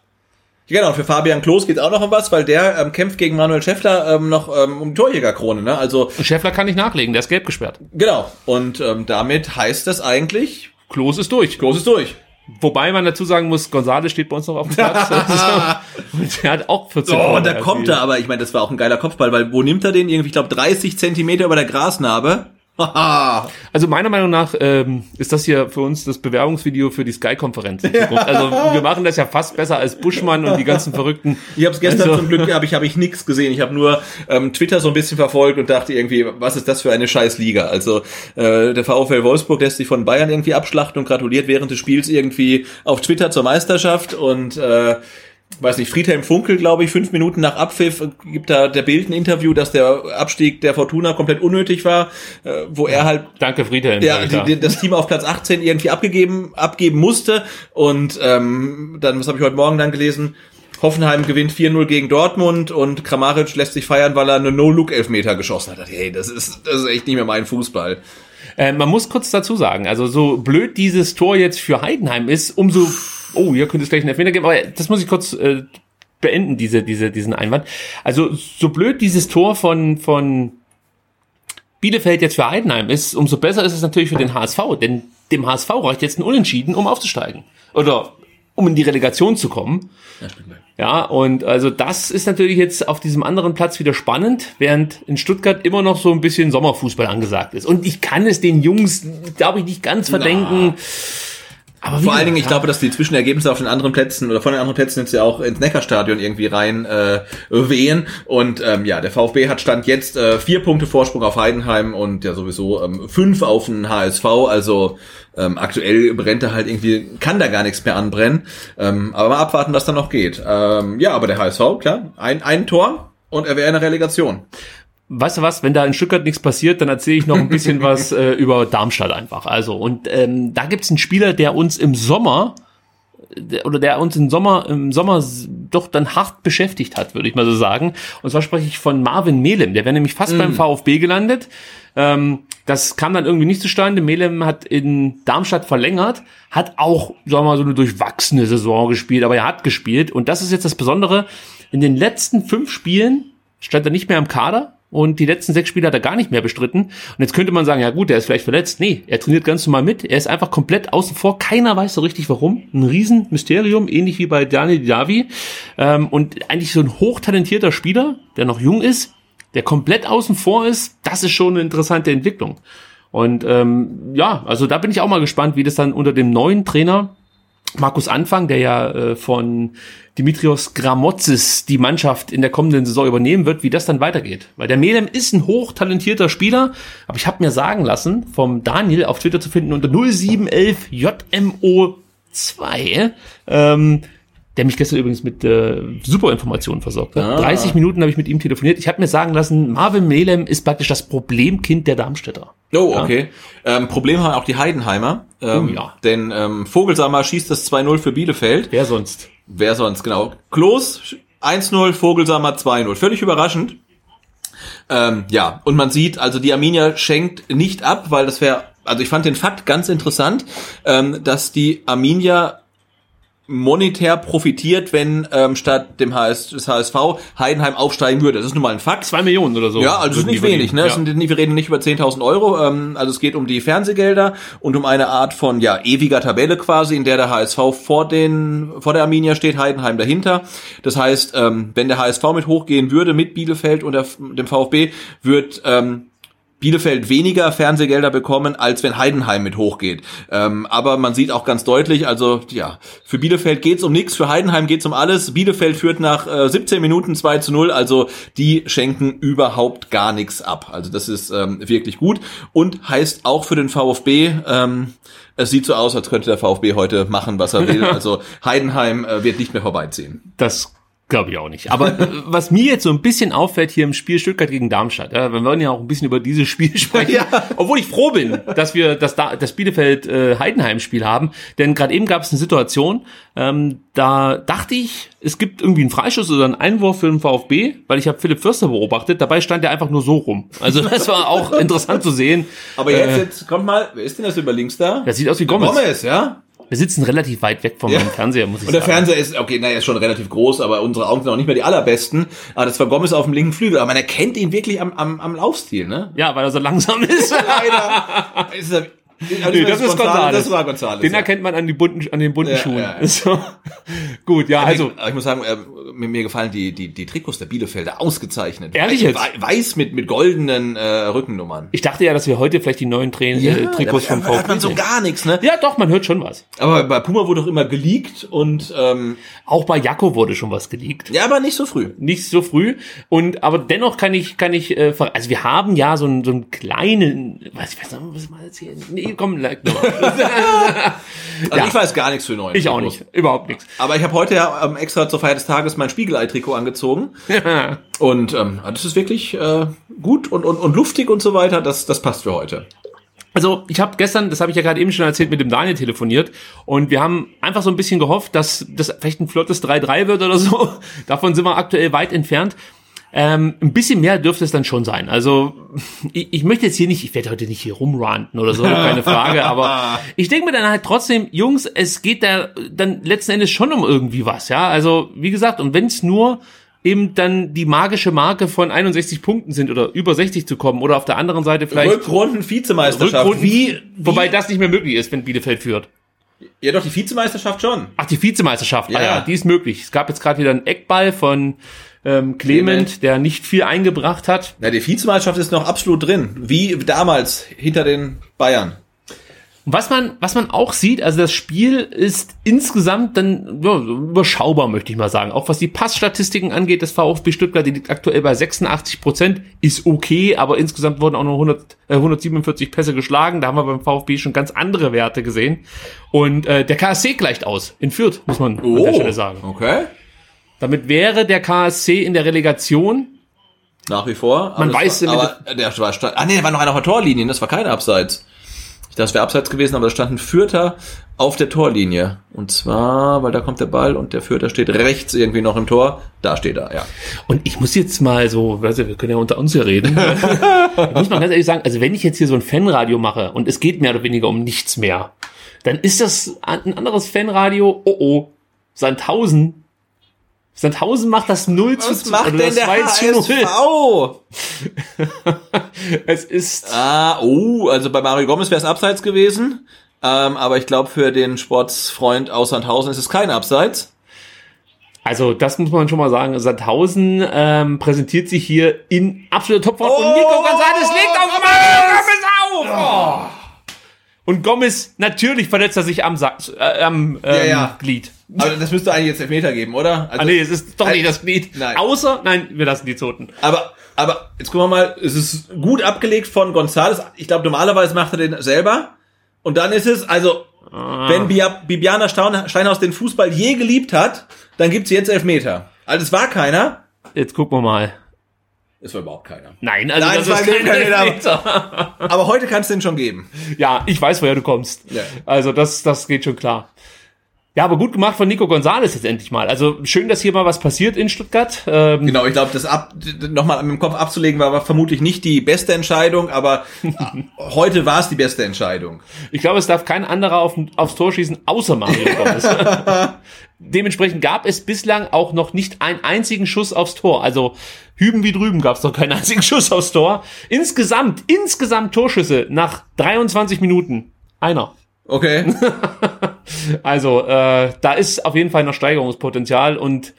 Genau, und für Fabian Klos geht auch noch um was, weil der ähm, kämpft gegen Manuel Schäffler ähm, noch ähm, um die Torjägerkrone. Ne? Also, Und Schäffler kann nicht nachlegen, der ist gelb gesperrt. genau. Und ähm, damit heißt das eigentlich, Klos ist durch. Klos ist durch. Wobei man dazu sagen muss, Gonzales steht bei uns noch auf dem Platz. und der hat auch 14 Oh, Tore da kommt er, aber ich meine, das war auch ein geiler Kopfball, weil wo nimmt er den? Irgendwie, ich glaube, 30 Zentimeter über der Grasnarbe. Also meiner Meinung nach ähm, ist das hier für uns das Bewerbungsvideo für die Sky-Konferenz. Also wir machen das ja fast besser als Buschmann und die ganzen Verrückten. Ich habe es gestern Also- zum Glück, habe ich, hab ich nichts gesehen. Ich habe nur ähm, Twitter so ein bisschen verfolgt und dachte irgendwie, was ist das für eine scheiß Liga? Also äh, der VfL Wolfsburg lässt sich von Bayern irgendwie abschlachten und gratuliert während des Spiels irgendwie auf Twitter zur Meisterschaft und äh, weiß nicht, Friedhelm Funkel, glaube ich, fünf Minuten nach Abpfiff gibt da der Bild ein Interview, dass der Abstieg der Fortuna komplett unnötig war, äh, wo er halt Danke Friedhelm. ja, die, das Team auf Platz 18 irgendwie abgegeben, abgeben musste. Und ähm, dann, was habe ich heute Morgen dann gelesen? Hoffenheim gewinnt 4-0 gegen Dortmund und Kramaric lässt sich feiern, weil er eine No-Look-Elfmeter geschossen hat. Hey, das ist, das ist echt nicht mehr mein Fußball. Äh, man muss kurz dazu sagen, also so blöd dieses Tor jetzt für Heidenheim ist, umso, oh, hier könnte es gleich einen Elfmeter geben, aber das muss ich kurz äh, beenden, diese, diese, diesen Einwand. Also so blöd dieses Tor von, von Bielefeld jetzt für Heidenheim ist, umso besser ist es natürlich für den HSV, denn dem HSV reicht jetzt ein Unentschieden, um aufzusteigen. Oder um in die Relegation zu kommen. Ja, und also das ist natürlich jetzt auf diesem anderen Platz wieder spannend, während in Stuttgart immer noch so ein bisschen Sommerfußball angesagt ist. Und ich kann es den Jungs, glaube ich, nicht ganz verdenken. Aber Vor allen Dingen, ich glaube, dass die Zwischenergebnisse auf den anderen Plätzen oder von den anderen Plätzen jetzt ja auch ins Neckarstadion irgendwie rein äh, wehen. Und ähm, ja, der VfB hat Stand jetzt äh, vier Punkte Vorsprung auf Heidenheim und ja sowieso ähm, fünf auf den HSV. Also ähm, aktuell brennt da halt irgendwie, kann da gar nichts mehr anbrennen. Ähm, aber mal abwarten, was da noch geht. Ähm, ja, aber der HSV, klar, ein, ein Tor und er wäre in der Relegation. Weißt du was, wenn da in Stuttgart nichts passiert, dann erzähle ich noch ein bisschen was äh, über Darmstadt einfach. Also, und ähm, da gibt's einen Spieler, der uns im Sommer der, oder der uns im Sommer, im Sommer doch dann hart beschäftigt hat, würde ich mal so sagen. Und zwar spreche ich von Marvin Melem. Der wäre nämlich fast beim VfB gelandet. Ähm, das kam dann irgendwie nicht zustande. Melem hat in Darmstadt verlängert, hat auch, sagen wir mal, so eine durchwachsene Saison gespielt, aber er hat gespielt. Und das ist jetzt das Besondere. In den letzten fünf Spielen stand er nicht mehr im Kader und die letzten sechs Spiele hat er gar nicht mehr bestritten. Und jetzt könnte man sagen, ja gut, der ist vielleicht verletzt. Nee, er trainiert ganz normal mit. Er ist einfach komplett außen vor. Keiner weiß so richtig warum. Ein Riesenmysterium, ähnlich wie bei Daniel Didavi. Ähm, und eigentlich so ein hochtalentierter Spieler, der noch jung ist, der komplett außen vor ist. Das ist schon eine interessante Entwicklung. Und ähm, ja, also da bin ich auch mal gespannt, wie das dann unter dem neuen Trainer Markus Anfang, der ja äh, von Dimitrios Gramotzis die Mannschaft in der kommenden Saison übernehmen wird, wie das dann weitergeht. Weil der Melem ist ein hochtalentierter Spieler, aber ich habe mir sagen lassen, vom Daniel auf Twitter zu finden unter 0711 JMO2, ähm, der mich gestern übrigens mit äh, super Informationen versorgt hat. 30 Minuten habe ich mit ihm telefoniert. Ich habe mir sagen lassen, Marvin Melem ist praktisch das Problemkind der Darmstädter. Oh, okay. Ähm, Problem haben auch die Heidenheimer. Ähm, Oh, ja. Denn ähm, Vogelsammer schießt das 2-0 für Bielefeld. Wer sonst? Wer sonst, genau. Klos 1-0, Vogelsammer 2-0. Völlig überraschend. Ähm, ja, und man sieht, also die Arminia schenkt nicht ab, weil das wäre, also ich fand den Fakt ganz interessant, ähm, dass die Arminia monetär profitiert, wenn ähm, statt dem HS, des HSV Heidenheim aufsteigen würde. Das ist nun mal ein Fakt. Zwei Millionen oder so. Ja, also es ist nicht wenig, ne? Es sind, wir reden nicht über 10.000 Euro. Ähm, also es geht um die Fernsehgelder und um eine Art von ja ewiger Tabelle quasi, in der der HSV vor den vor der Arminia steht, Heidenheim dahinter. Das heißt, ähm, wenn der HSV mit hochgehen würde mit Bielefeld und der, dem VfB, wird ähm, Bielefeld weniger Fernsehgelder bekommen, als wenn Heidenheim mit hochgeht. Ähm, aber man sieht auch ganz deutlich, also ja, für Bielefeld geht's um nichts, für Heidenheim geht's um alles. Bielefeld führt nach äh, 17 Minuten 2 zu 0, also die schenken überhaupt gar nichts ab. Also das ist ähm, wirklich gut und heißt auch für den VfB, ähm, es sieht so aus, als könnte der VfB heute machen, was er will. Also Heidenheim äh, wird nicht mehr vorbeiziehen. Das glaube ich auch nicht. Aber äh, was mir jetzt so ein bisschen auffällt hier im Spiel Stuttgart gegen Darmstadt, ja, wir wollen ja auch ein bisschen über dieses Spiel sprechen, Ja. obwohl ich froh bin, dass wir das, da das Bielefeld äh, haben, denn gerade eben gab es eine Situation, ähm, da dachte ich, es gibt irgendwie einen Freischuss oder einen Einwurf für den VfB, weil ich habe Philipp Förster beobachtet, dabei stand er einfach nur so rum. Also das war auch interessant zu sehen. Aber jetzt, jetzt kommt mal, wer ist denn das über links da? Das sieht aus wie Gomez. Gomez, ja? Wir sitzen relativ weit weg von Ja. meinem Fernseher, muss ich Und der sagen. Fernseher ist, okay, naja, ist schon relativ groß, aber unsere Augen sind auch nicht mehr die allerbesten. Aber das war Gomez auf dem linken Flügel. Aber man erkennt ihn wirklich am, am, am Laufstil, ne? ja, weil er so langsam ist. Leider. Nee, das ist Gonzales. Das war Gonzales. Den ja. erkennt man an, die bunten, an den bunten Ja, Schuhen. ja. So. Gut, ja, also. Aber ich muss sagen, äh, mir, mir gefallen die, die, die Trikots der Bielefelder ausgezeichnet. Ehrlich Wei- jetzt? wei- Weiß mit, mit goldenen äh, Rückennummern. Ich dachte ja, dass wir heute vielleicht die neuen Train äh, Trikots da vom hört VfB man so gar nichts, ne? Ja, doch, man hört schon was. Aber bei Puma wurde doch immer geleakt und ähm, Auch bei Jakko wurde schon was geleakt. ja, aber nicht so früh. Nicht so früh. Und aber dennoch kann ich, kann ich, äh, also wir haben ja so einen, so einen kleinen, was ich weiß nicht, was mal erzählen. Nee, komm, like, nochmal. Also Ja. ich weiß gar nichts für neuen ich auch nicht, überhaupt nichts. Aber ich habe heute ja ähm, extra zur Feier des Tages mein Spiegelei-Trikot angezogen. und ähm, das ist wirklich äh, gut und, und, und luftig und so weiter. Das, das passt für heute. Also ich habe gestern, das habe ich ja gerade eben schon erzählt, mit dem Daniel telefoniert und wir haben einfach so ein bisschen gehofft, dass das vielleicht ein flottes 3-3 wird oder so. Davon sind wir aktuell weit entfernt. Ähm, ein bisschen mehr dürfte es dann schon sein. Also ich, ich möchte jetzt hier nicht, ich werde heute nicht hier rumranten oder so, keine Frage, aber ich denke mir dann halt trotzdem, Jungs, es geht da dann letzten Endes schon um irgendwie was, ja. Also wie gesagt, und wenn es nur eben dann die magische Marke von 61 Punkten sind oder über 60 zu kommen oder auf der anderen Seite vielleicht Rückrunden-Vizemeisterschaft. Rückrunden, Wie, wobei das nicht mehr möglich ist, wenn Bielefeld führt. Ja, doch, die Vizemeisterschaft schon. Ach, die Vizemeisterschaft, Ja, ah, ja, ja. die ist möglich. Es gab jetzt gerade wieder einen Eckball von ähm, Clement, der nicht viel eingebracht hat. Ja, die Vizemeisterschaft ist noch absolut drin. Wie damals hinter den Bayern. Und Was man, was man auch sieht, also das Spiel ist insgesamt dann ja, überschaubar, möchte ich mal sagen. Auch was die Passstatistiken angeht, das VfB Stuttgart, die liegt aktuell bei 86 Prozent, ist okay, aber insgesamt wurden auch nur 100, äh, 147 Pässe geschlagen. Da haben wir beim VfB schon ganz andere Werte gesehen. Und äh, der KSC gleicht aus in Fürth, muss man an der Stelle sagen. okay. Damit wäre der KSC in der Relegation. Nach wie vor. Man weiß war, aber der war Ah nee, da war noch einer auf der Torlinie, das war kein Abseits. Das wäre abseits gewesen, aber da stand ein Fürther auf der Torlinie. Und zwar, weil da kommt der Ball und der Fürther steht rechts irgendwie noch im Tor. Da steht er, ja. Und ich muss jetzt mal so, weißt du, wir können ja unter uns hier reden. ich muss mal ganz ehrlich sagen, also wenn ich jetzt hier so ein Fanradio mache und es geht mehr oder weniger um nichts mehr, dann ist das ein anderes Fanradio, oh oh, Sandhausen. Sandhausen macht das 0 zu Was macht oder denn der 2 zu 0. HSV? Es ist, Ah, oh, also bei Mario Gomez wäre es abseits gewesen. Ähm, aber ich glaube, für den Sportsfreund aus Sandhausen ist es kein Abseits. also das muss man schon mal sagen, Sandhausen ähm, präsentiert sich hier in absoluter Topform Oh, und Nico Gonzalez legt auf Mario Gomez auf. Oh. Und Gomez, natürlich verletzt er sich am, Sa äh, am ähm, ja. Glied. Aber das müsste eigentlich jetzt Elfmeter geben, oder? Also, Ah nee, es ist doch nicht das Glied. Nein. Außer, nein, wir lassen die Zoten. Aber, aber jetzt gucken wir mal, es ist gut abgelegt von Gonzales. Ich glaube, normalerweise macht er den selber. Und dann ist es, also, wenn Bia- Bibiana Stein- Steinhaus den Fußball je geliebt hat, dann gibt's jetzt Elfmeter. Also es war keiner. Jetzt gucken wir mal. Es war überhaupt keiner. Nein, also Nein, das es war ist kein Elfmeter. Aber heute kann es den schon geben. Ja, ich weiß, woher du kommst. Ja. Also das, das geht schon klar. Ja, aber gut gemacht von Nico Gonzalez jetzt endlich mal. Also schön, dass hier mal was passiert in Stuttgart. Ähm, Genau, ich glaube, das ab, nochmal im Kopf abzulegen war, war vermutlich nicht die beste Entscheidung, aber heute war es die beste Entscheidung. Ich glaube, es darf kein anderer auf, aufs Tor schießen, außer Mario Gomez. Dementsprechend gab es bislang auch noch nicht einen einzigen Schuss aufs Tor. Also hüben wie drüben gab es noch keinen einzigen Schuss aufs Tor. Insgesamt, insgesamt Torschüsse nach 23 Minuten. Einer. Okay. Also äh, da ist auf jeden Fall noch Steigerungspotenzial und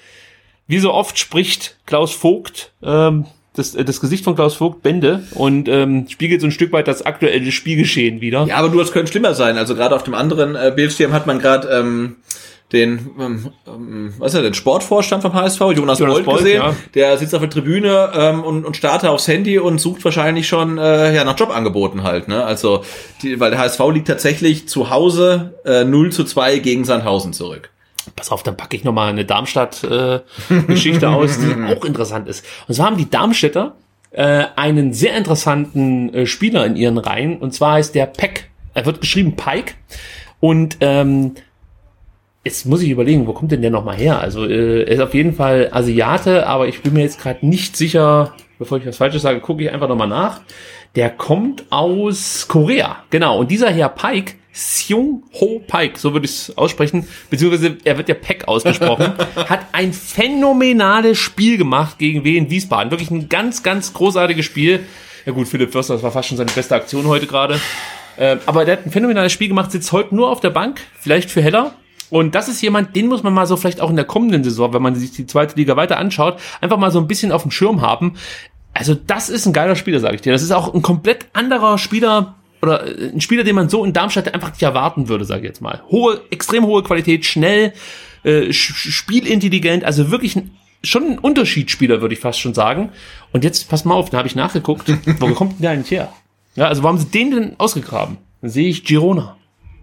wie so oft spricht Klaus Vogt, ähm, das, äh, das Gesicht von Klaus Vogt Bände und ähm, spiegelt so ein Stück weit das aktuelle Spielgeschehen wieder. Ja, aber du, das könnte schlimmer sein. Also gerade auf dem anderen äh, Bildschirm hat man gerade ähm, den, ähm, ähm, was ist er, den Sportvorstand vom HSV, Jonas, Jonas Bolt, Bolt, gesehen. ja. Der sitzt auf der Tribüne ähm, und, und starrt aufs Handy und sucht wahrscheinlich schon äh, ja nach Jobangeboten halt. Ne? Also, die, weil der HSV liegt tatsächlich zu Hause äh, 0 zu 2 gegen Sandhausen zurück. Pass auf, dann packe ich nochmal eine Darmstadt-Geschichte aus, die auch interessant ist. Und zwar haben die Darmstädter äh, einen sehr interessanten äh, Spieler in ihren Reihen, und zwar heißt der Peck. Er wird geschrieben Pike. Und ähm, jetzt muss ich überlegen, wo kommt denn der nochmal her? Also äh, er ist auf jeden Fall Asiate, aber ich bin mir jetzt gerade nicht sicher, bevor ich was Falsches sage, gucke ich einfach nochmal nach. Der kommt aus Korea, genau. Und dieser Herr Pike, Seung Ho Pike, so würde ich es aussprechen, beziehungsweise er wird ja Peck ausgesprochen, hat ein phänomenales Spiel gemacht gegen Wien Wiesbaden. Wirklich ein ganz, ganz großartiges Spiel. Ja gut, Philipp Förster, das war fast schon seine beste Aktion heute gerade. Äh, aber der hat ein phänomenales Spiel gemacht, sitzt heute nur auf der Bank, vielleicht für Heller. Und das ist jemand, den muss man mal so vielleicht auch in der kommenden Saison, wenn man sich die zweite Liga weiter anschaut, einfach mal so ein bisschen auf dem Schirm haben. Also das ist ein geiler Spieler, sage ich dir. Das ist auch ein komplett anderer Spieler oder äh, ein Spieler, den man so in Darmstadt einfach nicht erwarten würde, sage ich jetzt mal. Hohe, extrem hohe Qualität, schnell, äh, spielintelligent, also wirklich ein, schon ein Unterschiedsspieler, würde ich fast schon sagen. Und jetzt, pass mal auf, da habe ich nachgeguckt, wo kommt denn der eigentlich her? Ja, also wo haben sie den denn ausgegraben? Dann sehe ich Girona.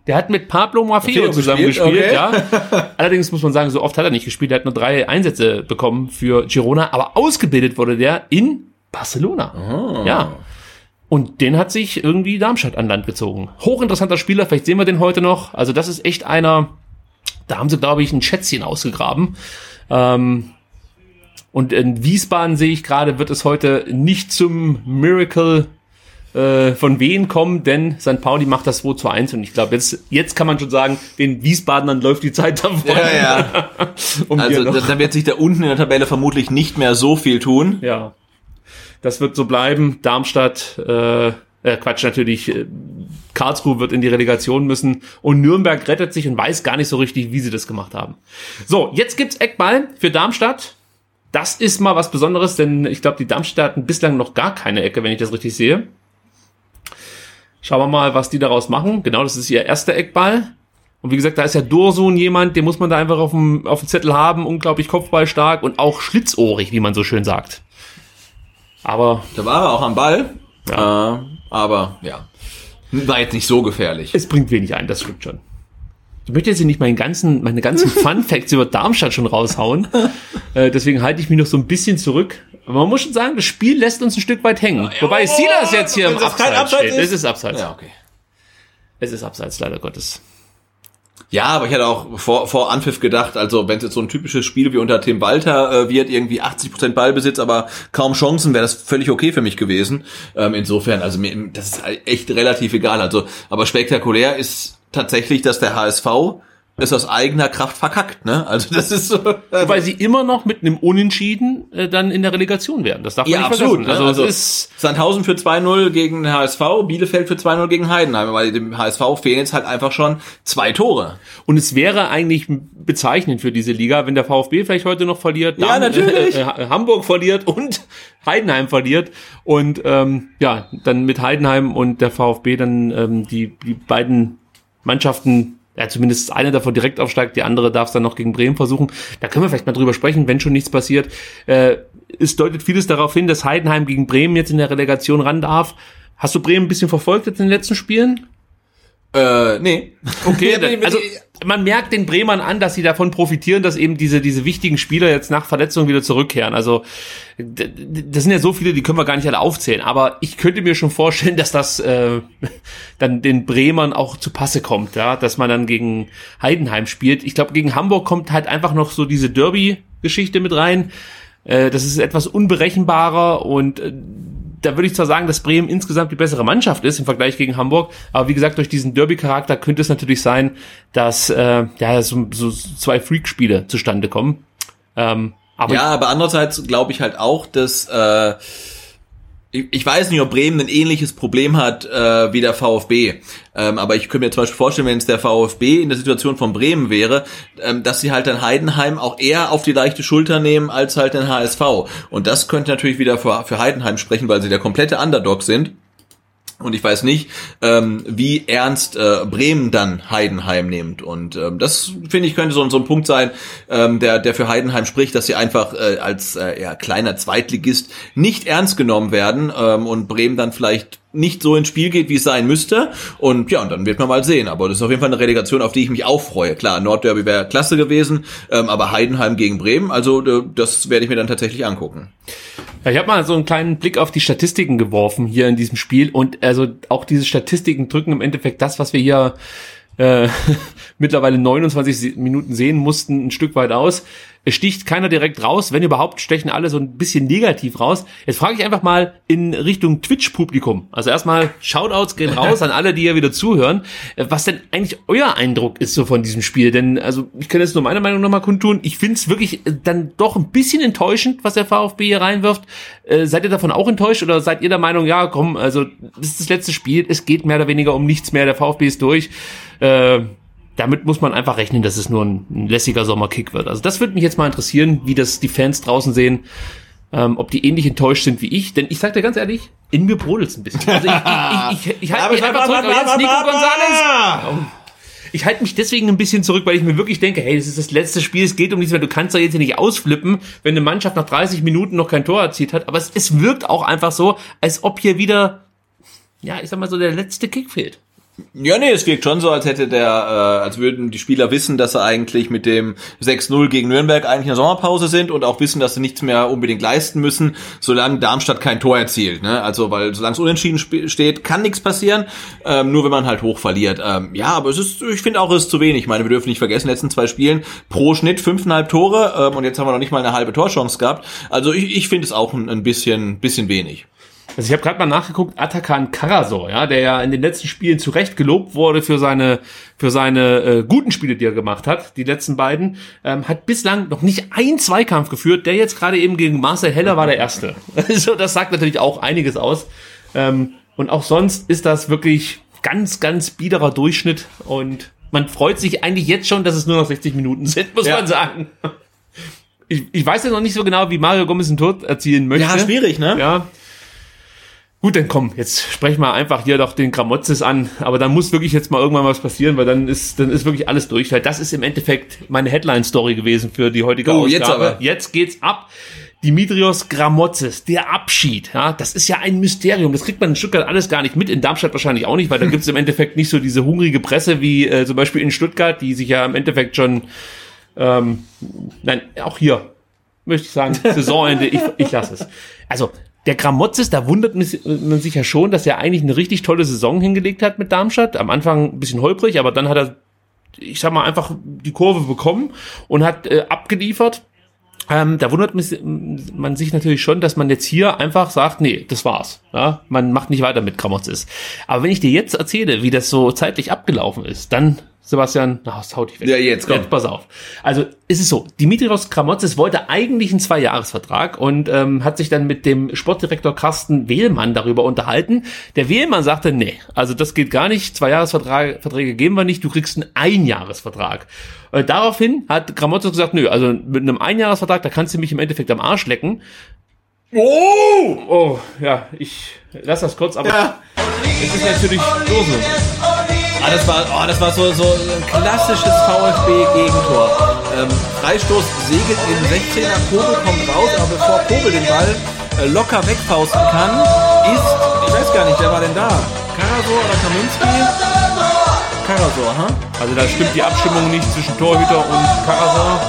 Der hat mit Pablo Maffeo zusammen gespielt, gespielt, okay. ja. Allerdings muss man sagen, so oft hat er nicht gespielt. Er hat nur drei Einsätze bekommen für Girona, aber ausgebildet wurde der in Barcelona. Ja. Und den hat sich irgendwie Darmstadt an Land gezogen. Hochinteressanter Spieler, vielleicht sehen wir den heute noch. Also das ist echt einer, da haben sie, glaube ich, ein Schätzchen ausgegraben. Ähm, und in Wiesbaden sehe ich gerade, wird es heute nicht zum Miracle äh, von wen kommen, denn St. Pauli macht das 2 zu 1 und ich glaube, jetzt, jetzt kann man schon sagen, den Wiesbadenern läuft die Zeit davon. Ja, ja. um Also noch- da, wird sich da unten in der Tabelle vermutlich nicht mehr so viel tun. Ja, das wird so bleiben. Darmstadt, äh, äh, Quatsch, natürlich, äh, Karlsruhe wird in die Relegation müssen und Nürnberg rettet sich und weiß gar nicht so richtig, wie sie das gemacht haben. So, jetzt gibt's Eckball für Darmstadt. Das ist mal was Besonderes, denn ich glaube, die Darmstädter hatten bislang noch gar keine Ecke, wenn ich das richtig sehe. Schauen wir mal, was die daraus machen. Genau, das ist ihr erster Eckball. Und wie gesagt, da ist ja Dursun jemand, den muss man da einfach auf dem, auf dem Zettel haben. Unglaublich kopfballstark und auch schlitzohrig, wie man so schön sagt. Aber Da war er auch am Ball. Äh, aber ja, war jetzt nicht so gefährlich. es bringt wenig ein, das stimmt schon. Ich möchte jetzt hier nicht meinen ganzen, meine ganzen Fun Facts über Darmstadt schon raushauen. Äh, deswegen halte ich mich noch so ein bisschen zurück. Aber man muss schon sagen, das Spiel lässt uns ein Stück weit hängen. Wobei Silas jetzt hier im Abseits Abseits steht. ist? Es ist Abseits. Ja, okay. es ist abseits leider Gottes. Ja, aber ich hätte auch vor, vor Anpfiff gedacht, also wenn es jetzt so ein typisches Spiel wie unter Tim Walter äh, wird, irgendwie 80% Ballbesitz, aber kaum Chancen, wäre das völlig okay für mich gewesen. Ähm, insofern, also mir, das ist halt echt relativ egal. Also, aber spektakulär ist tatsächlich, dass der HSV ist aus eigener Kraft verkackt, ne? Also das ist so. Äh, Weil sie immer noch mit einem Unentschieden äh, dann in der Relegation werden. Das darf man ja, nicht absolut. vergessen. Ne? Also, Also, es ist Sandhausen für 2-0 gegen den HSV, Bielefeld für 2-0 gegen Heidenheim, weil dem HSV fehlen jetzt halt einfach schon zwei Tore. und es wäre eigentlich bezeichnend für diese Liga, wenn der VfB vielleicht heute noch verliert, Ja, natürlich. Äh, äh, Hamburg verliert und Heidenheim verliert und ähm, ja, dann mit Heidenheim und der VfB dann ähm, die die beiden Mannschaften ja, zumindest eine davon direkt aufsteigt, die andere darf es dann noch gegen Bremen versuchen. Da können wir vielleicht mal drüber sprechen, wenn schon nichts passiert. Äh, es deutet vieles darauf hin, dass Heidenheim gegen Bremen jetzt in der Relegation ran darf. Hast du Bremen ein bisschen verfolgt jetzt in den letzten Spielen? Äh, nee. Okay, also man merkt den Bremern an, dass sie davon profitieren, dass eben diese diese wichtigen Spieler jetzt nach Verletzung wieder zurückkehren. Also das sind ja so viele, die können wir gar nicht alle aufzählen. Aber ich könnte mir schon vorstellen, dass das äh, dann den Bremern auch zu Passe kommt, ja, dass man dann gegen Heidenheim spielt. Ich glaube, gegen Hamburg kommt halt einfach noch so diese Derby-Geschichte mit rein. Äh, das ist etwas unberechenbarer und äh, da würde ich zwar sagen, dass Bremen insgesamt die bessere Mannschaft ist im Vergleich gegen Hamburg, aber wie gesagt, durch diesen Derby-Charakter könnte es natürlich sein, dass äh, ja so, so zwei Freak-Spiele zustande kommen. Ähm, aber Ja, aber andererseits glaube ich halt auch, dass äh, ich, weiß nicht, ob Bremen ein ähnliches Problem hat äh, wie der VfB. Ähm, aber ich könnte mir zum Beispiel vorstellen, wenn es der VfB in der Situation von Bremen wäre, ähm, dass sie halt dann Heidenheim auch eher auf die leichte Schulter nehmen als halt den HSV. Und das könnte natürlich wieder für, für Heidenheim sprechen, weil sie der komplette Underdog sind. Und ich weiß nicht, ähm, wie ernst äh, Bremen dann Heidenheim nimmt. Und ähm, das, finde ich, könnte so, so ein Punkt sein, ähm, der, der für Heidenheim spricht, dass sie einfach äh, als äh, ja, kleiner Zweitligist nicht ernst genommen werden ähm, und Bremen dann vielleicht nicht so ins Spiel geht, wie es sein müsste. Und ja, und dann wird man mal sehen. Aber das ist auf jeden Fall eine Relegation, auf die ich mich auch freue. Klar, Nordderby wäre klasse gewesen, ähm, aber Heidenheim gegen Bremen, also äh, das werde ich mir dann tatsächlich angucken. Ja, ich habe mal so einen kleinen Blick auf die Statistiken geworfen hier in diesem Spiel und also auch diese Statistiken drücken im Endeffekt das, was wir hier äh, mittlerweile 29 Se- Minuten sehen mussten, ein Stück weit aus. Es sticht keiner direkt raus, wenn überhaupt stechen alle so ein bisschen negativ raus. Jetzt frage ich einfach mal in Richtung Twitch-Publikum. Also erstmal Shoutouts gehen raus an alle, die hier wieder zuhören. Was denn eigentlich euer Eindruck ist so von diesem Spiel? Denn also ich kann jetzt nur meine Meinung nochmal kundtun. Ich finde es wirklich äh, dann doch ein bisschen enttäuschend, was der VfB hier reinwirft. Äh, seid ihr davon auch enttäuscht oder seid ihr der Meinung, ja komm, also das ist das letzte Spiel, es geht mehr oder weniger um nichts mehr, der VfB ist durch. Äh, damit muss man einfach rechnen, dass es nur ein, ein lässiger Sommerkick wird. Also das würde mich jetzt mal interessieren, wie das die Fans draußen sehen, ähm, ob die ähnlich enttäuscht sind wie ich. Denn ich sag dir ganz ehrlich, in mir brodelt's ein bisschen. Also ich, ich, ich, ich, ich halte mich einfach zurück. Aber jetzt Nico Gonzalez. Ich halte mich deswegen ein bisschen zurück, weil ich mir wirklich denke, hey, das ist das letzte Spiel, es geht um nichts mehr. Du kannst doch jetzt hier nicht ausflippen, wenn eine Mannschaft nach 30 Minuten noch kein Tor erzielt hat. Aber es, es wirkt auch einfach so, als ob hier wieder, ja, ich sag mal so, der letzte Kick fehlt. Ja, nee, es wirkt schon so, als hätte der, äh, als würden die Spieler wissen, dass sie eigentlich mit dem 6-0 gegen Nürnberg eigentlich in der Sommerpause sind und auch wissen, dass sie nichts mehr unbedingt leisten müssen, solange Darmstadt kein Tor erzielt. Ne? Also, weil solange es unentschieden steht, kann nichts passieren, ähm, nur wenn man halt hoch verliert. Ähm, ja, aber es ist, ich finde auch, es ist zu wenig. Ich meine, wir dürfen nicht vergessen, letzten zwei Spielen pro Schnitt fünfeinhalb Tore ähm, und jetzt haben wir noch nicht mal eine halbe Torchance gehabt. Also ich, ich finde es auch ein, ein bisschen, bisschen wenig. Also ich habe gerade mal nachgeguckt, Atakan Karasor, ja, der ja in den letzten Spielen zu Recht gelobt wurde für seine für seine äh, guten Spiele, die er gemacht hat, die letzten beiden, ähm, hat bislang noch nicht einen Zweikampf geführt. Der jetzt gerade eben gegen Marcel Heller war der erste. Also das sagt natürlich auch einiges aus. Ähm, und auch sonst ist das wirklich ganz ganz biederer Durchschnitt und man freut sich eigentlich jetzt schon, dass es nur noch 60 Minuten sind, muss Ja. man sagen. Ich, ich weiß ja noch nicht so genau, wie Mario Gomez ein Tor erzielen möchte. Ja, schwierig, ne? Ja. Gut, dann komm, jetzt sprechen wir einfach hier doch den Gramotzes an, aber dann muss wirklich jetzt mal irgendwann was passieren, weil dann ist, dann ist wirklich alles durch. Weil das ist im Endeffekt meine Headline-Story gewesen für die heutige Oh, Ausgabe. jetzt aber. Jetzt geht's ab. Dimitrios Gramotzes, der Abschied, ja, das ist ja ein Mysterium. Das kriegt man in Stuttgart alles gar nicht mit, in Darmstadt wahrscheinlich auch nicht, weil da gibt's im Endeffekt nicht so diese hungrige Presse wie äh, zum Beispiel in Stuttgart, die sich ja im Endeffekt schon, ähm, nein, auch hier möchte ich sagen, Saisonende, ich, ich lasse es. Also, der Gramotzes, da wundert man sich ja schon, dass er eigentlich eine richtig tolle Saison hingelegt hat mit Darmstadt. Am Anfang ein bisschen holprig, aber dann hat er, ich sag mal, einfach die Kurve bekommen und hat äh, abgeliefert. Ähm, da wundert man sich natürlich schon, dass man jetzt hier einfach sagt, nee, das war's. Ja, man macht nicht weiter mit Gramotzes. Aber wenn ich dir jetzt erzähle, wie das so zeitlich abgelaufen ist, dann Sebastian, na, das haut dich weg. Ja, jetzt komm. Jetzt, pass auf. Also, ist es so, Dimitrios Kramotzes wollte eigentlich einen Zweijahresvertrag und ähm, hat sich dann mit dem Sportdirektor Carsten Wehlmann darüber unterhalten. Der Wehlmann sagte, nee, also das geht gar nicht, Zweijahresverträge geben wir nicht, du kriegst einen Einjahresvertrag. Äh, daraufhin hat Kramotzes gesagt, nö, also mit einem Einjahresvertrag, da kannst du mich im Endeffekt am Arsch lecken. Oh! Oh, ja, ich lass das kurz, aber ja. es ist natürlich Dose. Ah, das war, oh, das war so, so ein klassisches VfB-Gegentor. Ähm, Freistoß segelt den 16er, Kobel kommt raus, aber bevor Kobel den Ball äh, locker wegfausten kann, ist, ich weiß gar nicht, wer war denn da? Karasor oder Kaminski? Karasor, ha? Also da stimmt die Abstimmung nicht zwischen Torhüter und Karasor.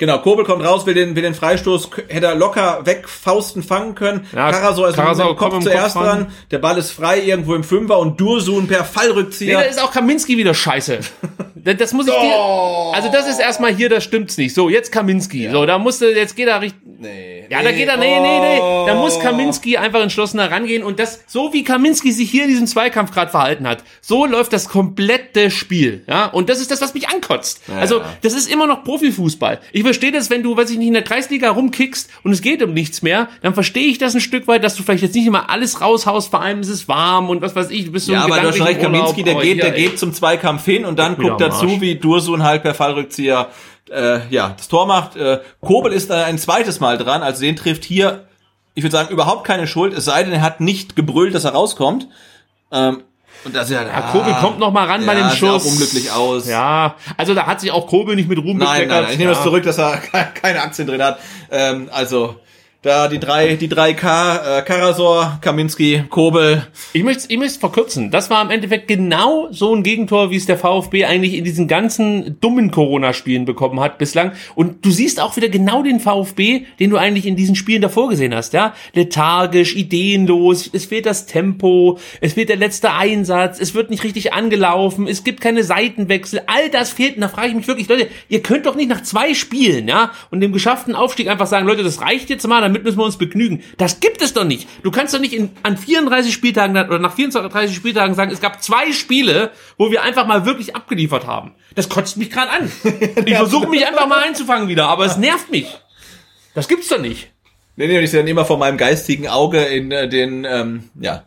Genau, Kobel kommt raus, will den, will den Freistoß, hätte er locker weg Fausten fangen können. Ja, Karasor ist Karasor mit dem Kopf zuerst Kopf dran, der Ball ist frei irgendwo im Fünfer und Dursun per Fallrückzieher. Nee, da ist auch Kaminski wieder scheiße. Das muss ich dir, oh. also das ist erstmal hier, das stimmt's nicht. So, jetzt Kaminski. Ja. So, da musste, jetzt geht er richtig, nee, ja, nee, da geht er, nee, nee, nee, da muss oh. Kaminski einfach entschlossener rangehen und das, so wie Kaminski sich hier in diesem Zweikampf gerade verhalten hat, so läuft das komplette Spiel, ja, und das ist das, was mich ankotzt. Ja. Also, das ist immer noch Profifußball. Ich verstehe das, wenn du, weiß ich nicht, in der Kreisliga rumkickst und es geht um nichts mehr, dann verstehe ich das ein Stück weit, dass du vielleicht jetzt nicht immer alles raushaust, vor allem ist es warm und was weiß ich, du bist so Ja, aber der Streich Kaminski, der geht, der geht zum Zweikampf hin und dann guckt er zu, wie Dursun halt per Fallrückzieher äh, ja, das Tor macht. Äh, Kobel ist da ein zweites Mal dran, also den trifft hier, ich würde sagen, überhaupt keine Schuld, es sei denn, er hat nicht gebrüllt, dass er rauskommt. Ähm, und das ja, ja Kobel kommt noch mal ran ja, bei dem Schuss. Sieht auch unglücklich aus. Ja, also da hat sich auch Kobel nicht mit Ruhm Nein, nein, nein, ich nehme ja. das zurück, dass er keine Aktien drin hat. Ähm, also da die drei, die drei K, äh, Karasor, Kaminski, Kobel. Ich möchte ich möchte verkürzen. Das war im Endeffekt genau so ein Gegentor, wie es der VfB eigentlich in diesen ganzen dummen Corona-Spielen bekommen hat bislang. Und du siehst auch wieder genau den VfB, den du eigentlich in diesen Spielen davor gesehen hast, ja? Lethargisch, ideenlos, es fehlt das Tempo, es fehlt der letzte Einsatz, es wird nicht richtig angelaufen, es gibt keine Seitenwechsel, all das fehlt. Und da frage ich mich wirklich, Leute, ihr könnt doch nicht nach zwei Spielen, ja, und dem geschafften Aufstieg einfach sagen, Leute, das reicht jetzt mal, damit müssen wir uns begnügen. Das gibt es doch nicht. Du kannst doch nicht in, an 34 Spieltagen oder nach 34 Spieltagen sagen, es gab zwei Spiele, wo wir einfach mal wirklich abgeliefert haben. Das kotzt mich gerade an. Ich versuche mich einfach mal einzufangen wieder, aber es nervt mich. Das gibt's doch nicht. Nee, nee, ich sehe dann immer vor meinem geistigen Auge in äh, den, ähm, ja,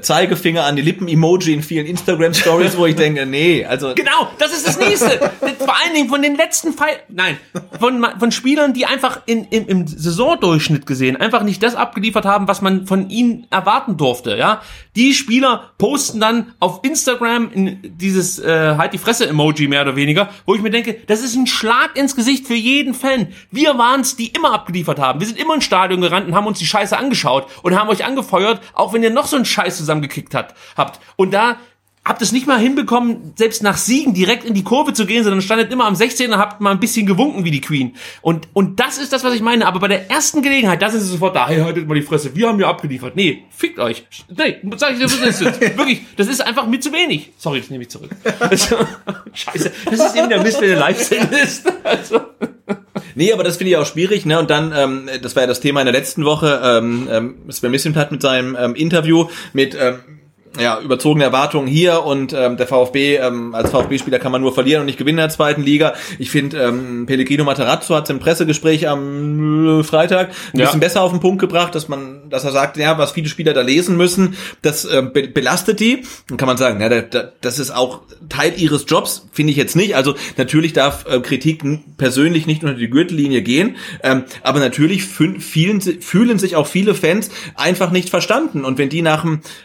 Zeigefinger an die Lippen-Emoji in vielen Instagram-Stories, wo ich denke, nee, also. Genau, das ist das nächste. Vor allen Dingen von den letzten Fall, nein, von, von Spielern, die einfach in, im, im Saisondurchschnitt gesehen einfach nicht das abgeliefert haben, was man von ihnen erwarten durfte, ja. Die Spieler posten dann auf Instagram in dieses äh, halt die Fresse-Emoji mehr oder weniger, wo ich mir denke, das ist ein Schlag ins Gesicht für jeden Fan. Wir waren's, die immer abgeliefert haben. Wir sind immer ins Stadion gerannt und haben uns die Scheiße angeschaut und haben euch angefeuert, auch wenn ihr noch so ein Scheiß zusammengekickt hat, habt. Und da habt es nicht mal hinbekommen, selbst nach Siegen direkt in die Kurve zu gehen, sondern standet immer am 16er, und habt mal ein bisschen gewunken wie die Queen. Und, und das ist das, was ich meine. Aber bei der ersten Gelegenheit, da sind sie sofort da, hey, haltet mal die Fresse, wir haben ja abgeliefert. Nee, fickt euch. Nee, sag ich dir, was ist das? Wirklich, das ist einfach mir zu wenig. Sorry, das nehme ich zurück. Scheiße, das ist eben der Mist, wenn der Live-Szene ist. Also. Nee, aber das finde ich auch schwierig, ne? Und dann, ähm, das war ja das Thema in der letzten Woche, ähm, ähm, Sven Missim hat mit seinem ähm, Interview mit ähm, ja, überzogene Erwartungen hier und ähm, der VfB, ähm, als VfB-Spieler kann man nur verlieren und nicht gewinnen in der zweiten Liga. Ich finde, ähm, Pellegrino Materazzo hat im Pressegespräch am äh, Freitag ein ja. bisschen besser auf den Punkt gebracht, dass man, dass er sagt, ja, was viele Spieler da lesen müssen, das äh, be belastet die. Dann kann man sagen, ja, da, da, das ist auch Teil ihres Jobs, finde ich jetzt nicht. Also natürlich darf äh, Kritik persönlich nicht unter die Gürtellinie gehen, ähm, aber natürlich fühlen, fühlen sich auch viele Fans einfach nicht verstanden. Und wenn die nach,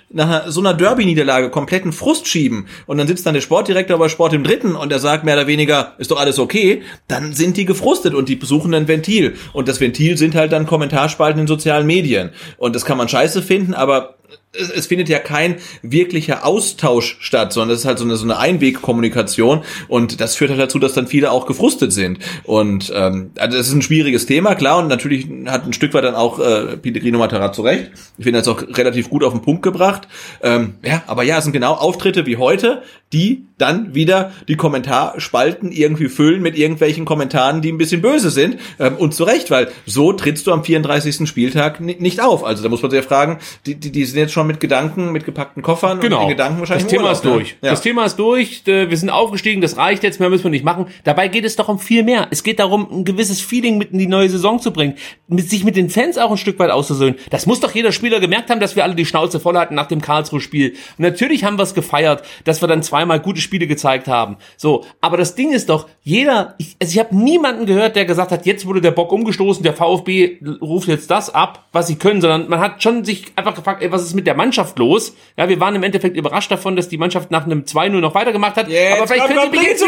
nach so einer Derby-Niederlage kompletten Frust schieben und dann sitzt dann der Sportdirektor bei Sport im Dritten und er sagt mehr oder weniger, ist doch alles okay, dann sind die gefrustet und die besuchen ein Ventil. Und das Ventil sind halt dann Kommentarspalten in sozialen Medien. Und das kann man scheiße finden, aber es, es findet ja kein wirklicher Austausch statt, sondern es ist halt so eine, so eine Einwegkommunikation und das führt halt dazu, dass dann viele auch gefrustet sind. Und ähm, also das ist ein schwieriges Thema, klar, und natürlich hat ein Stück weit dann auch äh, Pellegrino Matarazzo recht. Ich finde das auch relativ gut auf den Punkt gebracht. Ähm, ja, aber ja, es sind genau Auftritte wie heute, die dann wieder die Kommentarspalten irgendwie füllen mit irgendwelchen Kommentaren, die ein bisschen böse sind. Ähm, und zu Recht, weil so trittst du am 34. Spieltag nicht auf. Also da muss man sich ja fragen, die, die, die sind jetzt schon mit Gedanken, mit gepackten Koffern genau. und den Gedanken wahrscheinlich Das Thema Urlaub, ist durch. Ne? Ja. Das Thema ist durch. Äh, Wir sind aufgestiegen, das reicht jetzt, mehr müssen wir nicht machen. Dabei geht es doch um viel mehr. Es geht darum, ein gewisses Feeling mit in die neue Saison zu bringen, mit sich mit den Fans auch ein Stück weit auszusöhnen. Das muss doch jeder Spieler gemerkt haben, dass wir alle die Schnauze voll hatten nach dem Karlsruhe-Spiel. Natürlich haben wir es gefeiert, dass wir dann zweimal gute Spiele gezeigt haben. So, aber das Ding ist doch, jeder, ich, also ich habe niemanden gehört, der gesagt hat, jetzt wurde der Bock umgestoßen, der VfB ruft jetzt das ab, was sie können, sondern man hat schon sich einfach gefragt, ey, was ist mit der Mannschaft los? Ja, wir waren im Endeffekt überrascht davon, dass die Mannschaft nach einem 2-0 noch weitergemacht hat. aber vielleicht können sie beginnen zu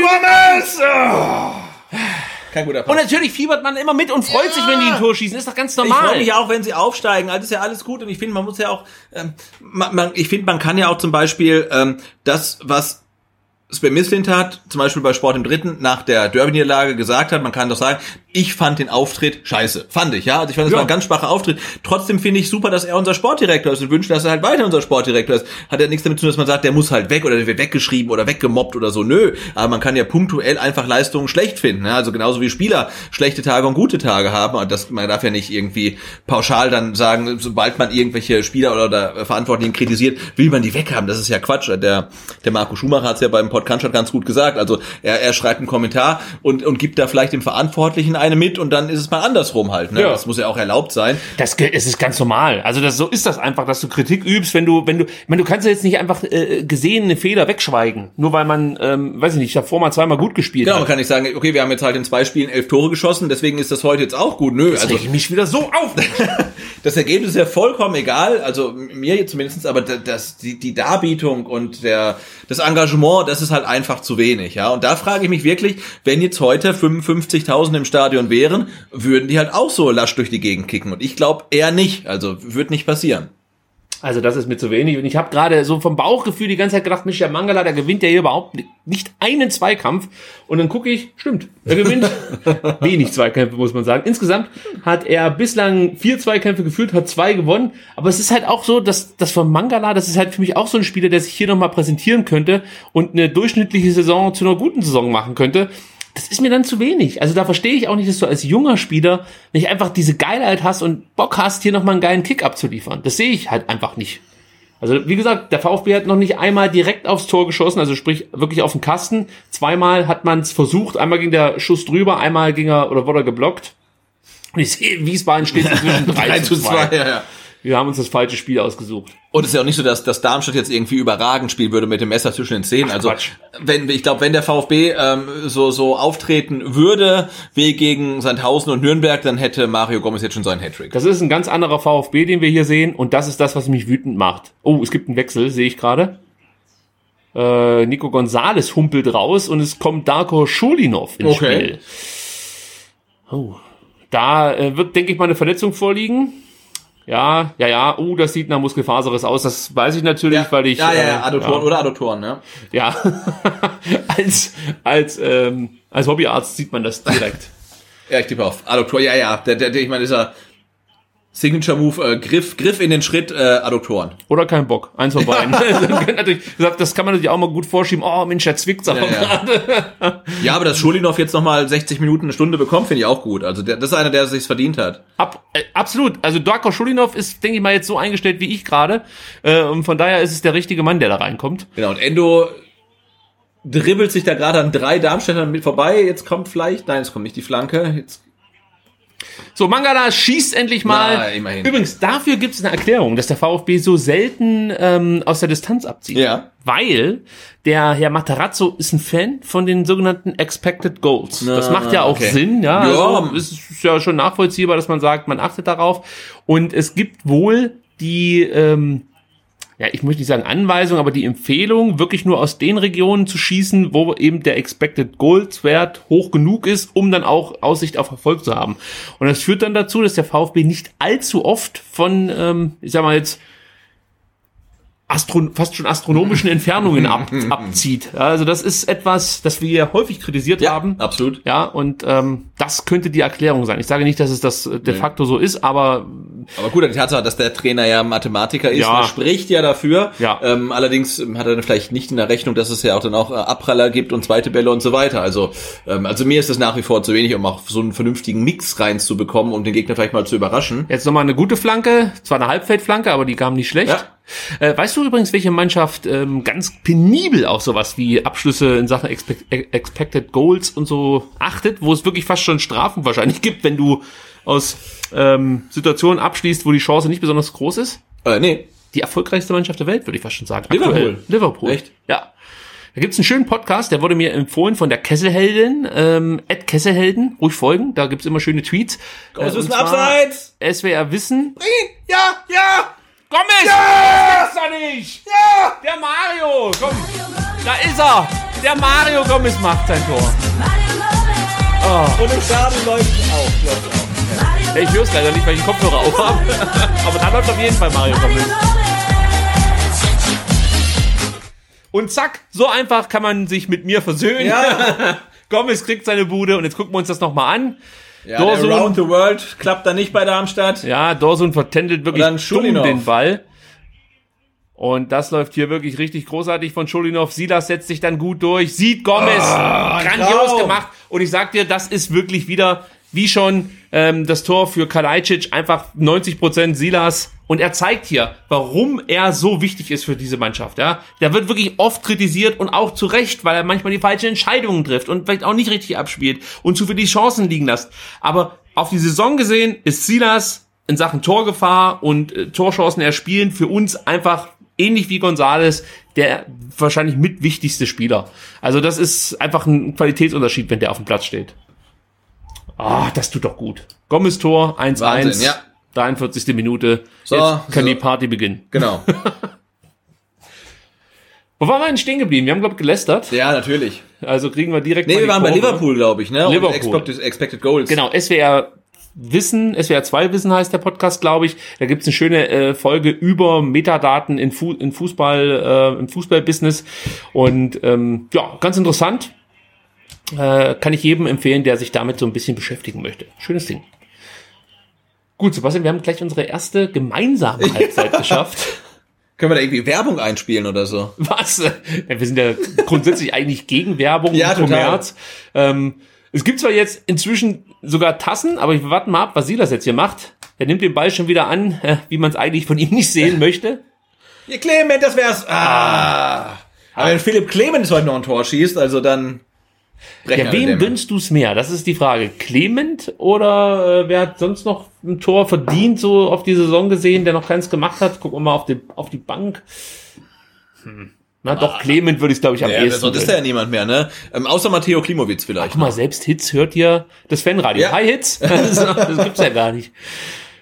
Kein guter Pass. Und natürlich fiebert man immer mit und freut sich, wenn die ein Tor schießen. Ist doch ganz Ich freue normal. mich auch, wenn sie aufsteigen. Also ist ja alles gut. Und ich finde, man muss ja auch, ähm, man, man, ich finde, man kann ja auch zum Beispiel ähm, das, was Sven Mislintat zum Beispiel bei Sport im Dritten nach der Derby-Niederlage gesagt hat, man kann doch sagen, ich fand den Auftritt scheiße. Fand ich, ja. Also ich fand, das Ja. war ein ganz schwacher Auftritt. Trotzdem finde ich super, dass er unser Sportdirektor ist und wünsche, dass er halt weiter unser Sportdirektor ist. Hat ja nichts damit zu tun, dass man sagt, der muss halt weg oder der wird weggeschrieben oder weggemobbt oder so. Nö. Aber man kann ja punktuell einfach Leistungen schlecht finden. Ja? Also genauso wie Spieler schlechte Tage und gute Tage haben. Und das, man darf ja nicht irgendwie pauschal dann sagen, sobald man irgendwelche Spieler oder, oder Verantwortlichen kritisiert, will man die weghaben. Das ist ja Quatsch. Der, der Marco Schumacher hat es ja beim Podcast ganz gut gesagt. Also er, er schreibt einen Kommentar und, und gibt da vielleicht dem Verantwortlichen eine mit und dann ist es mal andersrum halt. Ne? Ja. Das muss ja auch erlaubt sein. Das es ist ganz normal. Also das so ist das einfach, dass du Kritik übst, wenn du wenn du ich meine, du kannst ja jetzt nicht einfach äh, gesehene Fehler wegschweigen, nur weil man ähm, weiß ich nicht, davor mal zweimal gut gespielt Genau, man hat. kann nicht sagen, okay, wir haben jetzt halt in zwei Spielen elf Tore geschossen, deswegen ist das heute jetzt auch gut. Nö, Also also ich mich wieder so auf. das Ergebnis ist ja vollkommen egal, also mir jetzt zumindest, aber da- das, die, die Darbietung und der, das Engagement, das ist halt einfach zu wenig, ja. Und da frage ich mich wirklich, wenn jetzt heute 55.000 im Stadion wären, würden die halt auch so lasch durch die Gegend kicken. Und ich glaube eher nicht, also wird nicht passieren. Also das ist mir zu wenig. Und ich habe gerade so vom Bauchgefühl die ganze Zeit gedacht, Micha Mangala, der gewinnt ja hier überhaupt nicht einen Zweikampf. Und dann gucke ich, stimmt, er gewinnt wenig Zweikämpfe, muss man sagen. Insgesamt hat er bislang vier Zweikämpfe geführt, hat zwei gewonnen. Aber es ist halt auch so, dass das von Mangala, das ist halt für mich auch so ein Spieler, der sich hier nochmal präsentieren könnte und eine durchschnittliche Saison zu einer guten Saison machen könnte. Das ist mir dann zu wenig. Also da verstehe ich auch nicht, dass du als junger Spieler nicht einfach diese Geilheit hast und Bock hast, hier nochmal einen geilen Kick abzuliefern. Das sehe ich halt einfach nicht. Also wie gesagt, der VfB hat noch nicht einmal direkt aufs Tor geschossen, also sprich wirklich auf den Kasten. Zweimal hat man es versucht, einmal ging der Schuss drüber, einmal ging er oder wurde er geblockt. Und ich sehe, Wiesbaden steht inzwischen 3, zu 2. ja, ja. Wir haben uns das falsche Spiel ausgesucht. Und es ist ja auch nicht so, dass, dass Darmstadt jetzt irgendwie überragend spielen würde mit dem Messer zwischen den Zähnen. Also Quatsch. wenn ich glaube, wenn der VfB ähm, so so auftreten würde wie gegen Sandhausen und Nürnberg, dann hätte Mario Gomez jetzt schon seinen Hattrick. Das ist ein ganz anderer VfB, den wir hier sehen. Und das ist das, was mich wütend macht. Oh, es gibt einen Wechsel, sehe ich gerade. Äh, Nico Gonzales humpelt raus und es kommt Darko Schulinov ins Okay. Spiel. Oh. Da äh, wird, denke ich mal, eine Verletzung vorliegen. Ja, ja, ja. Oh, das sieht nach Muskelfaserriss aus. Das weiß ich natürlich, weil ich. ja, ja, äh, ja, Adduktoren oder Adduktoren, ne? Ja, als als ähm, als Hobbyarzt sieht man das direkt. Ja, ich tippe auf Adduktor. Ja, ja, der, der, der ich meine, dieser Signature Move, äh, Griff, Griff in den Schritt, äh, Adduktoren. Oder kein Bock. Eins von beiden. Das kann natürlich- das kann man natürlich auch mal gut vorschieben. Oh Mensch, der zwickt aber Ja, ja. gerade. Ja, aber dass Schulinov jetzt nochmal 60 Minuten eine Stunde bekommt, finde ich auch gut. Also der, das ist einer, der es sich verdient hat. Ab, äh, absolut. Also Darko Schulinov ist, denke ich mal, jetzt so eingestellt wie ich gerade. Äh, und von daher ist es der richtige Mann, der da reinkommt. Genau, und Endo dribbelt sich da gerade an drei Darmstädtern mit vorbei. Jetzt kommt vielleicht, nein, es kommt nicht die Flanke. Jetzt, So, Mangala schießt endlich mal. Ja, immerhin. Übrigens, dafür gibt es eine Erklärung, dass der VfB so selten ähm, aus der Distanz abzieht. Ja. Weil der Herr Matarazzo ist ein Fan von den sogenannten Expected Goals. das macht ja auch okay. Sinn, ja. Ja. Also, es ist ja schon nachvollziehbar, dass man sagt, man achtet darauf. Und es gibt wohl die, ähm, ja, ich möchte nicht sagen Anweisung, aber die Empfehlung, wirklich nur aus den Regionen zu schießen, wo eben der Expected Goals Wert hoch genug ist, um dann auch Aussicht auf Erfolg zu haben. Und das führt dann dazu, dass der VfB nicht allzu oft von, ähm, ich sag mal jetzt, Astro fast schon astronomischen Entfernungen ab abzieht. Ja, Also das ist etwas, das wir häufig kritisiert haben. absolut. Ja, und ähm, das könnte die Erklärung sein. Ich sage nicht, dass es das äh, de facto so ist, aber Aber gut, die Tatsache, dass der Trainer ja Mathematiker ist, Ja. spricht ja dafür. Ja. Ähm, allerdings ähm, hat er dann vielleicht nicht in der Rechnung, dass es ja auch dann auch äh, Abpraller gibt und zweite Bälle und so weiter. Also, ähm, also mir ist das nach wie vor zu wenig, um auch so einen vernünftigen Mix reinzubekommen, um den Gegner vielleicht mal zu überraschen. jetzt nochmal eine gute Flanke, zwar eine Halbfeldflanke, aber die kam nicht schlecht. Äh, weißt du übrigens, welche Mannschaft ähm, ganz penibel auf sowas wie Abschlüsse in Sachen Expect äh, Expected Goals und so achtet, wo es wirklich fast schon Strafen wahrscheinlich gibt, wenn du aus ähm, Situationen abschließt, wo die Chance nicht besonders groß ist? Äh, nee. Die erfolgreichste Mannschaft der Welt, würde ich fast schon sagen. Liverpool. Aktuell. Liverpool. Echt? Ja. Da gibt's einen schönen Podcast, der wurde mir empfohlen von der Kesselheldin, ähm, Ed Kesselhelden, ruhig folgen, da gibt's immer schöne Tweets. Äh, Großes zwar Abseits! SWR Wissen. Ja, ja! Gomez! Ja! Das doch nicht! Ja! Der Mario! Komm! Da ist er! Der Mario Gomez macht sein Tor. Und im Stadion läuft auch, läuft auch. Ich hör's leider nicht, weil ich den Kopfhörer auf habe. Aber da läuft auf jeden Fall Mario Gomez. Und zack, so einfach kann man sich mit mir versöhnen. Ja, Gomez kriegt seine Bude und jetzt gucken wir uns das nochmal an. Ja Dorsun- Round the World klappt da nicht bei Darmstadt. Ja, Dorsun vertändelt wirklich dumm den Ball. Und das läuft hier wirklich richtig großartig von Schulinov. Silas setzt sich dann gut durch, sieht Gomez, grandios Traum. gemacht. Und ich sag dir, das ist wirklich wieder, wie schon ähm, das Tor für Kalajdzic, einfach 90% Silas. Und er zeigt hier, warum er so wichtig ist für diese Mannschaft. Ja, Der wird wirklich oft kritisiert und auch zu Recht, weil er manchmal die falschen Entscheidungen trifft und vielleicht auch nicht richtig abspielt und zu viel die Chancen liegen lässt. Aber auf die Saison gesehen ist Silas in Sachen Torgefahr und äh, Torchancen erspielen für uns einfach ähnlich wie Gonzales der wahrscheinlich mitwichtigste Spieler. Also das ist einfach ein Qualitätsunterschied, wenn der auf dem Platz steht. Ah, das tut doch gut. Gomez Tor 1-1. Wahnsinn, ja. 43. Minute. So, Jetzt kann so. die Party beginnen. Genau. Wo waren wir denn stehen geblieben? Wir haben, glaube ich, gelästert. Ja, natürlich. Also kriegen wir direkt Nee, wir waren bei Kurve. Liverpool, glaube ich, ne? Liverpool. Und Expected, expected Goals. Genau, SWR Wissen, SWR 2 Wissen heißt der Podcast, glaube ich. Da gibt's eine schöne äh, Folge über Metadaten in, Fu in Fußball, äh, im Fußballbusiness. Und ähm, ja, ganz interessant. Äh, kann ich jedem empfehlen, der sich damit so ein bisschen beschäftigen möchte. Schönes Ding. Gut, Sebastian, wir haben gleich unsere erste gemeinsame Halbzeit geschafft. Können wir da irgendwie Werbung einspielen oder so? Was? Wir sind ja grundsätzlich eigentlich gegen Werbung Ja, und. Kommerz. Ähm, es gibt zwar jetzt inzwischen sogar Tassen, aber ich warten mal ab, was Silas jetzt hier macht. Er nimmt den Ball schon wieder an, äh, wie man es eigentlich von ihm nicht sehen möchte. Ihr Clement, das wär's. Ah. Aber wenn Philipp Clement heute noch ein Tor schießt, also dann brechen Ja, wem gönnst du es mehr? Das ist die Frage. Clement oder äh, wer hat sonst noch ein Tor verdient, so auf die Saison gesehen, der noch keins gemacht hat? Gucken wir mal auf die, auf die Bank. Hm. Na doch, Clement würde ich glaube ich am Ja, ehesten sonst ist gönnen. ja niemand mehr, ne? Ähm, außer Matteo Klimowitz vielleicht. Guck mal, selbst Hits hört ihr das Fanradio. Ja. Hi Hits. Das, das gibt's ja gar nicht.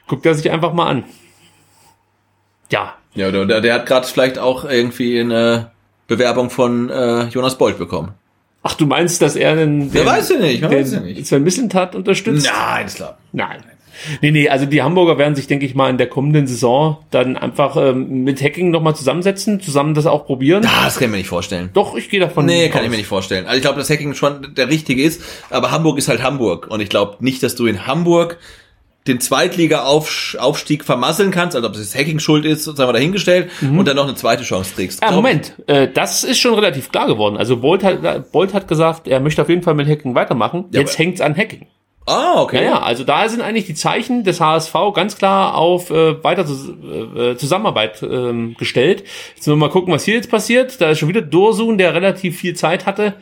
Guckt er sich einfach mal an. Ja, Ja, der, der, der hat gerade vielleicht auch irgendwie eine Bewerbung von äh, Jonas Bolt bekommen. Ach, du meinst, dass er den, Wer den, weiß ja nicht, man den weiß ja nicht. Sven Mislintat unterstützt? Nein, ist klar. Nein. Nee, nee, also die Hamburger werden sich, denke ich mal, in der kommenden Saison dann einfach ähm, mit Hacking nochmal zusammensetzen, zusammen das auch probieren. Das kann ich mir nicht vorstellen. Doch, ich gehe davon Nee, kann aus. ich mir nicht vorstellen. Also ich glaube, dass Hacking schon der richtige ist, aber Hamburg ist halt Hamburg. Und ich glaube nicht, dass du in Hamburg den Zweitliga-Aufstieg vermasseln kannst, also ob es jetzt Hacking schuld ist, sagen wir dahingestellt, und dann noch eine zweite Chance kriegst. Ah, Moment, äh, das ist schon relativ klar geworden. Also Bolt hat, Bolt hat gesagt, er möchte auf jeden Fall mit Hacking weitermachen. Ja, Jetzt hängt's an Hacking. Ah, okay. Ja, ja, also da sind eigentlich die Zeichen des HSV ganz klar auf äh, weiter zus äh, Zusammenarbeit ähm, gestellt. Jetzt müssen wir mal gucken, was hier jetzt passiert. Da ist schon wieder Dorsun, der relativ viel Zeit hatte,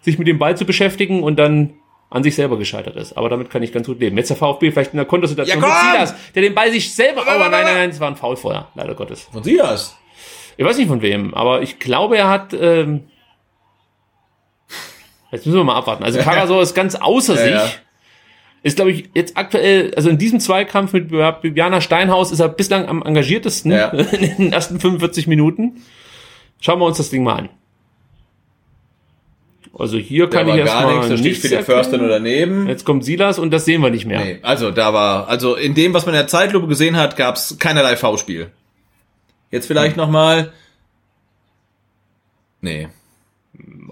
sich mit dem Ball zu beschäftigen und dann an sich selber gescheitert ist. Aber damit kann ich ganz gut leben. Jetzt der VfB vielleicht in der Kontosituation Ja, mit! Silas, der den Ball sich selber... Oh, nein, nein, nein, es war ein Foul vorher, leider Gottes. Sie das. Ich weiß nicht von wem, aber ich glaube, er hat... Ähm, jetzt müssen wir mal abwarten. Also Karasor ist ganz außer Ja, sich. ja. Ist, glaube ich, jetzt aktuell, also in diesem Zweikampf mit Bibiana Steinhaus ist er bislang am engagiertesten Ja. in den ersten 45 Minuten. Schauen wir uns das Ding mal an. Also hier Da kann ich erstmal nichts, da steht nichts. Förster nur daneben. Jetzt kommt Silas und das sehen wir nicht mehr. Nee, also da war, also in dem, was man in der Zeitlupe gesehen hat, gab's keinerlei V-Spiel. Jetzt vielleicht noch mal, Nee.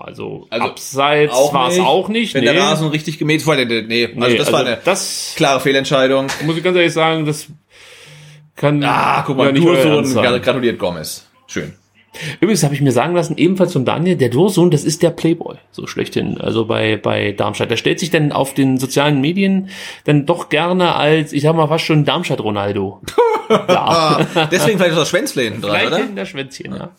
Also, Also, abseits war es auch nicht. Wenn nee. der Rasen richtig gemäht wurde, nee. Also Nee, das also war eine das klare Fehlentscheidung. muss ich ganz ehrlich sagen, das kann Ah, guck mal, Ernst sein. gratuliert Gomez. Schön. Übrigens habe ich mir sagen lassen, ebenfalls von Daniel, der Dursohn, das ist der Playboy, so schlechthin, also bei, bei Darmstadt. Der stellt sich dann auf den sozialen Medien dann doch gerne als, ich sag mal fast schon Darmstadt-Ronaldo. ja, Deswegen vielleicht das Schwänzle hinten dran, oder? in der Schwänzchen, ja.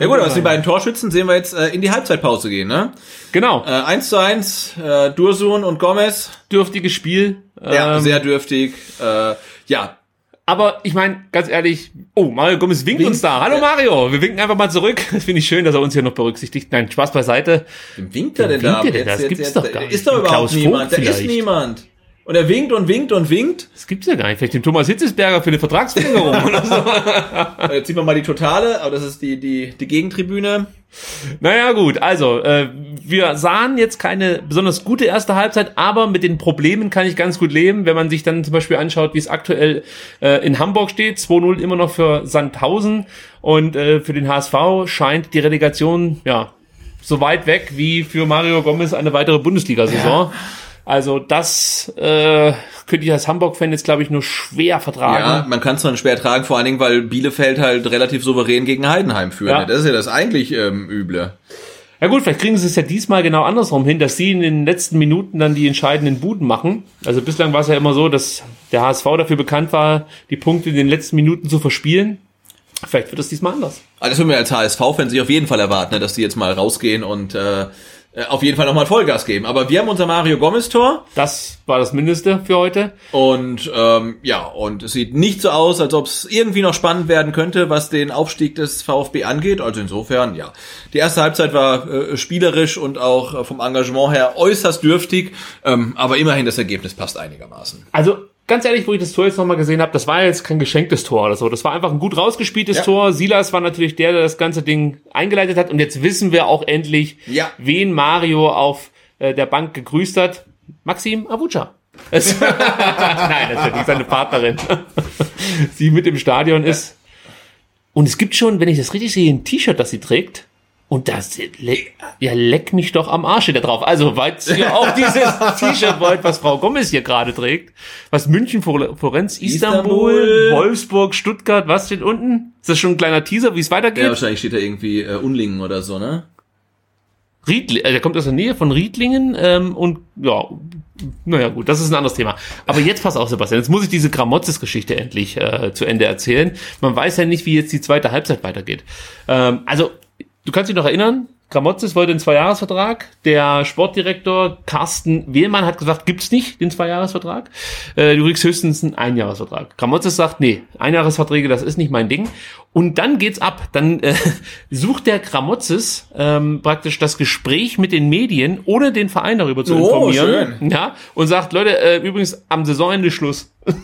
Ja gut, aber die beiden Torschützen sehen wir jetzt äh, in die Halbzeitpause gehen, ne? Genau, Äh, 1 zu 1, äh, Dursun und Gomez. dürftiges Spiel. Ja, Ähm, sehr dürftig. Äh, ja, Aber ich meine, ganz ehrlich, oh, Mario Gomez winkt Winkt. uns da. Hallo Mario, wir winken einfach mal zurück. Das finde ich schön, dass er uns hier noch berücksichtigt. Nein, Spaß beiseite. wem winkt er denn da? winkt er denn da? Das gibt's doch gar Ist nicht. doch Ein überhaupt Klaus Vogt niemand. Da ist vielleicht. niemand. Und er winkt und winkt und winkt. Das gibt's ja gar nicht. Vielleicht den Thomas Hitzesberger für eine Vertragsverlängerung oder so. Jetzt sieht man mal die Totale, aber das ist die, die, die Gegentribüne. Naja, gut, also, äh, wir sahen jetzt keine besonders gute erste Halbzeit, aber mit den Problemen kann ich ganz gut leben, wenn man sich dann zum Beispiel anschaut, wie es aktuell äh, in Hamburg steht. 2-0 immer noch für Sandhausen und äh, für den HSV scheint die Relegation, ja, so weit weg wie für Mario Gomez eine weitere Bundesliga-Saison. Also das äh, könnte ich als Hamburg-Fan jetzt, glaube ich, nur schwer vertragen. Ja, man kann es dann schwer tragen, vor allen Dingen, weil Bielefeld halt relativ souverän gegen Heidenheim führt. Ja. Das ist ja das eigentlich ähm, Üble. Ja gut, vielleicht kriegen sie es ja diesmal genau andersrum hin, dass sie in den letzten Minuten dann die entscheidenden Buden machen. Also bislang war es ja immer so, dass der HSV dafür bekannt war, die Punkte in den letzten Minuten zu verspielen. Vielleicht wird es diesmal anders. Also das würden wir als HSV-Fan sich auf jeden Fall erwarten, ne, dass die jetzt mal rausgehen und äh, auf jeden Fall nochmal Vollgas geben. Aber wir haben unser Mario Gomez-Tor Das war das Mindeste für heute. und ähm, ja, und es sieht nicht so aus, als ob es irgendwie noch spannend werden könnte, was den Aufstieg des VfB angeht. Also insofern, ja. Die erste Halbzeit war äh, spielerisch und auch äh, vom Engagement her äußerst dürftig, ähm, aber immerhin das Ergebnis passt einigermaßen. Also ganz ehrlich, wo ich das Tor jetzt nochmal gesehen habe, das war jetzt kein geschenktes Tor oder so. Das war einfach ein gut rausgespieltes Ja. Tor. Silas war natürlich der, der das ganze Ding eingeleitet hat. Und jetzt wissen wir auch endlich, Ja. wen Mario auf äh, der Bank gegrüßt hat. Maxim Avuca. Es- Nein, natürlich seine Partnerin. sie mit im Stadion ist. Und es gibt schon, wenn ich das richtig sehe, ein T-Shirt, das sie trägt. Und das, ja, leck mich doch am Arsch da drauf. Also, weil ihr auch dieses T-Shirt wollt, was Frau Gomez hier gerade trägt, was München, Flor- Florenz, Istanbul, Istanbul. Wolfsburg, Stuttgart, was steht unten? Ist das schon ein kleiner Teaser, wie es weitergeht? Ja, wahrscheinlich steht da irgendwie äh, Unlingen oder so, ne? Riedli äh, der kommt aus der Nähe von Riedlingen ähm, und ja, naja gut, das ist ein anderes Thema. Aber jetzt pass auf, Sebastian, jetzt muss ich diese Gramotzes-Geschichte endlich äh, zu Ende erzählen. Man weiß ja nicht, wie jetzt die zweite Halbzeit weitergeht. Ähm, also, du kannst dich noch erinnern, Gramotzes wollte einen Zweijahresvertrag. Der Sportdirektor Carsten Wehlmann hat gesagt, gibt's nicht, den Zweijahresvertrag. Äh, du kriegst höchstens einen Einjahresvertrag. Gramotzes sagt, nee, Einjahresverträge, das ist nicht mein Ding. Und dann geht's ab. Dann äh, sucht der Gramotzes ähm, praktisch das Gespräch mit den Medien, ohne den Verein darüber zu Oh, informieren. schön. Ja, und sagt, Leute, äh, übrigens am Saisonende Schluss.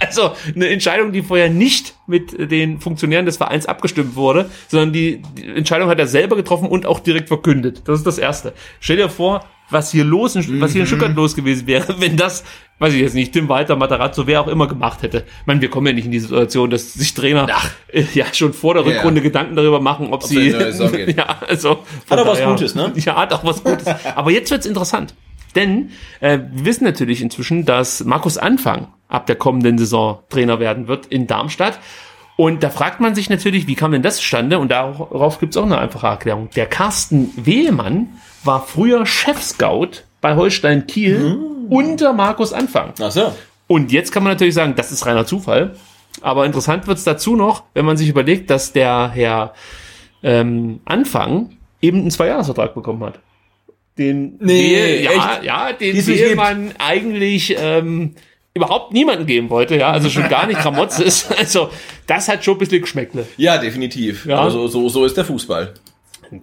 Also eine Entscheidung, die vorher nicht mit den Funktionären des Vereins abgestimmt wurde, sondern die, die Entscheidung hat er selber getroffen und auch direkt verkündet. Das ist das Erste. Stell dir vor, was hier los, in, was hier in Stuttgart los gewesen wäre, wenn das, weiß ich jetzt nicht, Tim Walter, Matarazzo, wer auch immer gemacht hätte. Ich meine, wir kommen ja nicht in die Situation, dass sich Trainer äh, ja schon vor der Ja. Rückrunde Gedanken darüber machen, ob, es sie ja, also Hat auch was Gutes, ne? Ja, hat auch was Gutes. Aber jetzt wird's interessant. Denn äh, wir wissen natürlich inzwischen, dass Markus Anfang ab der kommenden Saison Trainer werden wird in Darmstadt. Und da fragt man sich natürlich, wie kam denn das zustande? Und darauf gibt's auch eine einfache Erklärung. Der Carsten Wehlmann war früher Chefscout bei Holstein Kiel unter Markus Anfang. Ach so. Und jetzt kann man natürlich sagen, das ist reiner Zufall. Aber interessant wird's dazu noch, wenn man sich überlegt, dass der Herr ähm, Anfang eben einen Zweijahresvertrag bekommen hat. Den Nee, Wehl- ja, ja, den Wehlmann eigentlich ähm, überhaupt niemanden geben wollte, ja, also schon gar nicht Gramotz ist. Also das hat schon ein bisschen Geschmäckle. Ja, definitiv. Ja. Also so, so ist der Fußball.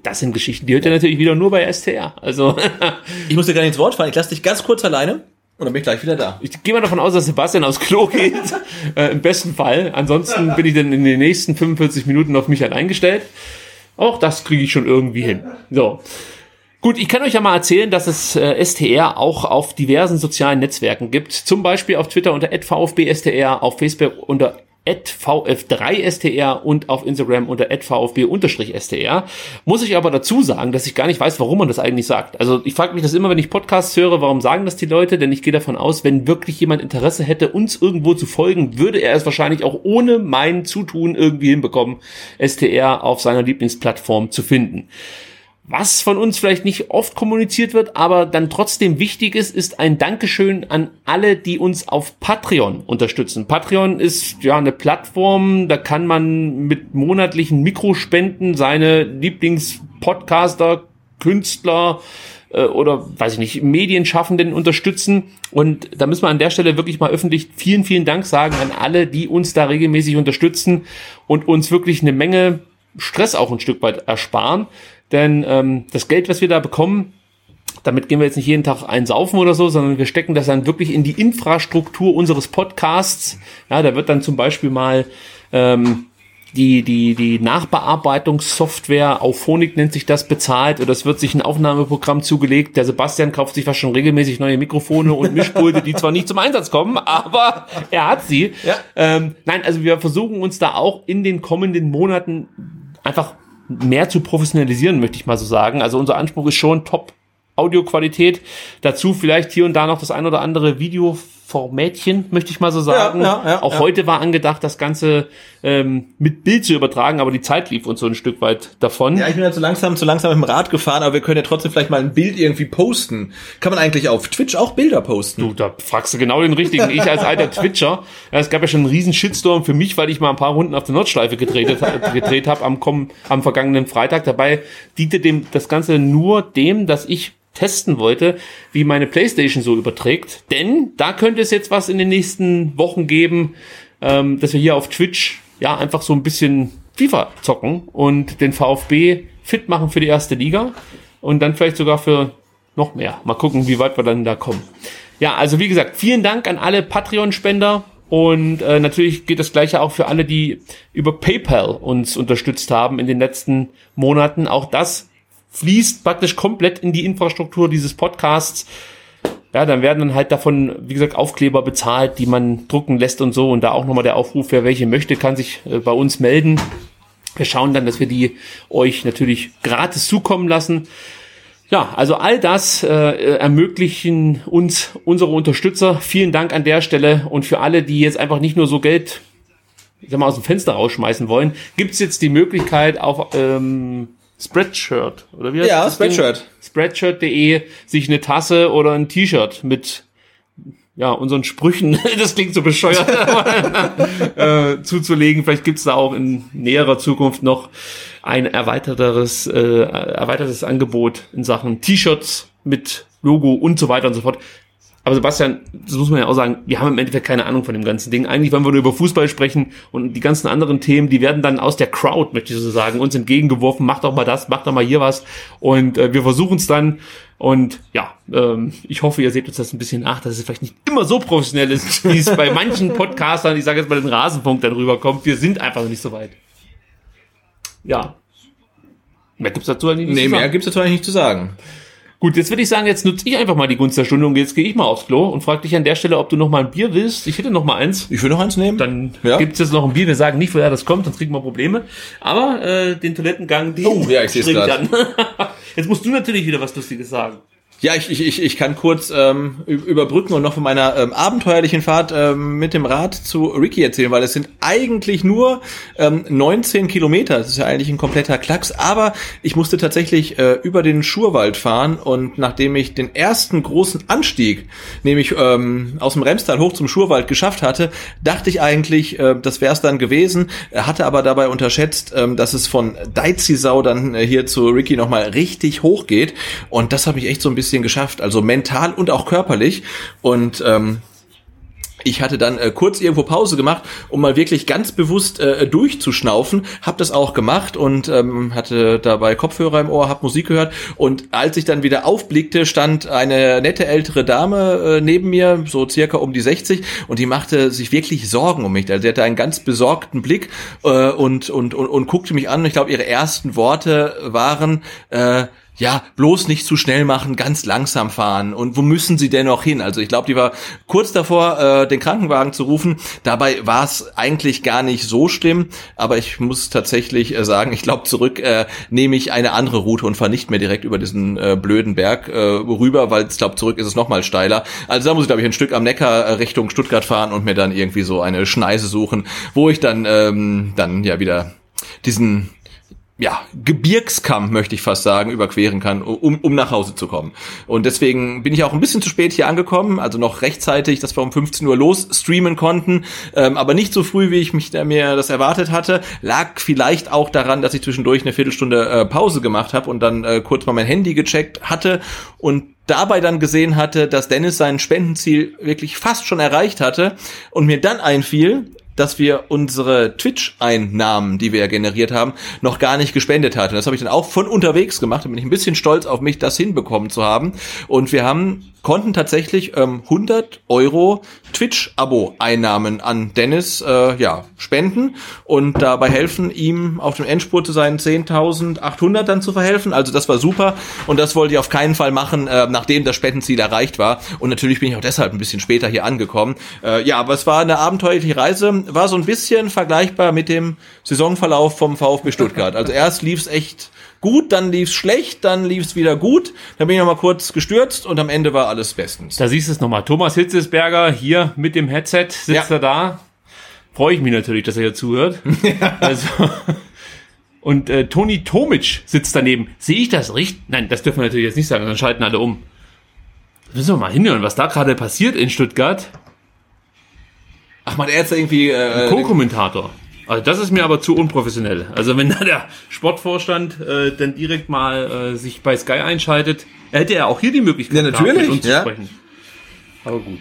Das sind Geschichten, die hört ihr natürlich wieder nur bei STR. Also Ich muss dir gar nicht ins Wort fallen. Ich lasse dich ganz kurz alleine und dann bin ich gleich wieder da. Ich gehe mal davon aus, dass Sebastian aufs Klo geht. äh, Im besten Fall. Ansonsten bin ich dann in den nächsten 45 Minuten auf mich allein gestellt. Auch das kriege ich schon irgendwie hin. So. Gut, ich kann euch ja mal erzählen, dass es äh, STR auch auf diversen sozialen Netzwerken gibt. Zum Beispiel auf Twitter unter VfBSTR, auf Facebook unter vf3str und auf Instagram unter vfb-str. Muss ich aber dazu sagen, dass ich gar nicht weiß, warum man das eigentlich sagt. Also ich frage mich das immer, wenn ich Podcasts höre, warum sagen das die Leute? Denn ich gehe davon aus, wenn wirklich jemand Interesse hätte, uns irgendwo zu folgen, würde er es wahrscheinlich auch ohne mein Zutun irgendwie hinbekommen, STR auf seiner Lieblingsplattform zu finden. Was von uns vielleicht nicht oft kommuniziert wird, aber dann trotzdem wichtig ist, ist ein Dankeschön an alle, die uns auf Patreon unterstützen. Patreon ist ja eine Plattform, da kann man mit monatlichen Mikrospenden seine Lieblingspodcaster, Künstler äh, oder weiß ich nicht, Medienschaffenden unterstützen. Und da müssen wir an der Stelle wirklich mal öffentlich vielen, vielen Dank sagen an alle, die uns da regelmäßig unterstützen und uns wirklich eine Menge Stress auch ein Stück weit ersparen. Denn ähm, das Geld, was wir da bekommen, damit gehen wir jetzt nicht jeden Tag einsaufen oder so, sondern wir stecken das dann wirklich in die Infrastruktur unseres Podcasts. Ja, da wird dann zum Beispiel mal ähm, die, die, die Nachbearbeitungssoftware, auf Phonik nennt sich das, bezahlt oder es wird sich ein Aufnahmeprogramm zugelegt. Der Sebastian kauft sich fast schon regelmäßig neue Mikrofone und Mischpulte, die zwar nicht zum Einsatz kommen, aber er hat sie. Ja. Ähm, nein, also wir versuchen uns da auch in den kommenden Monaten einfach mehr zu professionalisieren, möchte ich mal so sagen. Also unser Anspruch ist schon Top Audioqualität. Dazu vielleicht hier und da noch das ein oder andere Videoformätchen, möchte ich mal so sagen. Ja, ja, ja, Auch heute war angedacht, das Ganze ähm, mit Bild zu übertragen, aber die Zeit lief uns so ein Stück weit davon. Ja, ich bin ja zu langsam, zu langsam mit dem Rad gefahren, aber wir können ja trotzdem vielleicht mal ein Bild irgendwie posten. Kann man eigentlich auf Twitch auch Bilder posten? Du, da fragst du genau den richtigen. Ich als alter Twitcher, ja, es gab ja schon einen riesen Shitstorm für mich, weil ich mal ein paar Runden auf der Nordschleife gedreht, gedreht habe am, am vergangenen Freitag. Dabei diente dem das Ganze nur dem, dass ich testen wollte, wie meine Playstation so überträgt. Denn da könnte es jetzt was in den nächsten Wochen geben, ähm, dass wir hier auf Twitch ja einfach so ein bisschen FIFA zocken und den VfB fit machen für die erste Liga und dann vielleicht sogar für noch mehr. Mal gucken, wie weit wir dann da kommen. Ja, also wie gesagt, vielen Dank an alle Patreon-Spender und äh, natürlich geht das gleiche auch für alle, die über PayPal uns unterstützt haben in den letzten Monaten. Auch das fließt praktisch komplett in die Infrastruktur dieses Podcasts. Ja, dann werden dann halt davon, wie gesagt, Aufkleber bezahlt, die man drucken lässt und so. Und da auch nochmal der Aufruf, wer welche möchte, kann sich äh, bei uns melden. Wir schauen dann, dass wir die euch natürlich gratis zukommen lassen. Ja, also all das äh, äh, ermöglichen uns unsere Unterstützer. Vielen Dank an der Stelle und für alle, die jetzt einfach nicht nur so Geld ich sag mal, aus dem Fenster rausschmeißen wollen, gibt's jetzt die Möglichkeit auf ähm, Spreadshirt oder wie heißt Ja, das Ding? Spreadshirt. Spreadshirt.de sich eine Tasse oder ein T-Shirt mit ja, unseren Sprüchen, das klingt so bescheuert, äh, zuzulegen. Vielleicht gibt's da auch in näherer Zukunft noch ein erweiterteres, äh, erweitertes Angebot in Sachen T-Shirts mit Logo und so weiter und so fort. Aber Sebastian, das muss man ja auch sagen, wir haben im Endeffekt keine Ahnung von dem ganzen Ding. Eigentlich wollen wir nur über Fußball sprechen und die ganzen anderen Themen, die werden dann aus der Crowd, möchte ich so sagen, uns entgegengeworfen. Mach doch mal das, mach doch mal hier was. Und äh, wir versuchen es dann. Und ja, ähm, ich hoffe, ihr seht uns das ein bisschen nach, dass es vielleicht nicht immer so professionell ist, wie es bei manchen Podcastern, ich sage jetzt mal den Rasenpunkt, dann rüberkommt. Wir sind einfach noch nicht so weit. Ja. Mehr gibt's dazu eigentlich nicht Nee, zu mehr sagen. gibt's dazu eigentlich nicht zu sagen. Gut, jetzt würde ich sagen, jetzt nutze ich einfach mal die Gunst der Stunde und jetzt gehe ich mal aufs Klo und frage dich an der Stelle, ob du noch mal ein Bier willst. Ich hätte noch mal eins. Ich will noch eins nehmen. Dann Ja. gibt's jetzt noch ein Bier. Wir sagen nicht, woher das kommt, sonst kriegen wir Probleme. Aber äh, den Toilettengang, den Oh, ja, ich grad. an. Jetzt musst du natürlich wieder was Lustiges sagen. Ja, ich, ich, ich, ich kann kurz ähm, überbrücken und noch von meiner ähm, abenteuerlichen Fahrt ähm, mit dem Rad zu Ricky erzählen, weil es sind eigentlich nur ähm, 19 Kilometer. Das ist ja eigentlich ein kompletter Klacks. Aber ich musste tatsächlich äh, über den Schurwald fahren und nachdem ich den ersten großen Anstieg, nämlich ähm, aus dem Remstal hoch zum Schurwald geschafft hatte, dachte ich eigentlich, äh, das wäre es dann gewesen, hatte aber dabei unterschätzt, ähm, dass es von Deizisau dann äh, hier zu Ricky nochmal richtig hoch geht. Und das habe ich echt so ein bisschen geschafft, also mental und auch körperlich. Und ähm, ich hatte dann äh, kurz irgendwo Pause gemacht, um mal wirklich ganz bewusst äh, durchzuschnaufen. Hab das auch gemacht und ähm, hatte dabei Kopfhörer im Ohr, hab Musik gehört. Und als ich dann wieder aufblickte, stand eine nette ältere Dame äh, neben mir, so circa um die 60, und die machte sich wirklich Sorgen um mich. Also sie hatte einen ganz besorgten Blick äh, und, und, und, und guckte mich an. Ich glaube, ihre ersten Worte waren, äh, ja, bloß nicht zu schnell machen, ganz langsam fahren und wo müssen sie denn noch hin? Also ich glaube, die war kurz davor, äh, den Krankenwagen zu rufen. Dabei war es eigentlich gar nicht so schlimm, aber ich muss tatsächlich äh, sagen, ich glaube, zurück äh, nehme ich eine andere Route und fahre nicht mehr direkt über diesen äh, blöden Berg äh, rüber, weil ich glaube, zurück ist es nochmal steiler. Also da muss ich, glaube ich, ein Stück am Neckar äh, Richtung Stuttgart fahren und mir dann irgendwie so eine Schneise suchen, wo ich dann, ähm, dann ja wieder diesen ja, Gebirgskamm, möchte ich fast sagen, überqueren kann, um, um nach Hause zu kommen. Und deswegen bin ich auch ein bisschen zu spät hier angekommen, also noch rechtzeitig, dass wir um 15 Uhr los streamen konnten, ähm, aber nicht so früh, wie ich mich da mir das erwartet hatte. Lag vielleicht auch daran, dass ich zwischendurch eine Viertelstunde äh, Pause gemacht habe und dann äh, kurz mal mein Handy gecheckt hatte und dabei dann gesehen hatte, dass Dennis sein Spendenziel wirklich fast schon erreicht hatte und mir dann einfiel, dass wir unsere Twitch-Einnahmen, die wir ja generiert haben, noch gar nicht gespendet hatten. Das habe ich dann auch von unterwegs gemacht. Da bin ich ein bisschen stolz auf mich, das hinbekommen zu haben. Und wir haben konnten tatsächlich ähm, 100 Euro Twitch-Abo-Einnahmen an Dennis äh, ja, spenden und dabei helfen, ihm auf dem Endspurt zu seinen 10.800 dann zu verhelfen. Also das war super und das wollte ich auf keinen Fall machen, äh, nachdem das Spendenziel erreicht war. Und natürlich bin ich auch deshalb ein bisschen später hier angekommen. Äh, ja, aber es war eine abenteuerliche Reise, war so ein bisschen vergleichbar mit dem Saisonverlauf vom VfB Stuttgart. Also erst lief's echt gut, dann lief's schlecht, dann lief's wieder gut. Dann bin ich noch mal kurz gestürzt und am Ende war alles bestens. Da siehst du es nochmal. Thomas Hitzesberger hier mit dem Headset sitzt Ja. er da. Freue ich mich natürlich, dass er hier zuhört. Also, und äh, Toni Tomic sitzt daneben. Sehe ich das richtig? Nein, das dürfen wir natürlich jetzt nicht sagen, dann schalten alle um. Müssen wir mal hinhören, was da gerade passiert in Stuttgart. Ach man, er jetzt irgendwie äh, Co-Kommentator. Also das ist mir aber zu unprofessionell. Also wenn da der Sportvorstand äh, dann direkt mal äh, sich bei Sky einschaltet, er hätte ja auch hier die Möglichkeit, Ja, natürlich, mit uns ja. zu sprechen. Aber gut.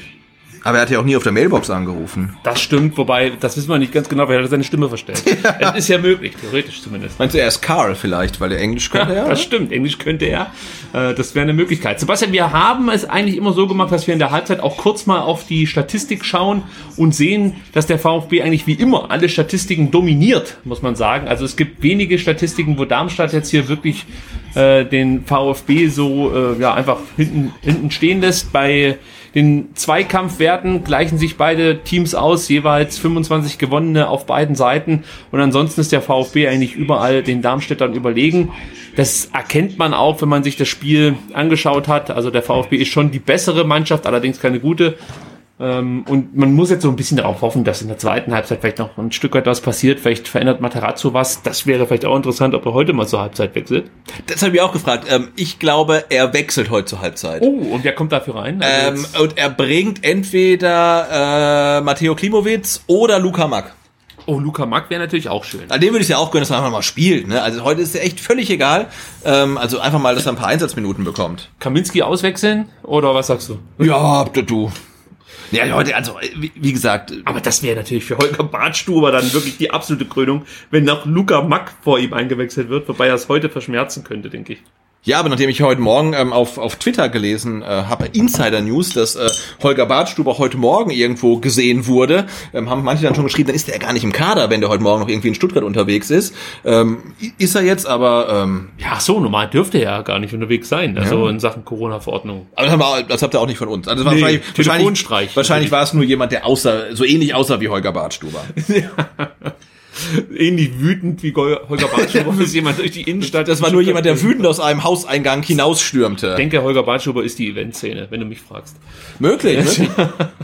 Aber er hat ja auch nie auf der Mailbox angerufen. Das stimmt, wobei, das wissen wir nicht ganz genau, wer hat seine Stimme verstellt. Es ist ja möglich, theoretisch zumindest. Meinst du, er ist Carl vielleicht, weil er Englisch Ja, könnte? Ja, das stimmt. Englisch könnte er. Äh, Das wäre eine Möglichkeit. Sebastian, wir haben es eigentlich immer so gemacht, dass wir in der Halbzeit auch kurz mal auf die Statistik schauen und sehen, dass der VfB eigentlich wie immer alle Statistiken dominiert, muss man sagen. Also es gibt wenige Statistiken, wo Darmstadt jetzt hier wirklich äh, den VfB so äh, ja einfach hinten, hinten stehen lässt. Bei den Zweikampfwerten gleichen sich beide Teams aus, jeweils 25 gewonnene auf beiden Seiten. Und ansonsten ist der VfB eigentlich überall den Darmstädtern überlegen. Das erkennt man auch, wenn man sich das Spiel angeschaut hat. Also der VfB ist schon die bessere Mannschaft, allerdings keine gute. Ähm, und man muss jetzt so ein bisschen darauf hoffen, dass in der zweiten Halbzeit vielleicht noch ein Stück weit was passiert. Vielleicht verändert Materazzo was. Das wäre vielleicht auch interessant, ob er heute mal zur Halbzeit wechselt. Das habe ich auch gefragt. Ähm, ich glaube, er wechselt heute zur Halbzeit. Oh, und wer kommt dafür rein? Also Ähm, und er bringt entweder äh, Matteo Klimowitz oder Luca Mack. oh, Luca Mack wäre natürlich auch schön. An dem würde ich ja auch gönnen, dass er einfach mal spielt. Ne? Also heute ist er echt völlig egal. Ähm, also einfach mal, dass er ein paar Einsatzminuten bekommt. Kaminski auswechseln? Oder was sagst du? Ja, du. Ja, heute, also wie, wie gesagt, Aber das wäre natürlich für Holger Bartstuber dann wirklich die absolute Krönung, wenn noch Luca Mack vor ihm eingewechselt wird, wobei er es heute verschmerzen könnte, denke ich. Ja, aber nachdem ich heute Morgen ähm, auf, auf Twitter gelesen äh, habe, Insider News, dass äh, Holger Bartstuber heute Morgen irgendwo gesehen wurde, ähm, haben manche dann schon geschrieben, dann ist er gar nicht im Kader, wenn der heute Morgen noch irgendwie in Stuttgart unterwegs ist. Ähm, ist er jetzt, aber ähm, Ja, ach so, normal dürfte er ja gar nicht unterwegs sein, also Ja. in Sachen Corona-Verordnung. aber das, haben wir, das habt ihr auch nicht von uns. Also das war Nee, wahrscheinlich, wahrscheinlich, wahrscheinlich war es nur jemand, der außer, so ähnlich aussah wie Holger Bartstuber. Ähnlich wütend wie Holger Bartstuber ist jemand durch die Innenstadt. Das war nur jemand, der wütend aus einem Hauseingang hinausstürmte. Ich denke, Holger Bartschuber ist die Eventszene, wenn du mich fragst. Möglich, möglich.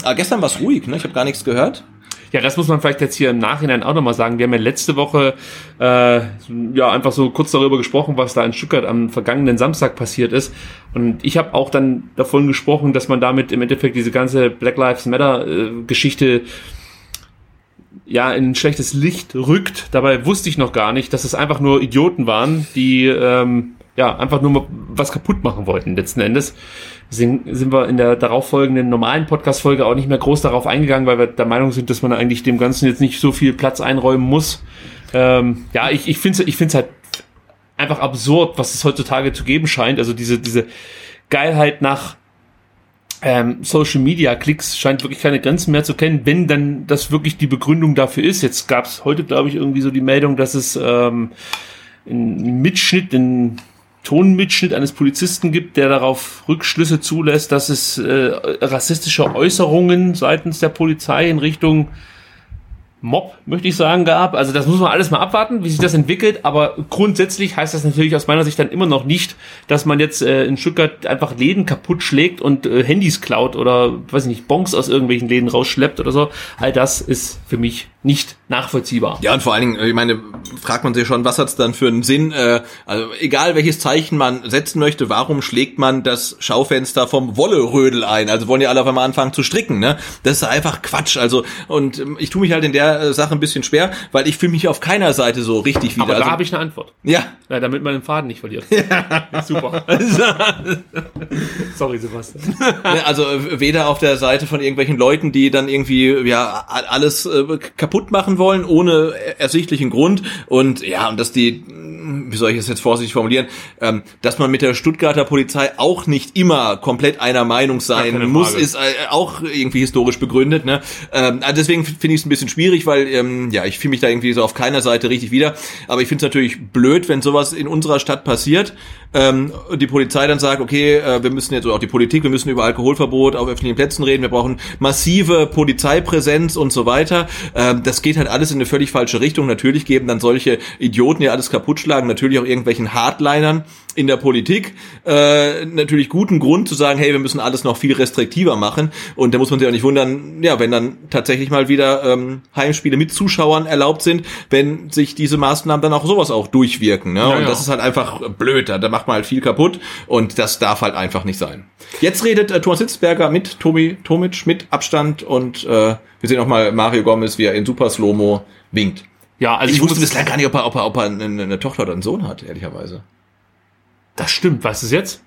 Aber gestern war es ruhig, ne? Ich habe gar nichts gehört. Ja, das muss man vielleicht jetzt hier im Nachhinein auch nochmal sagen. Wir haben ja letzte Woche äh, ja einfach so kurz darüber gesprochen, was da in Stuttgart am vergangenen Samstag passiert ist. Und ich habe auch dann davon gesprochen, dass man damit im Endeffekt diese ganze Black Lives Matter äh, ja in ein schlechtes Licht rückt. Dabei wusste ich noch gar nicht, dass es einfach nur Idioten waren, die ähm, ja einfach nur was kaputt machen wollten letzten Endes. Deswegen sind wir in der darauffolgenden normalen Podcast-Folge auch nicht mehr groß darauf eingegangen, weil wir der Meinung sind, dass man eigentlich dem Ganzen jetzt nicht so viel Platz einräumen muss. Ähm, ja, ich, ich finde es ich find's halt einfach absurd, was es heutzutage zu geben scheint. Also diese, diese Geilheit nach ähm, Social Media Klicks scheint wirklich keine Grenzen mehr zu kennen, wenn dann das wirklich die Begründung dafür ist. Jetzt gab es heute, glaube ich, irgendwie so die Meldung, dass es ähm, einen Mitschnitt in Tonmitschnitt eines Polizisten gibt, der darauf Rückschlüsse zulässt, dass es äh, rassistische Äußerungen seitens der Polizei in Richtung Mob, möchte ich sagen, gab. Also das muss man alles mal abwarten, wie sich das entwickelt. Aber grundsätzlich heißt das natürlich aus meiner Sicht dann immer noch nicht, dass man jetzt äh, in Stuttgart einfach Läden kaputt schlägt und äh, Handys klaut oder, weiß ich nicht, Bonks aus irgendwelchen Läden rausschleppt oder so. All das ist für mich nicht nachvollziehbar. Ja, und vor allen Dingen, ich meine, fragt man sich schon, was hat's dann für einen Sinn? Äh, also egal welches Zeichen man setzen möchte, warum schlägt man das Schaufenster vom Wollerödel ein? Also wollen ja alle auf einmal anfangen zu stricken, ne? Das ist einfach Quatsch. Also und ähm, ich tue mich halt in der äh, Sache ein bisschen schwer, weil ich fühle mich auf keiner Seite so richtig wieder. Aber da also, habe ich eine Antwort. ja, Ja, damit man den Faden nicht verliert. Super. Sorry, Sebastian. Also äh, weder auf der Seite von irgendwelchen Leuten, die dann irgendwie ja alles äh, kaputt machen wollen ohne ersichtlichen Grund und ja und dass die wie soll ich es jetzt vorsichtig formulieren, ähm, dass man mit der Stuttgarter Polizei auch nicht immer komplett einer Meinung sein muss, ist äh, auch irgendwie historisch begründet. Ne? Ähm, also deswegen finde ich es ein bisschen schwierig, weil ähm, ja ich fühle mich da irgendwie so auf keiner Seite richtig wieder. Aber ich finde es natürlich blöd, wenn sowas in unserer Stadt passiert ähm, und die Polizei dann sagt, okay, äh, wir müssen jetzt oder auch die Politik, wir müssen über Alkoholverbot auf öffentlichen Plätzen reden, wir brauchen massive Polizeipräsenz und so weiter. Ähm, das geht halt alles in eine völlig falsche Richtung. Natürlich geben dann solche Idioten, die alles kaputt schlagen, natürlich auch irgendwelchen Hardlinern in der Politik äh, natürlich guten Grund zu sagen, hey, wir müssen alles noch viel restriktiver machen. Und da muss man sich auch nicht wundern, ja, wenn dann tatsächlich mal wieder ähm, Heimspiele mit Zuschauern erlaubt sind, wenn sich diese Maßnahmen dann auch sowas auch durchwirken. Ne? und ja. das ist halt einfach blöd. Da, macht man halt viel kaputt und das darf halt einfach nicht sein. Jetzt redet äh, Thomas Hitzberger mit Tobi Tomic mit Abstand und äh, wir sehen auch mal Mario Gomez, wie er in Super Slow-Mo winkt. Ja, also Ich, ich, wusste bislang gar nicht, ob er, ob er, ob er eine, eine Tochter oder einen Sohn hat, ehrlicherweise. Das stimmt, weißt du es jetzt?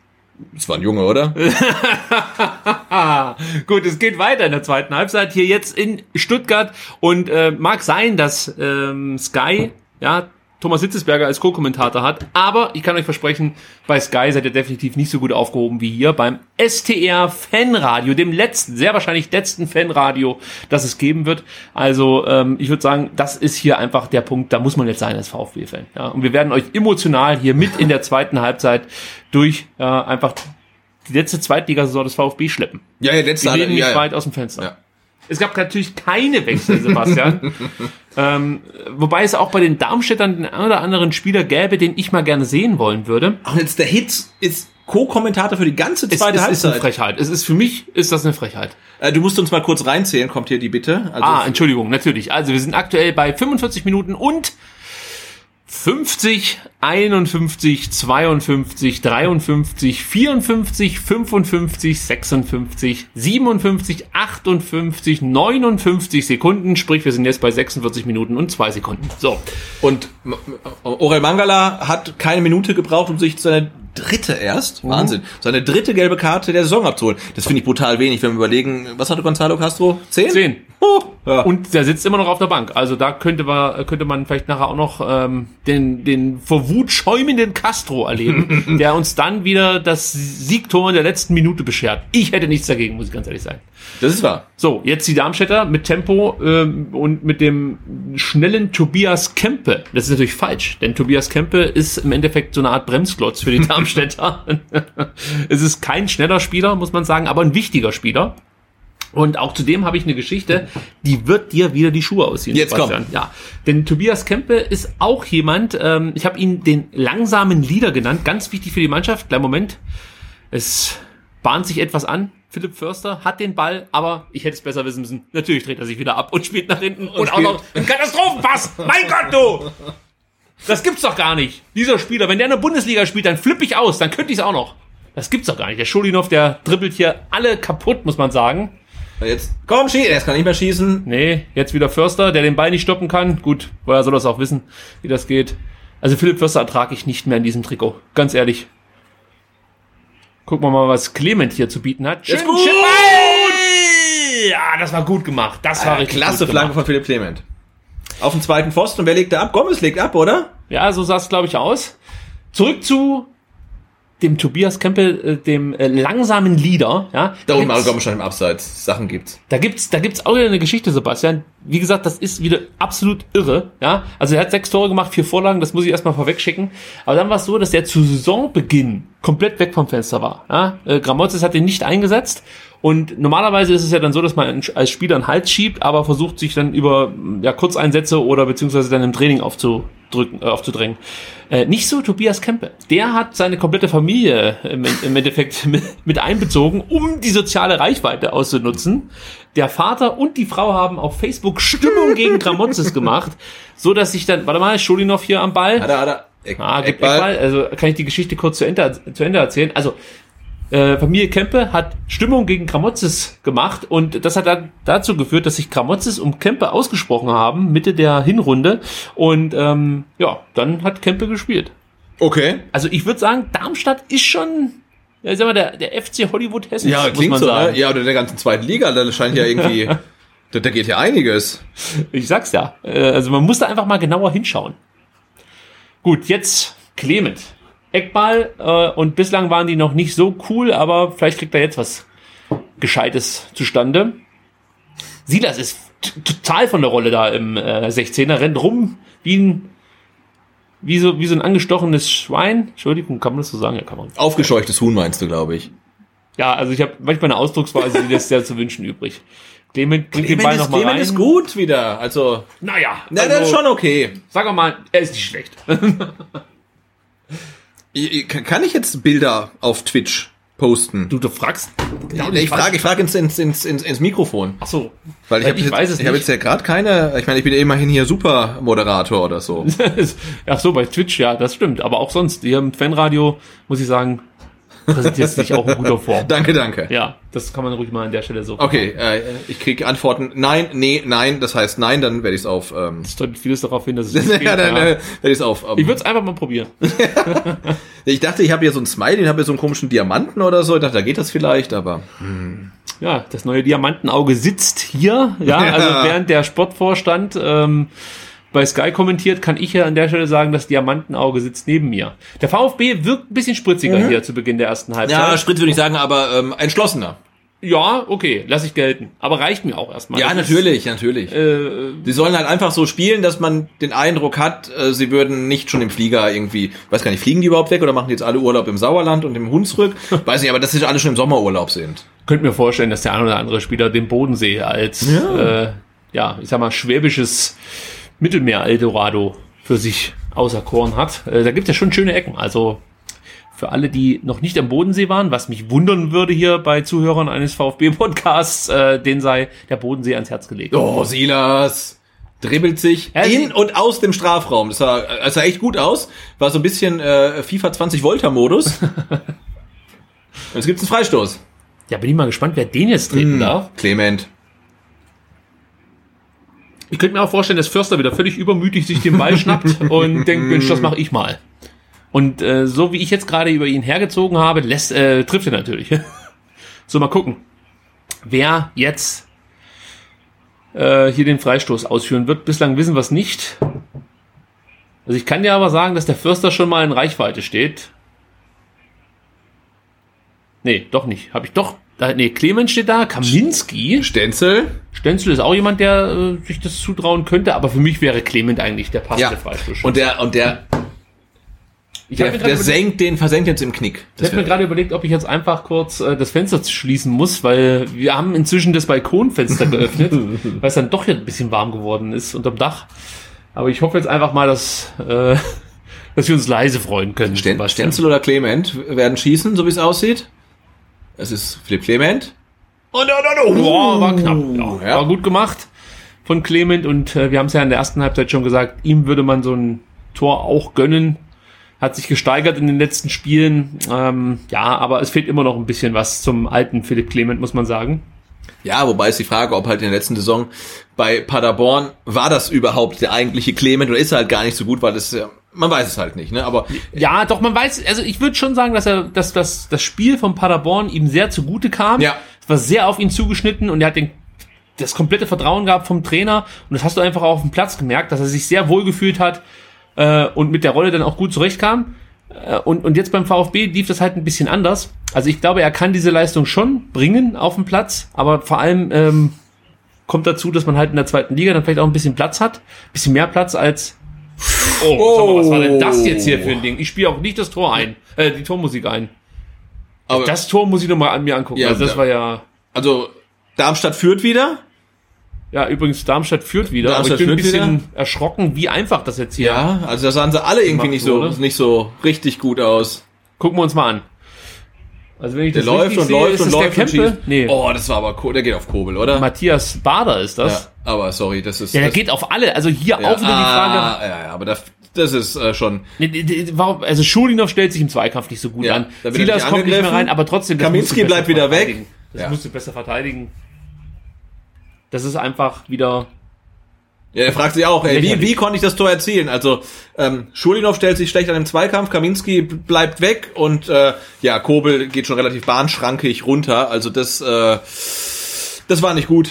Das war ein Junge, oder? Gut, es geht weiter in der zweiten Halbzeit hier jetzt in Stuttgart und äh, mag sein, dass ähm, Sky ja Thomas Hitzesberger als Co-Kommentator hat, aber ich kann euch versprechen, bei Sky seid ihr definitiv nicht so gut aufgehoben wie hier beim STR Fanradio, dem letzten, sehr wahrscheinlich letzten Fanradio, das es geben wird. Also ähm, ich würde sagen, das ist hier einfach der Punkt, da muss man jetzt sein als VfB-Fan. Ja? Und wir werden euch emotional hier mit in der zweiten Halbzeit durch äh, einfach die letzte Zweitligasaison des VfB schleppen. Ja, ja, letzte Wir lehnen nicht ja, ja. weit aus dem Fenster. Ja. Es gab natürlich keine Wechsel, Sebastian. ähm, wobei es auch bei den Darmstädtern den einen oder anderen Spieler gäbe, den ich mal gerne sehen wollen würde. Ach, jetzt der Hitz ist Co-Kommentator für die ganze Es, zweite es ist eine Halbzeit. Frechheit. Es ist für mich ist das eine Frechheit. Äh, du musst uns mal kurz reinzählen, kommt hier die Bitte. Also, ah, Entschuldigung, natürlich. Also wir sind aktuell bei 45 Minuten und 50, 51, 52, 53, 54, 55, 56, 57, 58, 59 Sekunden. Sprich, wir sind jetzt bei 46 Minuten und 2 Sekunden. So. Und Orel Mangala hat keine Minute gebraucht, um sich seine dritte erst, Wahnsinn, seine dritte gelbe Karte der Saison abzuholen. Das finde ich brutal wenig, wenn wir überlegen, was hatte Gonzalo Castro? Zehn? 10. Oh, ja. Und der sitzt immer noch auf der Bank. Also da könnte man, könnte man vielleicht nachher auch noch ähm, den, den vor Wut schäumenden Castro erleben, der uns dann wieder das Siegtor in der letzten Minute beschert. Ich hätte nichts dagegen, muss ich ganz ehrlich sein. das ist wahr. So, jetzt die Darmstädter mit Tempo ähm, und mit dem schnellen Tobias Kempe. Das ist natürlich falsch, denn Tobias Kempe ist im Endeffekt so eine Art Bremsklotz für die Darmstädter. es ist kein schneller Spieler, muss man sagen, aber ein wichtiger Spieler. Und auch zudem habe ich eine Geschichte, die wird dir wieder die Schuhe ausziehen. Jetzt komm. Sebastian. Ja, denn Tobias Kempe ist auch jemand, ähm, ich habe ihn den langsamen Leader genannt, ganz wichtig für die Mannschaft. Kleinen Moment, es bahnt sich etwas an. Philipp Förster hat den Ball, aber ich hätte es besser wissen müssen. Natürlich dreht er sich wieder ab und spielt nach hinten und, auch spielt- noch einen Katastrophenpass. mein Gott, du! Das gibt's doch gar nicht. Dieser Spieler, wenn der in der Bundesliga spielt, dann flippe ich aus, dann könnte ich es auch noch. Das gibt's doch gar nicht. Der Schulinov, der dribbelt hier alle kaputt, muss man sagen. Jetzt, komm, schieß, er kann nicht mehr schießen. Nee, jetzt wieder Förster, der den Ball nicht stoppen kann. Gut, woher soll das auch wissen, wie das geht. Also Philipp Förster ertrage ich nicht mehr in diesem Trikot. Ganz ehrlich. Gucken wir mal, was Clement hier zu bieten hat. Schön, Ist gut! schön- Ja, das war gut gemacht. Das war Ah, richtig klasse Flanke von Philipp Clement. Auf dem zweiten Pfosten. Und wer legt da ab? Gomez legt ab, oder? Ja, so sah es, glaube ich, aus. Zurück zu dem Tobias Kempel, äh, dem äh, langsamen Leader, ja. Da unten gibt's- kommen schon im Abseits Sachen gibt's. da gibt's, da gibt's auch wieder eine Geschichte, Sebastian. Wie gesagt, das ist wieder absolut irre, ja. Also er hat sechs Tore gemacht, vier Vorlagen, das muss ich erstmal vorwegschicken. Aber dann war es so, dass er zu Saisonbeginn komplett weg vom Fenster war, ja. Äh, Gramozis hat ihn nicht eingesetzt. Und normalerweise ist es ja dann so, dass man als Spieler einen Hals schiebt, aber versucht sich dann über ja, Kurzeinsätze oder beziehungsweise dann im Training aufzudrücken, äh, aufzudrängen. Äh, nicht so Tobias Kempe. Der hat seine komplette Familie im, im Endeffekt mit, mit einbezogen, um die soziale Reichweite auszunutzen. Der Vater und die Frau haben auf Facebook Stimmung gegen Gramozis gemacht, so dass sich dann, warte mal, Schulinov hier am Ball. Hat er. Eck, Ah, gibt Eckball. Eckball. Also kann ich die Geschichte kurz zu Ende, zu Ende erzählen. Also äh, Familie Kempe hat Stimmung gegen Kramotzes gemacht und das hat dann dazu geführt, dass sich Kramotzes um Kempe ausgesprochen haben, Mitte der Hinrunde. Und ähm, ja, dann hat Kempe gespielt. Okay. Also ich würde sagen, Darmstadt ist schon, ja, sag mal, der, der FC Hollywood Hessen, Ja, muss klingt man so, sagen. ne? Ja, oder der ganzen zweiten Liga, da scheint ja irgendwie, da, da geht ja einiges. Ich sag's ja. Äh, Also man muss da einfach mal genauer hinschauen. Gut, jetzt Clement. Eckball äh, und bislang waren die noch nicht so cool, aber vielleicht kriegt er jetzt was Gescheites zustande. Silas ist total von der Rolle da im äh, 16er, rennt rum wie ein wie so, wie so ein angestochenes Schwein. Entschuldigung, kann man das so sagen? Ja, kann man. Aufgescheuchtes Huhn meinst du, glaube ich. Ja, also ich habe manchmal eine Ausdrucksweise, die lässt sehr zu wünschen übrig. Clement bringt den Ball Clement nochmal Clement rein. ist gut wieder, also, Naja, na, das ist also, schon okay. Sag mal, er ist nicht schlecht. Ich- ich- Kann ich jetzt Bilder auf Twitch posten? Du, du fragst. Nee, ich frage, ich frage ins, ins, ins, ins, Mikrofon. Ach so. Weil ich, Äh, hab ich jetzt, weiß es ich habe jetzt ja gerade keine, ich meine, ich bin ja immerhin hier Super-Moderator oder so. Ach so, bei Twitch, ja, das stimmt. Aber auch sonst, hier im Fanradio, muss ich sagen, präsentiert sich auch in guter Form. danke, danke. Ja, das kann man ruch mal an der Stelle so. Okay, äh, ich kriege Antworten, nein, nee, nein, das heißt nein, dann werde ich es auf, ähm, Es deutet vieles darauf hin, dass es nicht geht, ja, dann ja. äh, werde ich es auf. Ähm, Ich würde es einfach mal probieren. ich dachte, ich habe hier so einen Smiley, ich habe hier so einen komischen Diamanten oder so, ich dachte, da geht das vielleicht, aber Ja, das neue Diamantenauge sitzt hier. Ja, Ja. also während der Sportvorstand ähm, bei Sky kommentiert, kann ich ja an der Stelle sagen, das Diamantenauge sitzt neben mir. Der VfB wirkt ein bisschen spritziger hier zu Beginn der ersten Halbzeit. ja, Spritz würde ich sagen, aber ähm, entschlossener. Ja, okay, lass ich gelten. Aber reicht mir auch erstmal. Ja, Das ist- natürlich, natürlich. Äh, Sie sollen halt einfach so spielen, dass man den Eindruck hat, äh, sie würden nicht schon im Flieger irgendwie, weiß gar nicht, fliegen die überhaupt weg oder machen die jetzt alle Urlaub im Sauerland und im Hunsrück? weiß nicht, aber dass sie alle schon im Sommerurlaub sind. könnte mir vorstellen, dass der ein oder andere Spieler den Bodensee als, ja, äh, ja ich sag mal, schwäbisches Mittelmeer-Eldorado für sich auserkoren hat. Äh, da gibt es ja schon schöne Ecken. Also für alle, die noch nicht am Bodensee waren, was mich wundern würde hier bei Zuhörern eines VfB-Podcasts, äh, den sei der Bodensee ans Herz gelegt. Oh, Silas dribbelt sich Ja, in und aus dem Strafraum. Das sah, das sah echt gut aus. War so ein bisschen äh, FIFA 20 Volter Modus. Und Jetzt gibt's einen Freistoß. Ja, bin ich mal gespannt, wer den jetzt treten darf. Clement. Ich könnte mir auch vorstellen, dass Förster wieder völlig übermütig sich den Ball schnappt und denkt, Mensch, das mache ich mal. Und äh, so wie ich jetzt gerade über ihn hergezogen habe, lässt, äh, trifft er natürlich. so, mal gucken, wer jetzt äh, hier den Freistoß ausführen wird. Bislang wissen wir es nicht. Also ich kann dir aber sagen, dass der Förster schon mal in Reichweite steht. Nee, doch nicht. Habe ich doch. Da, nee, Clemens steht da, Kaminski. Stenzel. Stenzel ist auch jemand, der äh, sich das zutrauen könnte, aber für mich wäre Clement eigentlich der passende Ja. Freistoß. Und der, und der, ich der, habe der senkt den, versenkt jetzt im Knick. ich hab mir gerade überlegt, ob ich jetzt einfach kurz äh, das Fenster schließen muss, weil wir haben inzwischen das Balkonfenster geöffnet, weil es dann doch jetzt ein bisschen warm geworden ist unterm Dach. Aber ich hoffe jetzt einfach mal, dass, äh, dass wir uns leise freuen können. Sten. Stenzel oder Clement werden schießen, so wie es aussieht. Es ist Philipp Clement. Und, und, und, Boah, war knapp. Ja, Ja. War gut gemacht von Clement und äh, wir haben es ja in der ersten Halbzeit schon gesagt, ihm würde man so ein Tor auch gönnen. Hat sich gesteigert in den letzten Spielen. Ähm, ja, aber es fehlt immer noch ein bisschen was zum alten Philipp Clement, muss man sagen. Ja, wobei ist die Frage, ob halt in der letzten Saison bei Paderborn war das überhaupt der eigentliche Clement oder ist er halt gar nicht so gut, weil das man weiß es halt nicht, ne? Aber Ja, doch, man weiß, also ich würde schon sagen, dass er, dass, dass das Spiel von Paderborn ihm sehr zugute kam. Ja. Es war sehr auf ihn zugeschnitten und er hat den, das komplette Vertrauen gehabt vom Trainer und das hast du einfach auch auf dem Platz gemerkt, dass er sich sehr wohl gefühlt hat äh, und mit der Rolle dann auch gut zurechtkam. Äh, Und, und jetzt beim VfB lief das halt ein bisschen anders. Also ich glaube, er kann diese Leistung schon bringen auf dem Platz, aber vor allem ähm, kommt dazu, dass man halt in der zweiten Liga dann vielleicht auch ein bisschen Platz hat, ein bisschen mehr Platz als. Oh, sag mal, was war denn das jetzt hier für ein Ding? Ich spiele auch nicht das Tor ein, äh, die Tormusik ein. Aber Das Tor muss ich noch mal an mir angucken. Ja, also das da- war ja. also Darmstadt führt wieder. Ja, übrigens, Darmstadt führt wieder, Darmstadt aber ich bin ein bisschen erschrocken, wie einfach das jetzt hier. Ja, also da sahen sie alle irgendwie nicht so, wurde. nicht so richtig gut aus. Gucken wir uns mal an. Also wenn ich Der das läuft und sehe, läuft und läuft der und schießt. Nee, Oh, das war aber cool. Der geht auf Kobel, oder? Matthias Bader ist ja, das. aber sorry, das ist. Ja, der das, geht auf alle. Also hier ja, auch wieder die Frage, ah, Ja, ja, aber das, das ist äh, schon. Warum, also Schulinov stellt sich im Zweikampf nicht so gut Ja, an. Silas kommt nicht mehr rein, aber trotzdem. Kaminski bleibt wieder weg. Das Ja. musst du besser verteidigen. Das ist einfach wieder. Ja, er fragt sich auch, ey, wie, wie konnte ich das Tor erzielen? Also, ähm, Schulinov stellt sich schlecht an dem Zweikampf, Kaminski bleibt weg und äh, ja, Kobel geht schon relativ bahnschrankig runter. Also das, äh, das war nicht gut.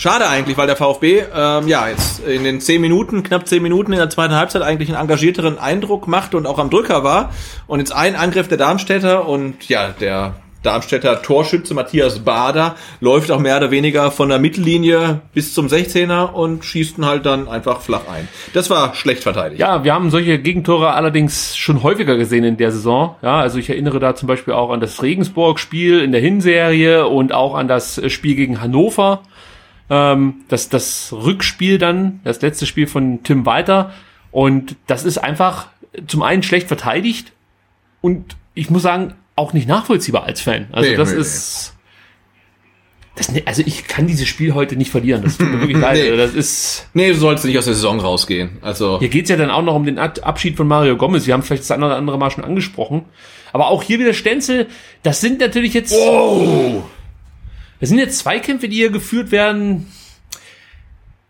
Schade eigentlich, weil der VfB ähm, ja jetzt in den zehn Minuten, knapp zehn Minuten in der zweiten Halbzeit eigentlich einen engagierteren Eindruck machte und auch am Drücker war. Und jetzt ein Angriff der Darmstädter und ja, der Darmstädter Torschütze Matthias Bader läuft auch mehr oder weniger von der Mittellinie bis zum 16er und schießt ihn halt dann einfach flach ein. Das war schlecht verteidigt. Ja, wir haben solche Gegentore allerdings schon häufiger gesehen in der Saison. Ja, also ich erinnere da zum Beispiel auch an das Regensburg-Spiel in der Hinserie und auch an das Spiel gegen Hannover. Ähm, das, das Rückspiel dann, das letzte Spiel von Tim Walter. Und das ist einfach zum einen schlecht verteidigt und ich muss sagen, auch nicht nachvollziehbar als Fan. Also Nee, das nee, ist. Das, ne- also ich kann dieses Spiel heute nicht verlieren. Das tut mir wirklich leid. Nee. Also Das ist. Nee, du sollst nicht aus der Saison rausgehen. Also, Hier geht's ja dann auch noch um den Ab- Abschied von Mario Gomez. Wir haben vielleicht das eine oder andere Mal schon angesprochen. Aber auch hier wieder Stenzel. Das sind natürlich jetzt. Das sind jetzt Zweikämpfe, die hier geführt werden.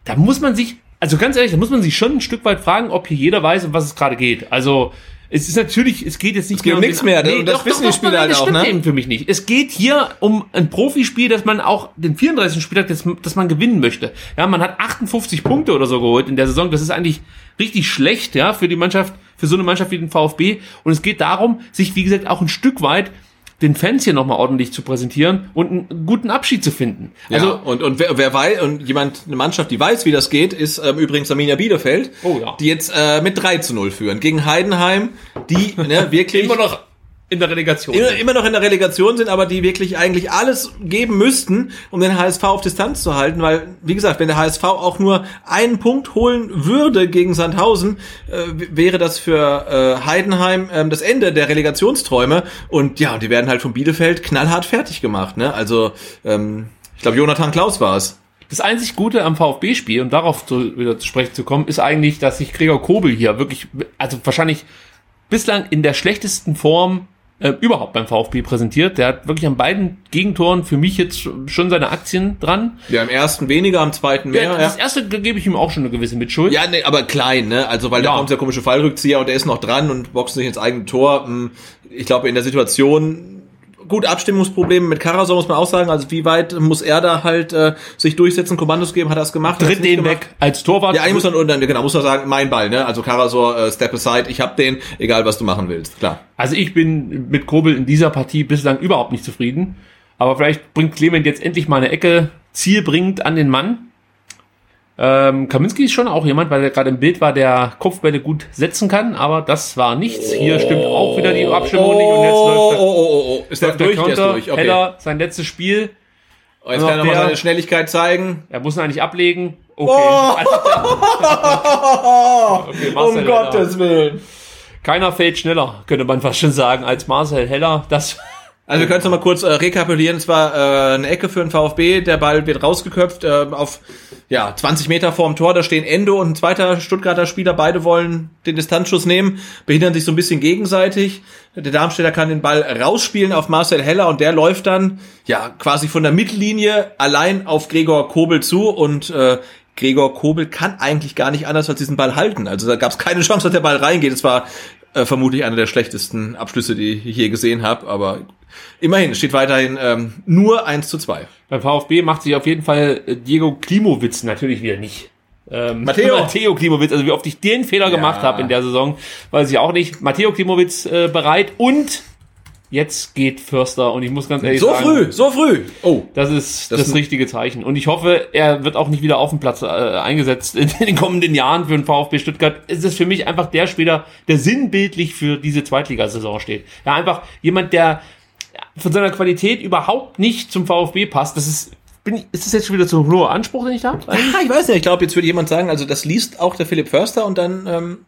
Da muss man sich, also ganz ehrlich, da muss man sich schon ein Stück weit fragen, ob hier jeder weiß, um was es gerade geht. Also es ist natürlich, es geht jetzt nicht geht um nichts mehr, und das wissen die Spieler halt auch, ne? eben für mich nicht. Es geht hier um ein Profispiel, dass man auch den 34. Spieltag, das, das man gewinnen möchte. Ja, man hat 58 Punkte oder so geholt in der Saison. Das ist eigentlich richtig schlecht, ja, für die Mannschaft, für so eine Mannschaft wie den VfB. Und es geht darum, sich, wie gesagt, auch ein Stück weit den Fans hier nochmal ordentlich zu präsentieren und einen guten Abschied zu finden. also und und wer, wer weiß und jemand eine Mannschaft, die weiß, wie das geht, ist ähm, übrigens Arminia Bielefeld, Oh ja. die jetzt äh, mit 3 zu 0 führen gegen Heidenheim, die ne, wirklich immer noch in der Relegation. immer, immer noch in der Relegation sind, aber die wirklich eigentlich alles geben müssten, um den HSV auf Distanz zu halten, weil, wie gesagt, wenn der HSV auch nur einen Punkt holen würde gegen Sandhausen, äh, wäre das für äh, Heidenheim ähm, das Ende der Relegationsträume und ja, die werden halt von Bielefeld knallhart fertig gemacht, ne? Also, ähm, ich glaube, Jonathan Klaus war es. Das einzig Gute am VfB-Spiel, um darauf zu, wieder zu sprechen zu kommen, ist eigentlich, dass sich Gregor Kobel hier wirklich, also wahrscheinlich bislang in der schlechtesten Form äh, überhaupt beim VfB präsentiert. Der hat wirklich an beiden Gegentoren für mich jetzt schon seine Aktien dran. Ja, im ersten weniger, am zweiten mehr. Ja, Ja, das erste gebe ich ihm auch schon eine gewisse Mitschuld. Ja, nee, aber klein, ne? Also, weil da Ja. kommt der komische Fallrückzieher und der ist noch dran und boxt sich ins eigene Tor. Hm, Ich glaube, in der Situation, gut, Abstimmungsprobleme mit Karasor muss man auch sagen. Also, wie weit muss er da halt äh, sich durchsetzen, Kommandos geben? Hat er es gemacht? Tritt den gemacht? weg als Torwart. Ja, eigentlich muss man, genau, muss man sagen, mein Ball, ne? Also, Karasor, äh, step aside, ich hab den, egal was du machen willst, klar. Also ich bin mit Kobel in dieser Partie bislang überhaupt nicht zufrieden. Aber vielleicht bringt Clement jetzt endlich mal eine Ecke zielbringend an den Mann. Ähm, Kaminski ist schon auch jemand, weil er gerade im Bild war, der Kopfbälle gut setzen kann, aber das war nichts. Hier stimmt auch wieder die Abstimmung nicht und jetzt läuft der, oh, oh, oh. Ist der läuft der durch? Der ist Counter. durch, okay. Heller, sein letztes Spiel. Oh, jetzt kann er noch nochmal seine Schnelligkeit zeigen. Er muss ihn eigentlich ablegen. Okay. okay Marcel Heller. Willen. Keiner fällt schneller, könnte man fast schon sagen, als Marcel Heller. Das Also wir können es nochmal kurz äh, rekapitulieren. Es war äh, eine Ecke für den VfB. Der Ball wird rausgeköpft äh, auf ja 20 Meter vorm Tor. Da stehen Endo und ein zweiter Stuttgarter Spieler. Beide wollen den Distanzschuss nehmen, behindern sich so ein bisschen gegenseitig. Der Darmstädter kann den Ball rausspielen auf Marcel Heller und der läuft dann ja quasi von der Mittellinie allein auf Gregor Kobel zu und äh, Gregor Kobel kann eigentlich gar nicht anders als diesen Ball halten. Also da gab es keine Chance, dass der Ball reingeht. Es war äh, vermutlich einer der schlechtesten Abschlüsse, die ich je gesehen habe. Aber immerhin steht weiterhin ähm, nur 1 zu 2. Beim VfB macht sich auf jeden Fall äh, Diego Klimowitz natürlich wieder nicht ähm, Matteo. Matteo Klimowitz, also wie oft ich den Fehler gemacht habe in der Saison, weiß ich auch nicht. Matteo Klimowitz äh, bereit und jetzt geht Förster und ich muss ganz ehrlich So sagen, früh, so früh. Oh. das ist Das- das, richtige Zeichen. Und ich hoffe, er wird auch nicht wieder auf dem Platz äh, eingesetzt in den kommenden Jahren für den VfB Stuttgart. Es ist für mich einfach der Spieler, der sinnbildlich für diese Zweitligasaison steht. Ja, einfach jemand, der von seiner Qualität überhaupt nicht zum VfB passt. Das ist, bin ist das jetzt schon wieder so ein hoher Anspruch, den ich habe? Ich weiß nicht, ich glaube, jetzt würde jemand sagen, also das liest auch der Philipp Förster und dann, ähm,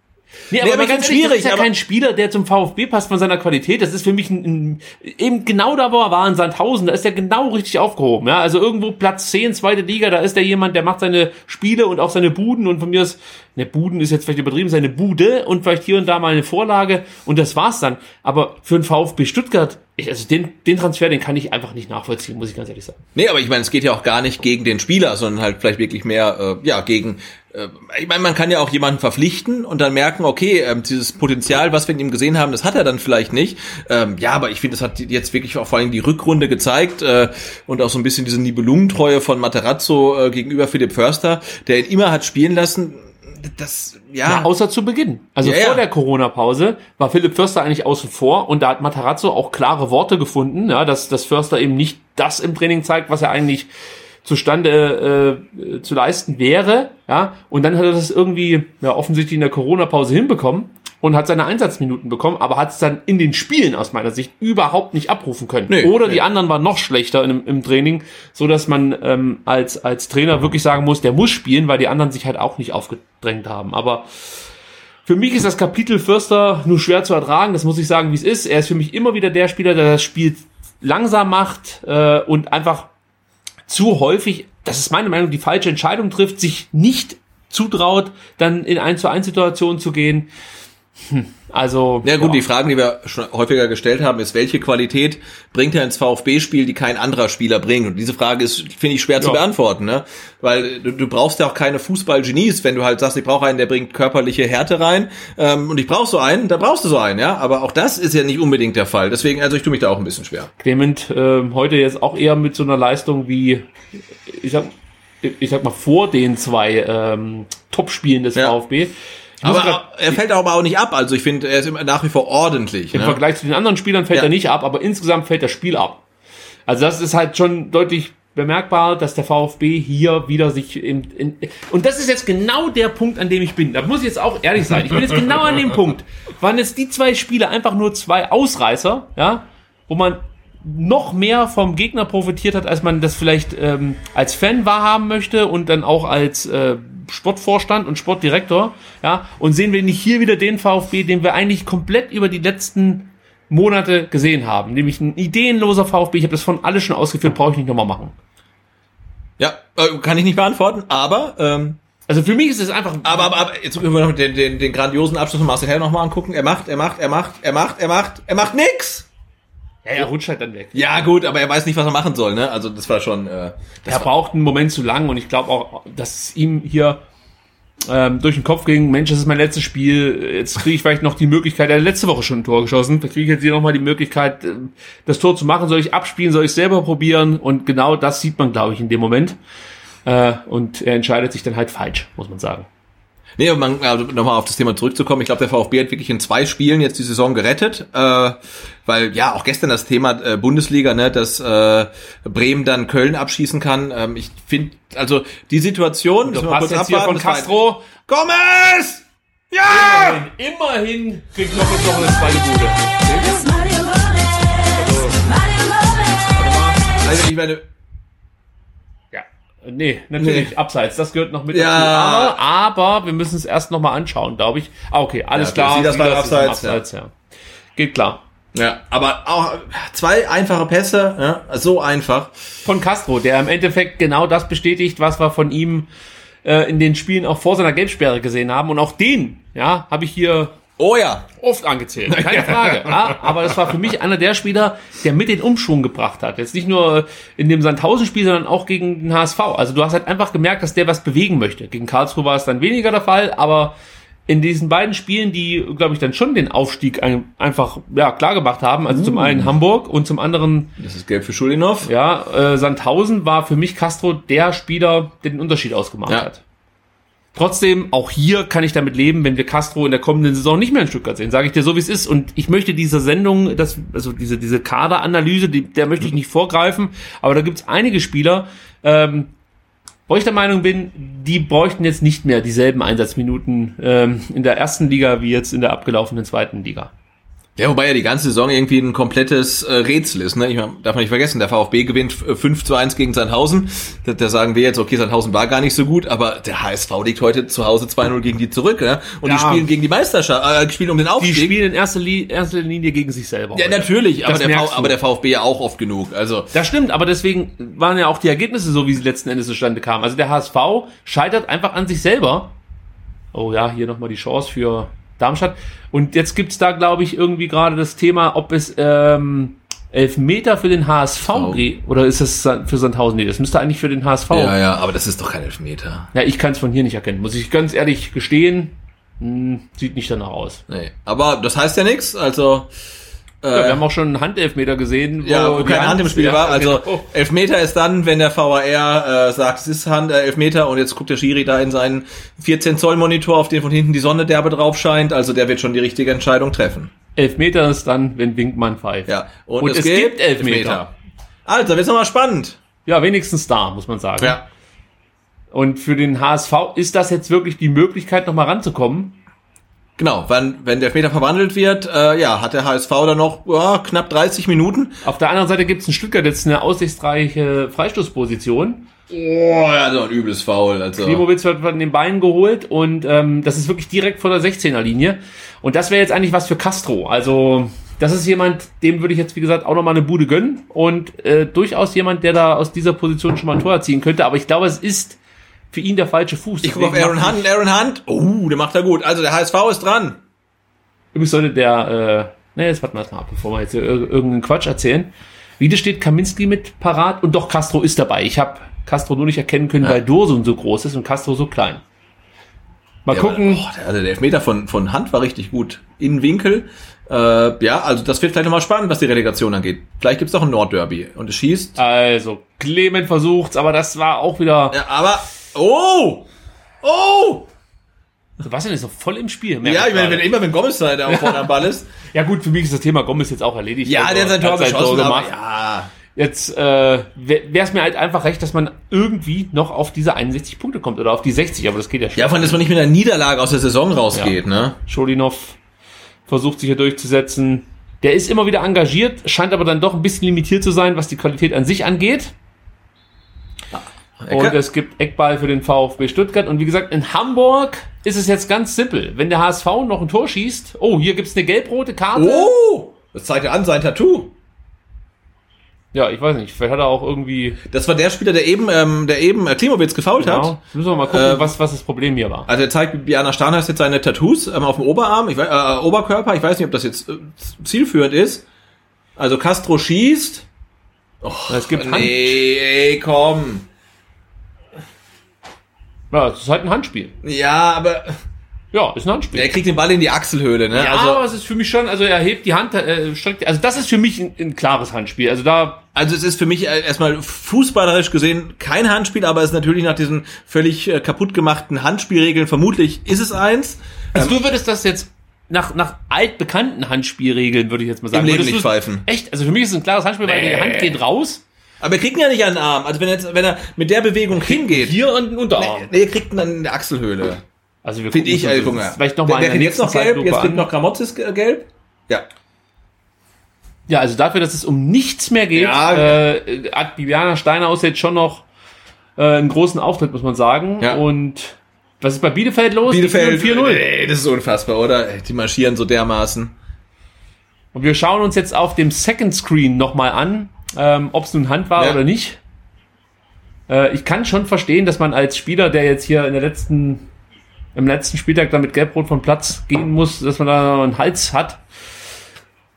Nee, aber mal ganz ehrlich, schwierig, Das ist ja aber- kein Spieler, der zum VfB passt von seiner Qualität. Das ist für mich ein, ein, eben genau da, wo er war in Sandhausen. Da ist er genau richtig aufgehoben. Ja, also irgendwo Platz 10, zweite Liga. Da ist er jemand, der macht seine Spiele und auch seine Buden und von mir ist, ne, Buden ist jetzt vielleicht übertrieben, seine Bude und vielleicht hier und da mal eine Vorlage und das war's dann. Aber für den VfB Stuttgart, ich, also den, den Transfer, den kann ich einfach nicht nachvollziehen, muss ich ganz ehrlich sagen. nee, aber ich meine, es geht ja auch gar nicht gegen den Spieler, sondern halt vielleicht wirklich mehr, äh, ja, gegen, ich meine, man kann ja auch jemanden verpflichten und dann merken, okay, ähm, dieses Potenzial, was wir in ihm gesehen haben, das hat er dann vielleicht nicht. Ähm, ja, aber ich finde, das hat jetzt wirklich auch vor allem die Rückrunde gezeigt äh, und auch so ein bisschen diese Nibelungentreue von Materazzo äh, gegenüber Philipp Förster, der ihn immer hat spielen lassen. Das, ja, Ja, außer zu Beginn. Also Ja, vor ja. der Corona-Pause war Philipp Förster eigentlich außen vor und da hat Matarazzo auch klare Worte gefunden, ja, dass, dass Förster eben nicht das im Training zeigt, was er eigentlich zustande äh, zu leisten wäre, ja, und dann hat er das irgendwie ja, offensichtlich in der Corona-Pause hinbekommen und hat seine Einsatzminuten bekommen, aber hat es dann in den Spielen aus meiner Sicht überhaupt nicht abrufen können. Nee, Oder nee. die anderen waren noch schlechter im, im Training, so dass man ähm, als als Trainer wirklich sagen muss, der muss spielen, weil die anderen sich halt auch nicht aufgedrängt haben. Aber für mich ist das Kapitel Förster nur schwer zu ertragen, das muss ich sagen, wie es ist. Er ist für mich immer wieder der Spieler, der das Spiel langsam macht äh, und einfach zu häufig, das ist meine Meinung, die falsche Entscheidung trifft, sich nicht zutraut, dann in 1 zu 1 Situationen zu gehen. Hm, also Ja gut, die Fragen, die wir schon häufiger gestellt haben, ist, welche Qualität bringt er ins VfB-Spiel, die kein anderer Spieler bringt? Und diese Frage ist, finde ich, schwer zu Ja. beantworten, ne? Weil du, du brauchst ja auch keine Fußball-Genies, wenn du halt sagst, ich brauche einen, der bringt körperliche Härte rein ähm, und ich brauche so einen, da brauchst du so einen, ja? Aber auch das ist ja nicht unbedingt der Fall. Deswegen, also ich tue mich da auch ein bisschen schwer. Clement ähm, heute jetzt auch eher mit so einer Leistung wie, ich sag, ich sag mal, vor den zwei ähm, Top-Spielen des Ja. VfB. Muss grad- Aber er fällt aber auch nicht ab. Also ich finde, er ist immer nach wie vor ordentlich. Im Ne? Vergleich zu den anderen Spielern fällt Ja. er nicht ab, aber insgesamt fällt das Spiel ab. Also das ist halt schon deutlich bemerkbar, dass der VfB hier wieder sich in, in und das ist jetzt genau der Punkt, an dem ich bin. Da muss ich jetzt auch ehrlich sein. Ich bin jetzt genau an dem Punkt. Waren jetzt die zwei Spiele einfach nur zwei Ausreißer, ja, wo man noch mehr vom Gegner profitiert hat, als man das vielleicht ähm, als Fan wahrhaben möchte und dann auch als äh, Sportvorstand und Sportdirektor, ja, und sehen wir nicht hier wieder den VfB, den wir eigentlich komplett über die letzten Monate gesehen haben, nämlich ein ideenloser VfB. Ich habe das von alles schon ausgeführt, brauche ich nicht nochmal machen. Ja, äh, kann ich nicht beantworten, aber ähm, Also für mich ist es einfach. Aber, aber, aber jetzt können wir noch den, den, den grandiosen Abschluss von Marcel Hell nochmal angucken. Er macht, er macht, er macht, er macht, er macht, er macht nix. Ja, er rutscht halt dann weg. Ja, gut, aber er weiß nicht, was er machen soll, ne? Also das war schon. Äh, das er braucht einen Moment zu lang und ich glaube auch, dass es ihm hier ähm, durch den Kopf ging, Mensch, das ist mein letztes Spiel, jetzt kriege ich vielleicht noch die Möglichkeit, er hat letzte Woche schon ein Tor geschossen, da kriege ich jetzt hier nochmal die Möglichkeit, äh, das Tor zu machen, soll ich abspielen, soll ich selber probieren und genau das sieht man, glaube ich, in dem Moment. Äh, und er entscheidet sich dann halt falsch, muss man sagen. Nee, aber man, also nochmal auf das Thema zurückzukommen. Ich glaube, der VfB hat wirklich in zwei Spielen jetzt die Saison gerettet, äh, weil ja auch gestern das Thema äh, Bundesliga, ne, dass äh, Bremen dann Köln abschießen kann. Ähm, ich finde, also die Situation. wir Passt jetzt hier von Castro. Gomez! Ja! Immerhin, immerhin kriegt noch jetzt noch eine zweite Bude. Also ich meine. Nee, natürlich, Nee. abseits, das gehört noch mit Ja. dazu. Aber, aber wir müssen es erst noch mal anschauen, glaube ich. Ah, okay, alles Ja, klar. Sie, das Silas ist im abseits, ja. abseits ja. Geht klar. ja, aber auch zwei einfache Pässe, ja, so einfach. Von Castro, der im Endeffekt genau das bestätigt, was wir von ihm äh, in den Spielen auch vor seiner Gelbsperre gesehen haben. Und auch den, ja, habe ich hier Oh ja, oft angezählt, keine Frage. Ja, aber das war für mich einer der Spieler, der mit den Umschwung gebracht hat. Jetzt nicht nur in dem Sandhausen-Spiel, sondern auch gegen den HSV. Also du hast halt einfach gemerkt, dass der was bewegen möchte. Gegen Karlsruhe war es dann weniger der Fall, aber in diesen beiden Spielen, die, glaube ich, dann schon den Aufstieg ein, einfach ja, klar gemacht haben, also zum einen Hamburg und zum anderen das ist gelb für Schulinov. ja, äh, Sandhausen war für mich Castro der Spieler, der den Unterschied ausgemacht Ja. hat. Trotzdem, auch hier kann ich damit leben, wenn wir Castro in der kommenden Saison nicht mehr in Stuttgart sehen. Sage ich dir so, wie es ist. Und ich möchte diese Sendung, das, also diese, diese Kaderanalyse, die, der möchte ich nicht vorgreifen. Aber da gibt es einige Spieler, ähm, wo ich der Meinung bin, die bräuchten jetzt nicht mehr dieselben Einsatzminuten ähm, in der ersten Liga wie jetzt in der abgelaufenen zweiten Liga. Ja, wobei ja die ganze Saison irgendwie ein komplettes äh, Rätsel ist. Ne? Ich mein, darf man nicht vergessen, der VfB gewinnt äh, 5 zu 1 gegen Sandhausen. Da, da sagen wir jetzt, okay, Sandhausen war gar nicht so gut, aber der HSV liegt heute zu Hause 2-0 gegen die zurück. Ne? Und Ja. die spielen gegen die Meisterschaft, äh, spielen um den Die Aufstieg. spielen in erster, Li erster Linie gegen sich selber. ja, heute. natürlich, aber der, aber der VfB ja auch oft genug. Also Das stimmt, aber deswegen waren ja auch die Ergebnisse so, wie sie letzten Endes zustande kamen. Also der HSV scheitert einfach an sich selber. Oh ja, hier nochmal die Chance für Darmstadt. Und jetzt gibt's da, glaube ich, irgendwie gerade das Thema, ob es ähm, Elfmeter für den HSV geht. Oder ist das für Sandhausen? Nee, das müsste eigentlich für den HSV. ja, ja, aber das ist doch kein Elfmeter. Ja, ich kann es von hier nicht erkennen. Muss ich ganz ehrlich gestehen. Hm, sieht nicht danach aus. Nee, aber das heißt ja nichts. Also Ja, wir haben auch schon einen Handelfmeter gesehen, Ja, wo keine Hand im Spiel ja, war. Also genau. Elfmeter ist dann, wenn der VAR äh, sagt, es ist Hand, äh, Elfmeter und jetzt guckt der Schiri da in seinen 14 Zoll Monitor, auf den von hinten die Sonne derbe drauf scheint. Also der wird schon die richtige Entscheidung treffen. Elfmeter ist dann, wenn Winkmann pfeift. Ja. Und, es, gibt Elfmeter. Also, wird's nochmal spannend. Ja, wenigstens da, muss man sagen. Ja. Und für den HSV ist das jetzt wirklich die Möglichkeit, nochmal ranzukommen. Genau, wenn, wenn der Elfmeter verwandelt wird, äh, ja, hat der HSV dann noch ja, knapp 30 Minuten. Auf der anderen Seite gibt es in Stuttgart jetzt eine aussichtsreiche Freistoßposition. Oh, ja, so ein übles Foul. Also. Klimowitz wird von den Beinen geholt und ähm, das ist wirklich direkt vor der 16er Linie. Und das wäre jetzt eigentlich was für Castro. Also das ist jemand, dem würde ich jetzt wie gesagt auch nochmal eine Bude gönnen und äh, durchaus jemand, der da aus dieser Position schon mal ein Tor erzielen könnte. Aber ich glaube, es ist für ihn der falsche Fuß. Ich gucke auf Aaron Hunt, Aaron Hunt. Oh, der macht er gut. Also der HSV ist dran. Übrigens sollte der, äh, ne, jetzt warten wir erst mal ab, bevor wir jetzt ir- irgendeinen Quatsch erzählen. Wieder steht Kaminski mit parat und doch Castro ist dabei. Ich habe Castro nur nicht erkennen können, weil Dursun so groß ist und Castro so klein. Mal Ja, gucken. oh, der, also der Elfmeter von, von Hand war richtig gut. Innenwinkel. Äh, ja, also das wird vielleicht nochmal spannend, was die Relegation angeht. Vielleicht gibt's doch ein Nordderby. Und es schießt. Also, Clement versucht's, aber das war auch wieder. Ja, aber. Oh! Oh! Sebastian ist doch voll im Spiel. Ja, ich meine, wenn, immer wenn Gomez da da vorne am Ball ist. ja gut, für mich ist das Thema Gomez jetzt auch erledigt. Ja, Also, der hat sein Tor geschossen, aber gemacht. ja. Jetzt äh, wäre es mir halt einfach recht, dass man irgendwie noch auf diese 61 Punkte kommt oder auf die 60, aber das geht ja schon. Ja, von dass man nicht mit einer Niederlage aus der Saison rausgeht, ne? Scholinov versucht sich hier durchzusetzen. Der ist immer wieder engagiert, scheint aber dann doch ein bisschen limitiert zu sein, was die Qualität an sich angeht. Und es gibt Eckball für den VfB Stuttgart. Und wie gesagt, in Hamburg ist es jetzt ganz simpel. Wenn der HSV noch ein Tor schießt, oh, hier gibt's eine gelb-rote Karte. Oh! Das zeigt ja an sein Tattoo. Ja, ich weiß nicht, vielleicht hat er auch irgendwie... Das war der Spieler, der eben, ähm, der eben äh, Klimowitz gefault hat. Genau, müssen wir mal gucken, Äh, was, was das Problem hier war. Also er zeigt Biana Starners jetzt seine Tattoos ähm, auf dem Oberarm, ich weiß, äh, Oberkörper. Ich weiß nicht, ob das jetzt äh, zielführend ist. Also Castro schießt. es gibt Hand. Nee, ey, komm. Ja, es ist halt ein Handspiel. Ja, aber Ja, ist ein Handspiel. er kriegt den Ball in die Achselhöhle, ne? Ja, aber es ist für mich schon, also er hebt die Hand, äh, streckt, also das ist für mich ein, ein klares Handspiel. Also da, Also es ist für mich äh, erstmal fußballerisch gesehen kein Handspiel, aber es ist natürlich nach diesen völlig äh, kaputt gemachten Handspielregeln vermutlich ist es eins. also du würdest das jetzt nach, nach altbekannten Handspielregeln, würde ich jetzt mal sagen. Im Leben nicht pfeifen. Echt? Also für mich ist es ein klares Handspiel, weil die Hand geht raus. Aber er kriegt ihn ja nicht an den Arm. Also wenn er, jetzt, wenn er mit der Bewegung hingeht, Hier und ein Unterarm. nee, er kriegt ihn dann in der Achselhöhle. Also wir Finde ich, also, vielleicht noch Wer- mal wer kriegt jetzt noch gelb, Zeitlupe jetzt kriegt noch Gramotzes gelb. Ja. Ja, also dafür, dass es um nichts mehr geht, Ja. äh, hat Bibiana Steinhaus jetzt schon noch äh, einen großen Auftritt, muss man sagen. Ja. Und was ist bei Bielefeld los? Bielefeld führen 4-0. Ey, das ist unfassbar, oder? Die marschieren so dermaßen. Und wir schauen uns jetzt auf dem Second Screen nochmal an, ähm, ob es nun Hand war Ja. oder nicht. Äh, ich kann schon verstehen, dass man als Spieler, der jetzt hier in der letzten, im letzten Spieltag da mit Gelbrot vom Platz gehen muss, dass man da noch einen Hals hat.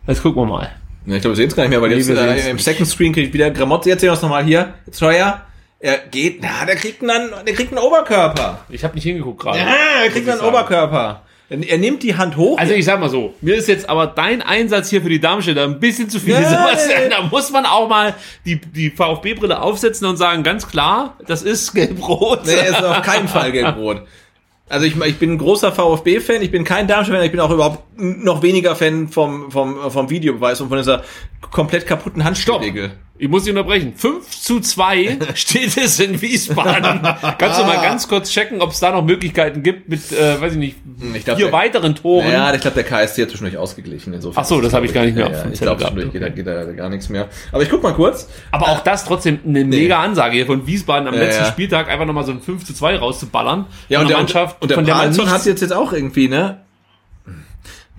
Jetzt gucken wir mal. Ja, ich glaube, wir sehen es gar nicht mehr, weil Nee, jetzt äh, im nicht. Second Screen kriegt wieder Gramotze. Jetzt sehen wir es nochmal hier. Her. Er geht, na, der kriegt einen, der kriegt einen Oberkörper. Ich habe nicht hingeguckt gerade. Ja, er kriegt einen sagen. Oberkörper. Er, nimmt die Hand hoch. Also ich sag mal so, mir ist jetzt aber dein Einsatz hier für die Darmstädter ein bisschen zu viel. Sebastian. ja. Da muss man auch mal die, die VfB-Brille aufsetzen und sagen, ganz klar, das ist gelb-rot. nee, er ist auf keinen Fall gelb-rot. Also ich, ich bin ein großer VfB-Fan, ich bin kein Darmstadt-Fan, ich bin auch überhaupt noch weniger Fan vom, vom, vom Videobeweis und von dieser komplett kaputten Handspielregel. Ich muss dich unterbrechen. 5 zu 2 steht es in Wiesbaden. Kannst du mal ganz kurz checken, ob es da noch Möglichkeiten gibt mit, äh, weiß ich nicht, Ich glaub, vier der- weiteren Toren? Ja, ich glaube, der KSC hat zwischendurch ausgeglichen. Insofern. Ach so, das habe ich gar nicht mehr Ja, auf ich glaube, geht, da, geht da gar nichts mehr. Aber ich guck mal kurz. Aber auch das trotzdem eine mega Ansage hier von Wiesbaden am Ja, letzten ja. Spieltag einfach nochmal so ein 5 zu 2 rauszuballern. Ja, Von und der, Mannschaft, und der von der man Palsson nichts- hat jetzt jetzt auch irgendwie, ne?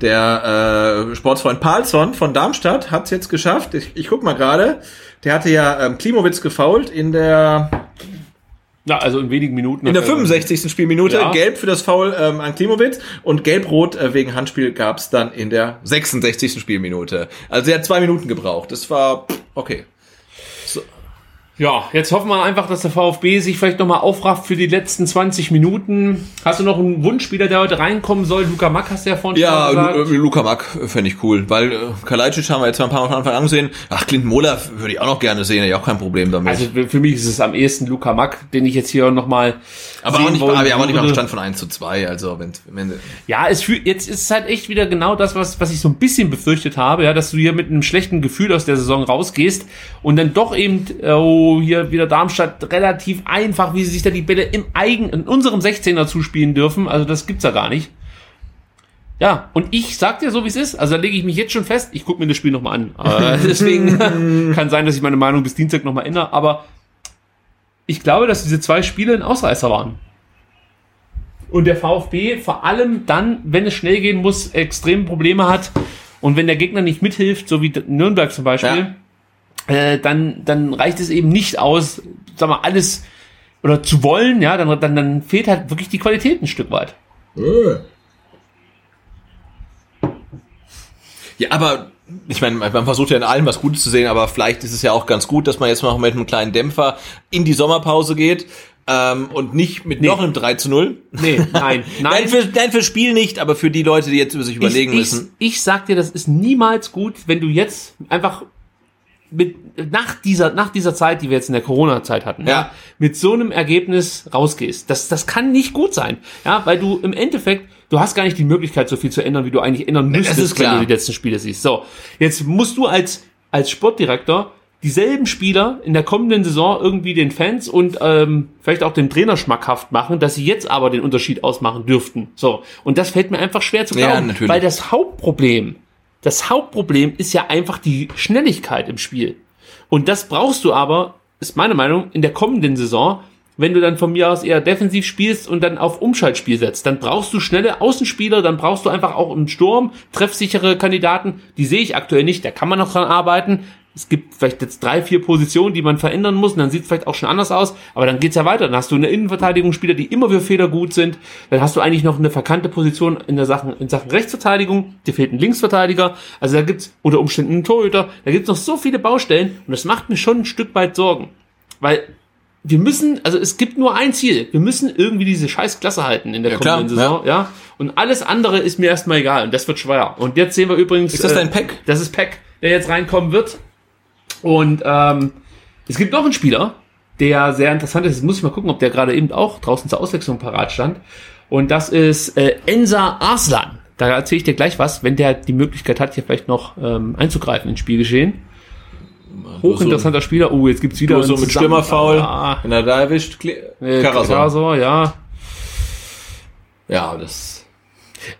Der äh, Sportsfreund Palsson von Darmstadt hat es jetzt geschafft. Ich, ich guck mal gerade. Der hatte ja ähm, Klimowitz gefault in der Ja, also in wenigen Minuten. in der hat er- 65. Spielminute. Ja. Gelb für das Foul ähm, an Klimowitz und Gelb-Rot äh, wegen Handspiel gab's dann in der 66. Spielminute. Also er hat zwei Minuten gebraucht. Das war okay. Ja, jetzt hoffen wir einfach, dass der VfB sich vielleicht nochmal aufrafft für die letzten 20 Minuten. Hast du noch einen Wunschspieler, der heute reinkommen soll? Luca Mack hast du ja vorhin Ja, schon gesagt. Lu- äh, Luka Mack fände ich cool, weil äh, Kalajdzic haben wir jetzt mal ein paar Mal von Anfang an gesehen. Ach, Clint Mola würde ich auch noch gerne sehen, hätte ich auch kein Problem damit. Also für mich ist es am ehesten Luca Mack, den ich jetzt hier nochmal aber auch nicht, aber auch nicht beim Stand von 1 zu 2, also wenn, wenn Ja, es fühlt, jetzt ist es halt echt wieder genau das, was, was ich so ein bisschen befürchtet habe, ja, dass du hier mit einem schlechten Gefühl aus der Saison rausgehst und dann doch eben, oh, hier wieder Darmstadt relativ einfach, wie sie sich da die Bälle im eigen, in unserem 16er zuspielen dürfen, also das gibt's ja gar nicht. Ja, und ich sag dir so, wie es ist, also da lege ich mich jetzt schon fest, ich gucke mir das Spiel nochmal an. Äh, deswegen kann sein, dass ich meine Meinung bis Dienstag nochmal ändere, aber ich glaube, dass diese zwei Spiele ein Ausreißer waren. Und der VfB vor allem dann, wenn es schnell gehen muss, extreme Probleme hat. Und wenn der Gegner nicht mithilft, so wie Nürnberg zum Beispiel, äh, dann, dann reicht es eben nicht aus, sag mal, alles oder zu wollen, ja, dann, dann, dann fehlt halt wirklich die Qualität ein Stück weit. Ja, aber ich meine, man versucht ja in allem was Gutes zu sehen, aber vielleicht ist es ja auch ganz gut, dass man jetzt noch mit einem kleinen Dämpfer in die Sommerpause geht ähm, und nicht mit noch einem 3 zu 0. Nee, nein, Nein, nein. für, nein, fürs Spiel nicht, aber für die Leute, die jetzt über sich überlegen ich, müssen. Ich, ich sag dir, das ist niemals gut, wenn du jetzt einfach mit, nach dieser, nach dieser Zeit, die wir jetzt in der Corona-Zeit hatten, Ja. mit so einem Ergebnis rausgehst. Das, das kann nicht gut sein. Ja, weil du im Endeffekt, du hast gar nicht die Möglichkeit, so viel zu ändern, wie du eigentlich ändern müsstest, ist klar. wenn du die letzten Spiele siehst. So. Jetzt musst du als, als Sportdirektor dieselben Spieler in der kommenden Saison irgendwie den Fans und ähm, vielleicht auch dem Trainer schmackhaft machen, dass sie jetzt aber den Unterschied ausmachen dürften. So. Und das fällt mir einfach schwer zu Ja, glauben, natürlich. weil das Hauptproblem, das Hauptproblem ist ja einfach die Schnelligkeit im Spiel. Und das brauchst du aber, ist meine Meinung, in der kommenden Saison, wenn du dann von mir aus eher defensiv spielst und dann auf Umschaltspiel setzt, dann brauchst du schnelle Außenspieler, dann brauchst du einfach auch im Sturm treffsichere Kandidaten. Die sehe ich aktuell nicht, da kann man noch dran arbeiten. Es gibt vielleicht jetzt drei, vier Positionen, die man verändern muss, und dann sieht es vielleicht auch schon anders aus, aber dann geht's ja weiter. Dann hast du eine Innenverteidigungsspieler, die immer für Fehler gut sind. Dann hast du eigentlich noch eine verkannte Position in der Sachen, in Sachen Rechtsverteidigung. Dir fehlt ein Linksverteidiger. Also da gibt's unter Umständen einen Torhüter. Da gibt's noch so viele Baustellen und das macht mir schon ein Stück weit Sorgen. Weil wir müssen, also es gibt nur ein Ziel. Wir müssen irgendwie diese scheiß Klasse halten in der Ja, klar, kommenden Saison, ja. Und alles andere ist mir erstmal egal und das wird schwer. Und jetzt sehen wir übrigens. Ist das äh, dein Pack? Das ist Peck, der jetzt reinkommen wird. Und ähm, es gibt noch einen Spieler, der sehr interessant ist. Jetzt muss ich mal gucken, ob der gerade eben auch draußen zur Auswechslung parat stand. Und das ist äh, Ensa Arslan. Da erzähle ich dir gleich was, wenn der die Möglichkeit hat, hier vielleicht noch ähm, einzugreifen ins Spielgeschehen. Hochinteressanter Spieler. Oh, jetzt gibt's wieder so mit Stürmerfoul, Ah, wenn er da erwischt, äh, Karasor. Karasor, ja. Ja, das.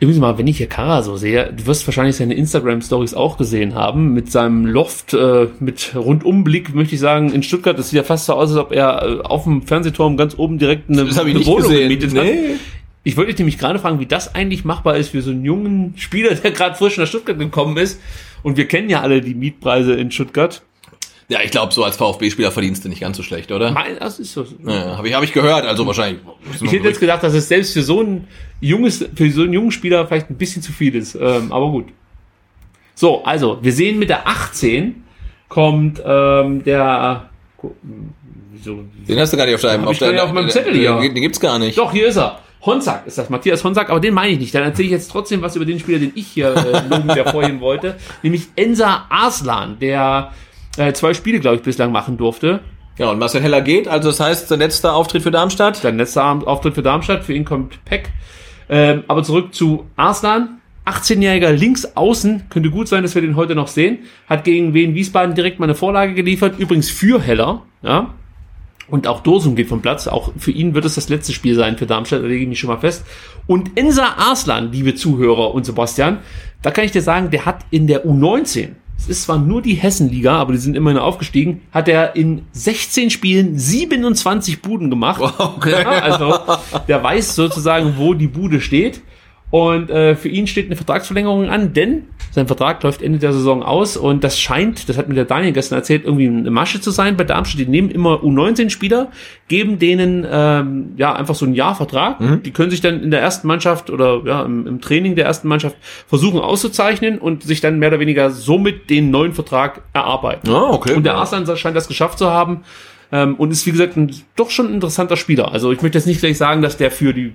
Übrigens mal, wenn ich hier Kara so sehe, du wirst wahrscheinlich seine Instagram-Stories auch gesehen haben, mit seinem Loft, äh, mit Rundumblick, möchte ich sagen, in Stuttgart. Das sieht ja fast so aus, als ob er äh, auf dem Fernsehturm ganz oben direkt eine, eine Wohnung gesehen. gemietet hat. Nee. Ich wollte dich nämlich gerade fragen, wie das eigentlich machbar ist für so einen jungen Spieler, der gerade frisch nach Stuttgart gekommen ist. Und wir kennen ja alle die Mietpreise in Stuttgart. Ja, ich glaube, so als VfB-Spieler verdienst du nicht ganz so schlecht, oder? Mein, das ist so. Ja, habe ich, hab ich gehört, also wahrscheinlich. Ich hätte jetzt gedacht, dass es selbst für so ein junges, für so einen jungen Spieler vielleicht ein bisschen zu viel ist. Ähm, aber gut. So, also, wir sehen mit der 18 kommt ähm, der. Wieso? Den hast du gar nicht auf deinem, auf nicht auf meinem den- Zettel hier. Den, gibt's gar nicht. Doch, hier ist er. Honsack ist das, Matthias Honsack, aber den meine ich nicht. Dann erzähle ich jetzt trotzdem was über den Spieler, den ich hier äh, loben hervorheben wollte. Nämlich Ensa Arslan, der äh, zwei Spiele, glaube ich, bislang machen durfte. Ja, und Marcel Heller geht, also das heißt, sein letzter Auftritt für Darmstadt. Sein letzter Auftritt für Darmstadt, für ihn kommt Peck. Ähm, aber zurück zu Arslan. 18-jähriger Linksaußen, könnte gut sein, dass wir den heute noch sehen, hat gegen Wien Wiesbaden direkt mal eine Vorlage geliefert, übrigens für Heller, ja. Und auch Dosum geht vom Platz. Auch für ihn wird es das letzte Spiel sein für Darmstadt, da lege ich mich schon mal fest. Und Ensa Arslan, liebe Zuhörer und Sebastian, da kann ich dir sagen, der hat in der U19, es ist zwar nur die Hessenliga, aber die sind immerhin aufgestiegen, hat er in 16 Spielen 27 Buden gemacht. Okay. Ja, also der weiß sozusagen, wo die Bude steht. Und äh, für ihn steht eine Vertragsverlängerung an, denn sein Vertrag läuft Ende der Saison aus und das scheint, das hat mir der Daniel gestern erzählt, irgendwie eine Masche zu sein bei Darmstadt. Die nehmen immer U19-Spieler, geben denen ähm, ja einfach so einen Jahrvertrag. Mhm. Die können sich dann in der ersten Mannschaft oder ja im, im Training der ersten Mannschaft versuchen auszuzeichnen und sich dann mehr oder weniger somit den neuen Vertrag erarbeiten. Ah, okay. Und der. Arslan scheint das geschafft zu haben. Ähm, und ist, wie gesagt, ein, doch schon ein interessanter Spieler. Also ich möchte jetzt nicht gleich sagen, dass der für die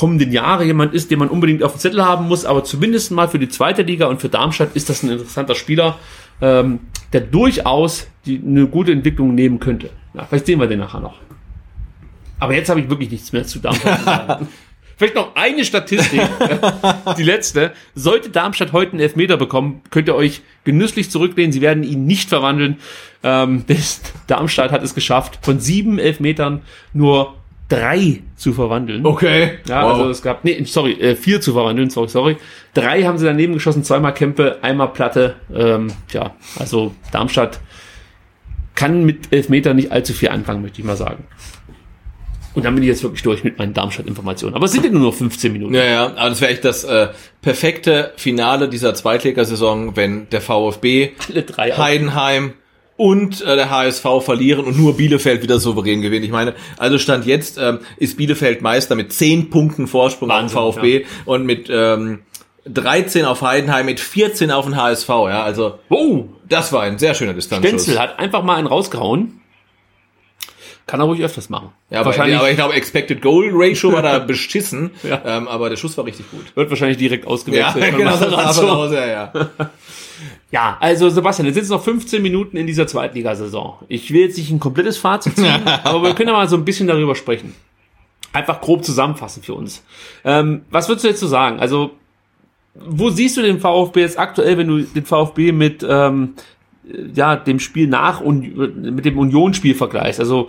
kommenden Jahre jemand ist, den man unbedingt auf dem Zettel haben muss, aber zumindest mal für die zweite Liga und für Darmstadt ist das ein interessanter Spieler, ähm, der durchaus die, eine gute Entwicklung nehmen könnte. Ja, vielleicht sehen wir den nachher noch. Aber jetzt habe ich wirklich nichts mehr zu Darmstadt zu sagen. Vielleicht noch eine Statistik, die letzte. Sollte Darmstadt heute einen Elfmeter bekommen, könnt ihr euch genüsslich zurücklehnen. Sie werden ihn nicht verwandeln. Ähm, Darmstadt hat es geschafft, von sieben Elfmetern nur drei zu verwandeln. Okay. Ja, Wow. also es gab, nee, sorry, äh, vier zu verwandeln, sorry, sorry. Drei haben sie daneben geschossen, zweimal Kämpfe, einmal Platte. Ähm, ja, also Darmstadt kann mit Elfmeter nicht allzu viel anfangen, möchte ich mal sagen. Und dann bin ich jetzt wirklich durch mit meinen Darmstadt-Informationen. Aber es sind ja nur noch 15 Minuten. Ja, ja, aber das wäre echt das äh, perfekte Finale dieser Zweitligasaison, wenn der VfB, Heidenheim und äh, der HSV verlieren und nur Bielefeld wieder souverän gewinnt. Ich meine, also Stand jetzt ähm, ist Bielefeld Meister mit 10 Punkten Vorsprung Wahnsinn, auf VfB und mit ähm, 13 auf Heidenheim, mit 14 auf den HSV. Ja, also Oh, das war ein sehr schöner Distanzschuss. Stenzel hat einfach mal einen rausgehauen. Kann er ruhig öfters machen. Ja, aber, wahrscheinlich, aber ich glaube, Expected Goal Ratio war da beschissen, Ja. ähm, aber der Schuss war richtig gut. wird wahrscheinlich direkt Ja, ausgewechselt. genau, von das war Hause, ja, ja. Ja, also Sebastian, jetzt sind es noch 15 Minuten in dieser Zweitligasaison. Ich will jetzt nicht ein komplettes Fazit ziehen, aber wir können ja mal so ein bisschen darüber sprechen. Einfach grob zusammenfassen für uns. Ähm, was würdest du jetzt so sagen? Also, wo siehst du den VfB jetzt aktuell, wenn du den VfB mit ähm, ja, dem Spiel nach und mit dem Unionsspiel vergleichst? Also,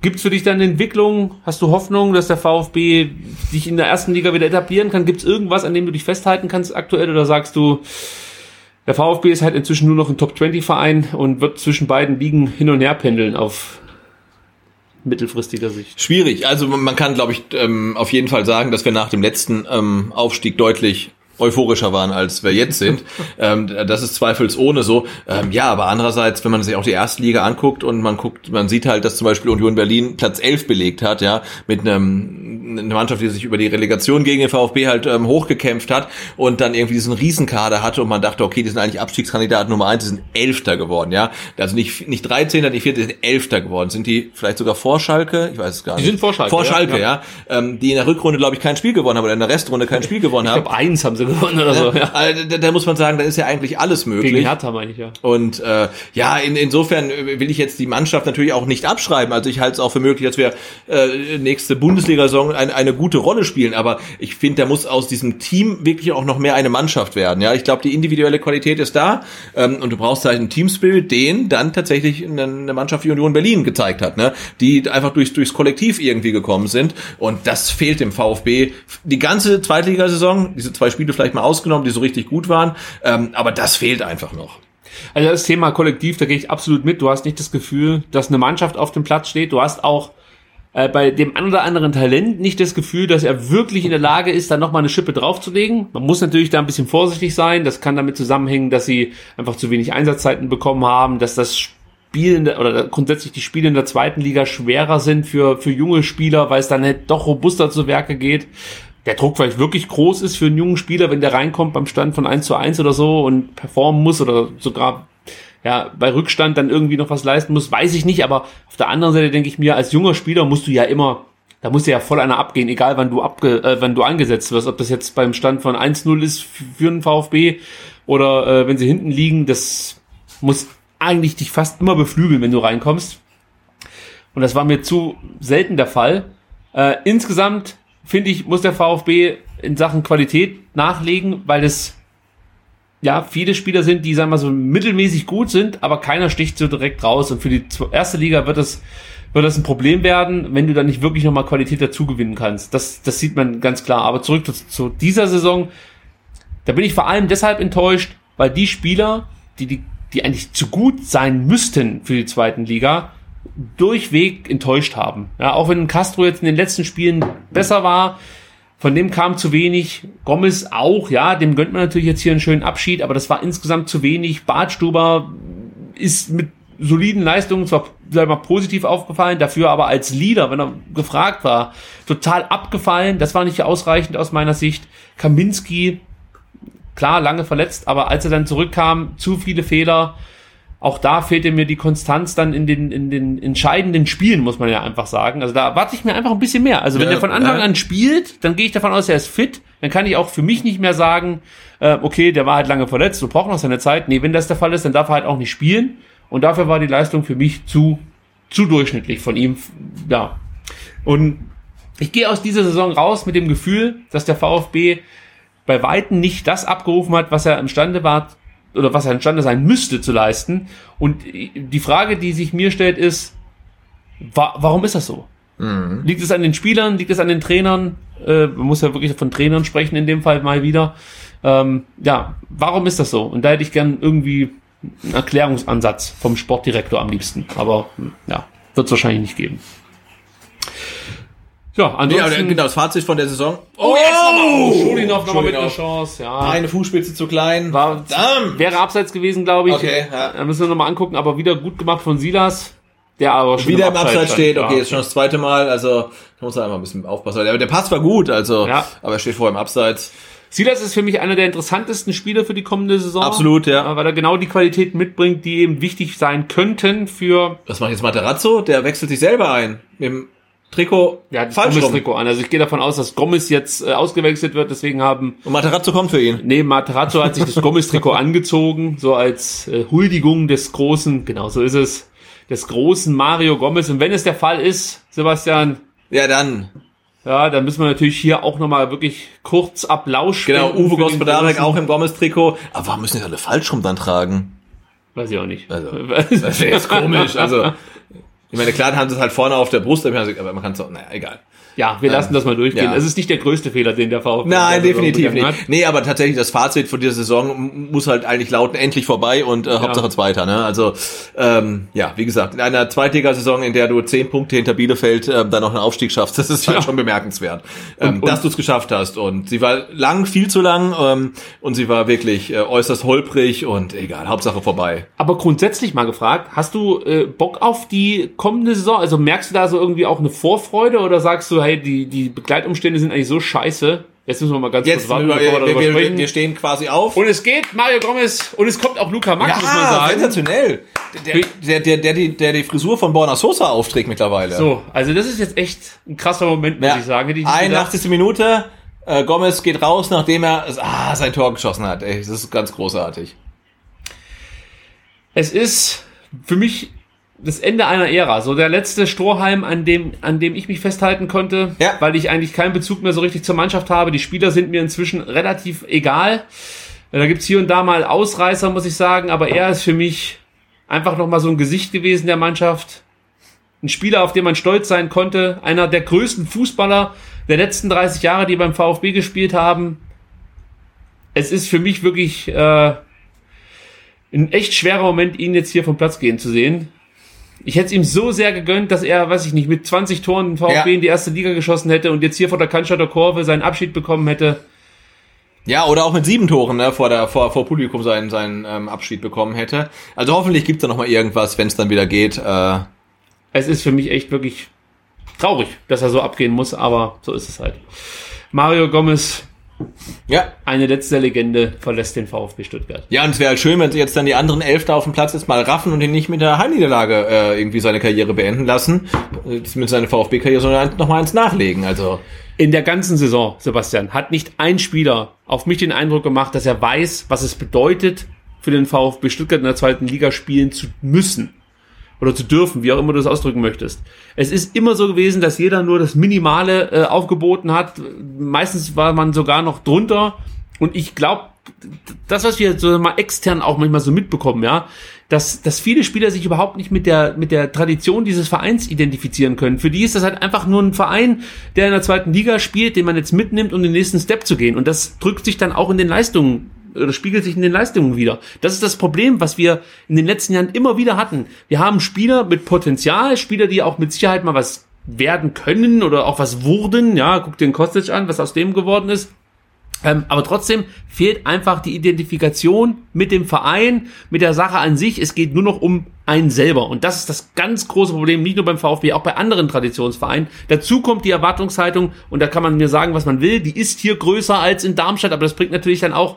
Gibt's für dich dann eine Entwicklung? Hast du Hoffnung, dass der VfB sich in der ersten Liga wieder etablieren kann? Gibt's irgendwas, an dem du dich festhalten kannst aktuell? Oder sagst du, der VfB ist halt inzwischen nur noch ein Top-20-Verein und wird zwischen beiden Ligen hin und her pendeln auf mittelfristiger Sicht? Schwierig. Also man kann, glaube ich, ähm, auf jeden Fall sagen, dass wir nach dem letzten ähm, Aufstieg deutlich euphorischer waren, als wir jetzt sind. ähm, das ist zweifelsohne so. Ähm, ja, aber andererseits, wenn man sich auch die erste Liga anguckt und man guckt, man sieht halt, dass zum Beispiel Union Berlin Platz 11 belegt hat, ja, mit einem eine Mannschaft, die sich über die Relegation gegen den VfB halt ähm, hochgekämpft hat und dann irgendwie diesen Riesenkader hatte und man dachte, okay, die sind eigentlich Abstiegskandidat Nummer eins, die sind Elfter geworden, ja. Also nicht, nicht 13. nicht 4., die sind Elfter geworden. Sind die vielleicht sogar vor Schalke? Ich weiß es gar nicht. Die sind vor Schalke, Vor ja. Schalke, ja. Ähm, die in der Rückrunde, glaube ich, kein Spiel gewonnen haben oder in der Restrunde kein Spiel gewonnen Ich haben. glaube, eins haben sie gewonnen oder so. Ja. Also, da, da muss man sagen, da ist ja eigentlich alles möglich. Gegen Hertha meine ich ja. Und äh, ja, in, insofern äh, will ich jetzt die Mannschaft natürlich auch nicht abschreiben. Also ich halte es auch für möglich, dass wir äh, nächste Bundesliga-Saison eine, eine gute Rolle spielen. Aber ich finde, da muss aus diesem Team wirklich auch noch mehr eine Mannschaft werden. Ja, ich glaube, die individuelle Qualität ist da ähm, und du brauchst halt einen Teamspirit, den dann tatsächlich eine, eine Mannschaft wie Union Berlin gezeigt hat, ne? die einfach durch, durchs Kollektiv irgendwie gekommen sind. Und das fehlt dem VfB die ganze Zweitligasaison. Diese zwei Spiele vielleicht mal ausgenommen, die so richtig gut waren. Ähm, aber das fehlt einfach noch. Also das Thema Kollektiv, da gehe ich absolut mit. Du hast nicht das Gefühl, dass eine Mannschaft auf dem Platz steht. Du hast auch äh, bei dem ein oder anderen Talent nicht das Gefühl, dass er wirklich in der Lage ist, da nochmal eine Schippe draufzulegen. Man muss natürlich da ein bisschen vorsichtig sein. Das kann damit zusammenhängen, dass sie einfach zu wenig Einsatzzeiten bekommen haben, dass das Spiel in der, oder grundsätzlich die Spiele in der zweiten Liga schwerer sind für, für junge Spieler, weil es dann halt doch robuster zu Werke geht. Der Druck vielleicht wirklich groß ist für einen jungen Spieler, wenn der reinkommt beim Stand von 1 zu 1 oder so und performen muss oder sogar ja, bei Rückstand dann irgendwie noch was leisten muss, weiß ich nicht, aber auf der anderen Seite denke ich mir, als junger Spieler musst du ja immer, da muss ja voll einer abgehen, egal wann du abge, äh, wann du angesetzt wirst, ob das jetzt beim Stand von 1-0 ist für einen VfB oder äh, wenn sie hinten liegen, das muss eigentlich dich fast immer beflügeln, wenn du reinkommst. Und das war mir zu selten der Fall. Äh, insgesamt finde ich, muss der VfB in Sachen Qualität nachlegen, weil es ja viele Spieler sind, die sagen wir so mittelmäßig gut sind, aber keiner sticht so direkt raus. Und für die erste Liga wird es wird das ein Problem werden, wenn du dann nicht wirklich nochmal Qualität dazu gewinnen kannst. Das, das sieht man ganz klar. Aber zurück zu, zu dieser Saison, da bin ich vor allem deshalb enttäuscht, weil die Spieler, die, die, die eigentlich zu gut sein müssten für die zweiten Liga, durchweg enttäuscht haben. Ja, auch wenn Castro jetzt in den letzten Spielen besser war, von dem kam zu wenig. Gomez auch, ja, dem gönnt man natürlich jetzt hier einen schönen Abschied, aber das war insgesamt zu wenig. Bartstuber ist mit soliden Leistungen zwar sag mal, positiv aufgefallen, dafür aber als Leader, wenn er gefragt war, total abgefallen. Das war nicht ausreichend aus meiner Sicht. Kaminski, klar, lange verletzt, aber als er dann zurückkam, zu viele Fehler. Auch da fehlte mir die Konstanz dann in den, in den entscheidenden Spielen, muss man ja einfach sagen. Also da erwarte ich mir einfach ein bisschen mehr. Also wenn Ja, er von Anfang ja. an spielt, dann gehe ich davon aus, er ist fit. Dann kann ich auch für mich nicht mehr sagen, äh, okay, der war halt lange verletzt, du brauchst noch seine Zeit. Nee, wenn das der Fall ist, dann darf er halt auch nicht spielen. Und dafür war die Leistung für mich zu, zu durchschnittlich von ihm. Ja. Und ich gehe aus dieser Saison raus mit dem Gefühl, dass der VfB bei Weitem nicht das abgerufen hat, was er imstande war oder was er imstande sein müsste zu leisten. Und die Frage, die sich mir stellt, ist, wa warum ist das so? Liegt es an den Spielern? Liegt es an den Trainern? Äh, man muss ja wirklich von Trainern sprechen in dem Fall mal wieder. Ähm, ja, warum ist das so? Und da hätte ich gern irgendwie einen Erklärungsansatz vom Sportdirektor am liebsten. Aber ja, wird es wahrscheinlich nicht geben. Ja, ansonsten... genau, das Fazit von der Saison. Oh, jetzt nochmal. Schulinov nochmal mit einer Chance. Ja. Eine Fußspitze zu klein. War, Verdammt. wäre abseits gewesen, glaube ich. Okay, ja. Da müssen wir nochmal angucken, aber wieder gut gemacht von Silas, der aber schon Wieder im Abseits stand. steht, okay, Ja, ist schon das zweite Mal, also da muss er einmal ein bisschen aufpassen. Aber der Pass war gut, also, Ja. aber er steht vorher im Abseits. Silas ist für mich einer der interessantesten Spieler für die kommende Saison. Absolut, ja. Weil er genau die Qualitäten mitbringt, die eben wichtig sein könnten für Was macht jetzt Materazzo? Der wechselt sich selber ein. Dem Trikot ja, das falsch. Gomez-Trikot an. Also ich gehe davon aus, dass Gomez jetzt äh, ausgewechselt wird, deswegen haben Und Materazzo kommt für ihn. Nee, Materazzo hat sich das Gomez-Trikot angezogen, so als äh, Huldigung des großen, genau so ist es, des großen Mario Gomez. Und wenn es der Fall ist, Sebastian, Ja, dann. ja, dann müssen wir natürlich hier auch nochmal wirklich kurz Applaus Genau, Uwe Gospodarek auch im Gomez-Trikot. Aber warum müssen die alle falsch rum dann tragen? Weiß ich auch nicht. Also, Das wäre jetzt komisch. Also, ich meine, klar haben sie es halt vorne auf der Brust, aber man kann es auch, naja, egal. Ja, wir lassen das mal durchgehen. ja. Es ist nicht der größte Fehler, den der VfB Nein, definitiv nicht. Nee, aber tatsächlich das Fazit von dieser Saison muss halt eigentlich lauten, endlich vorbei und äh, Hauptsache Zweiter. Ne? Also ähm, ja, wie gesagt, in einer Zweitligasaison, in der du zehn Punkte hinter Bielefeld äh, dann noch einen Aufstieg schaffst, das ist halt Ja. schon bemerkenswert, ähm, Und- und- dass du es geschafft hast. Und sie war lang, viel zu lang ähm, und sie war wirklich äh, äußerst holprig und egal, Hauptsache vorbei. Aber grundsätzlich mal gefragt, hast du äh, Bock auf die kommende Saison? Also merkst du da so irgendwie auch eine Vorfreude oder sagst du, hey, die, die Begleitumstände sind eigentlich so scheiße? Jetzt müssen wir mal ganz Jetzt, kurz warten, wir, bevor wir wir, wir, sprechen. wir stehen quasi auf. und es geht Mario Gomez und es kommt auch Luca Mack, muss man ja, sagen. sensationell. Der, der, der, der, die, der die Frisur von Borna Sosa aufträgt mittlerweile. So, also das ist jetzt echt ein krasser Moment, muss Ja. ich sagen. Hätte ich nicht gedacht. 81. Minute. Äh, Gomez geht raus, nachdem er ah, sein Tor geschossen hat. Ey, das ist ganz großartig. Es ist für mich das Ende einer Ära. So der letzte Strohhalm, an dem, an dem ich mich festhalten konnte, Ja. weil ich eigentlich keinen Bezug mehr so richtig zur Mannschaft habe. Die Spieler sind mir inzwischen relativ egal. Da gibt's hier und da mal Ausreißer, muss ich sagen, aber er ist für mich einfach nochmal so ein Gesicht gewesen der Mannschaft. Ein Spieler, auf den man stolz sein konnte. Einer der größten Fußballer der letzten 30 Jahre, die beim VfB gespielt haben. Es ist für mich wirklich äh, ein echt schwerer Moment, ihn jetzt hier vom Platz gehen zu sehen. Ich hätte es ihm so sehr gegönnt, dass er, weiß ich nicht, mit 20 Toren VfB Ja. in die erste Liga geschossen hätte und jetzt hier vor der Cannstatter Kurve seinen Abschied bekommen hätte. Ja, oder auch mit sieben Toren ne, vor, der, vor, vor Publikum seinen, seinen ähm, Abschied bekommen hätte. Also hoffentlich gibt's da noch mal irgendwas, wenn es dann wieder geht. Äh, Es ist für mich echt wirklich traurig, dass er so abgehen muss, aber so ist es halt. Mario Gomez, ja. eine letzte Legende, verlässt den VfB Stuttgart. Ja, und es wäre halt schön, wenn sie jetzt dann die anderen elf da auf dem Platz jetzt mal raffen und ihn nicht mit der Heimniederlage äh, irgendwie seine Karriere beenden lassen. Äh, Mit seiner VfB-Karriere, sondern noch mal eins nachlegen. Also In der ganzen Saison, Sebastian, hat nicht ein Spieler auf mich den Eindruck gemacht, dass er weiß, was es bedeutet, für den VfB Stuttgart in der zweiten Liga spielen zu müssen. Oder zu dürfen, wie auch immer du das ausdrücken möchtest. Es ist immer so gewesen, dass jeder nur das Minimale äh, aufgeboten hat. Meistens war man sogar noch drunter. Und ich glaube, das, was wir so mal extern auch manchmal so mitbekommen, ja, dass, dass viele Spieler sich überhaupt nicht mit der, mit der Tradition dieses Vereins identifizieren können. Für die ist das halt einfach nur ein Verein, der in der zweiten Liga spielt, den man jetzt mitnimmt, um den nächsten Step zu gehen. Und das drückt sich dann auch in den Leistungen oder spiegelt sich in den Leistungen wieder. Das ist das Problem, was wir in den letzten Jahren immer wieder hatten. Wir haben Spieler mit Potenzial, Spieler, die auch mit Sicherheit mal was werden können oder auch was wurden. Ja, guck den Kostic an, was aus dem geworden ist. Ähm, aber trotzdem fehlt einfach die Identifikation mit dem Verein, mit der Sache an sich. Es geht nur noch um einen selber. Und das ist das ganz große Problem, nicht nur beim VfB, auch bei anderen Traditionsvereinen. Dazu kommt die Erwartungshaltung, und da kann man mir sagen, was man will, die ist hier größer als in Darmstadt, aber das bringt natürlich dann auch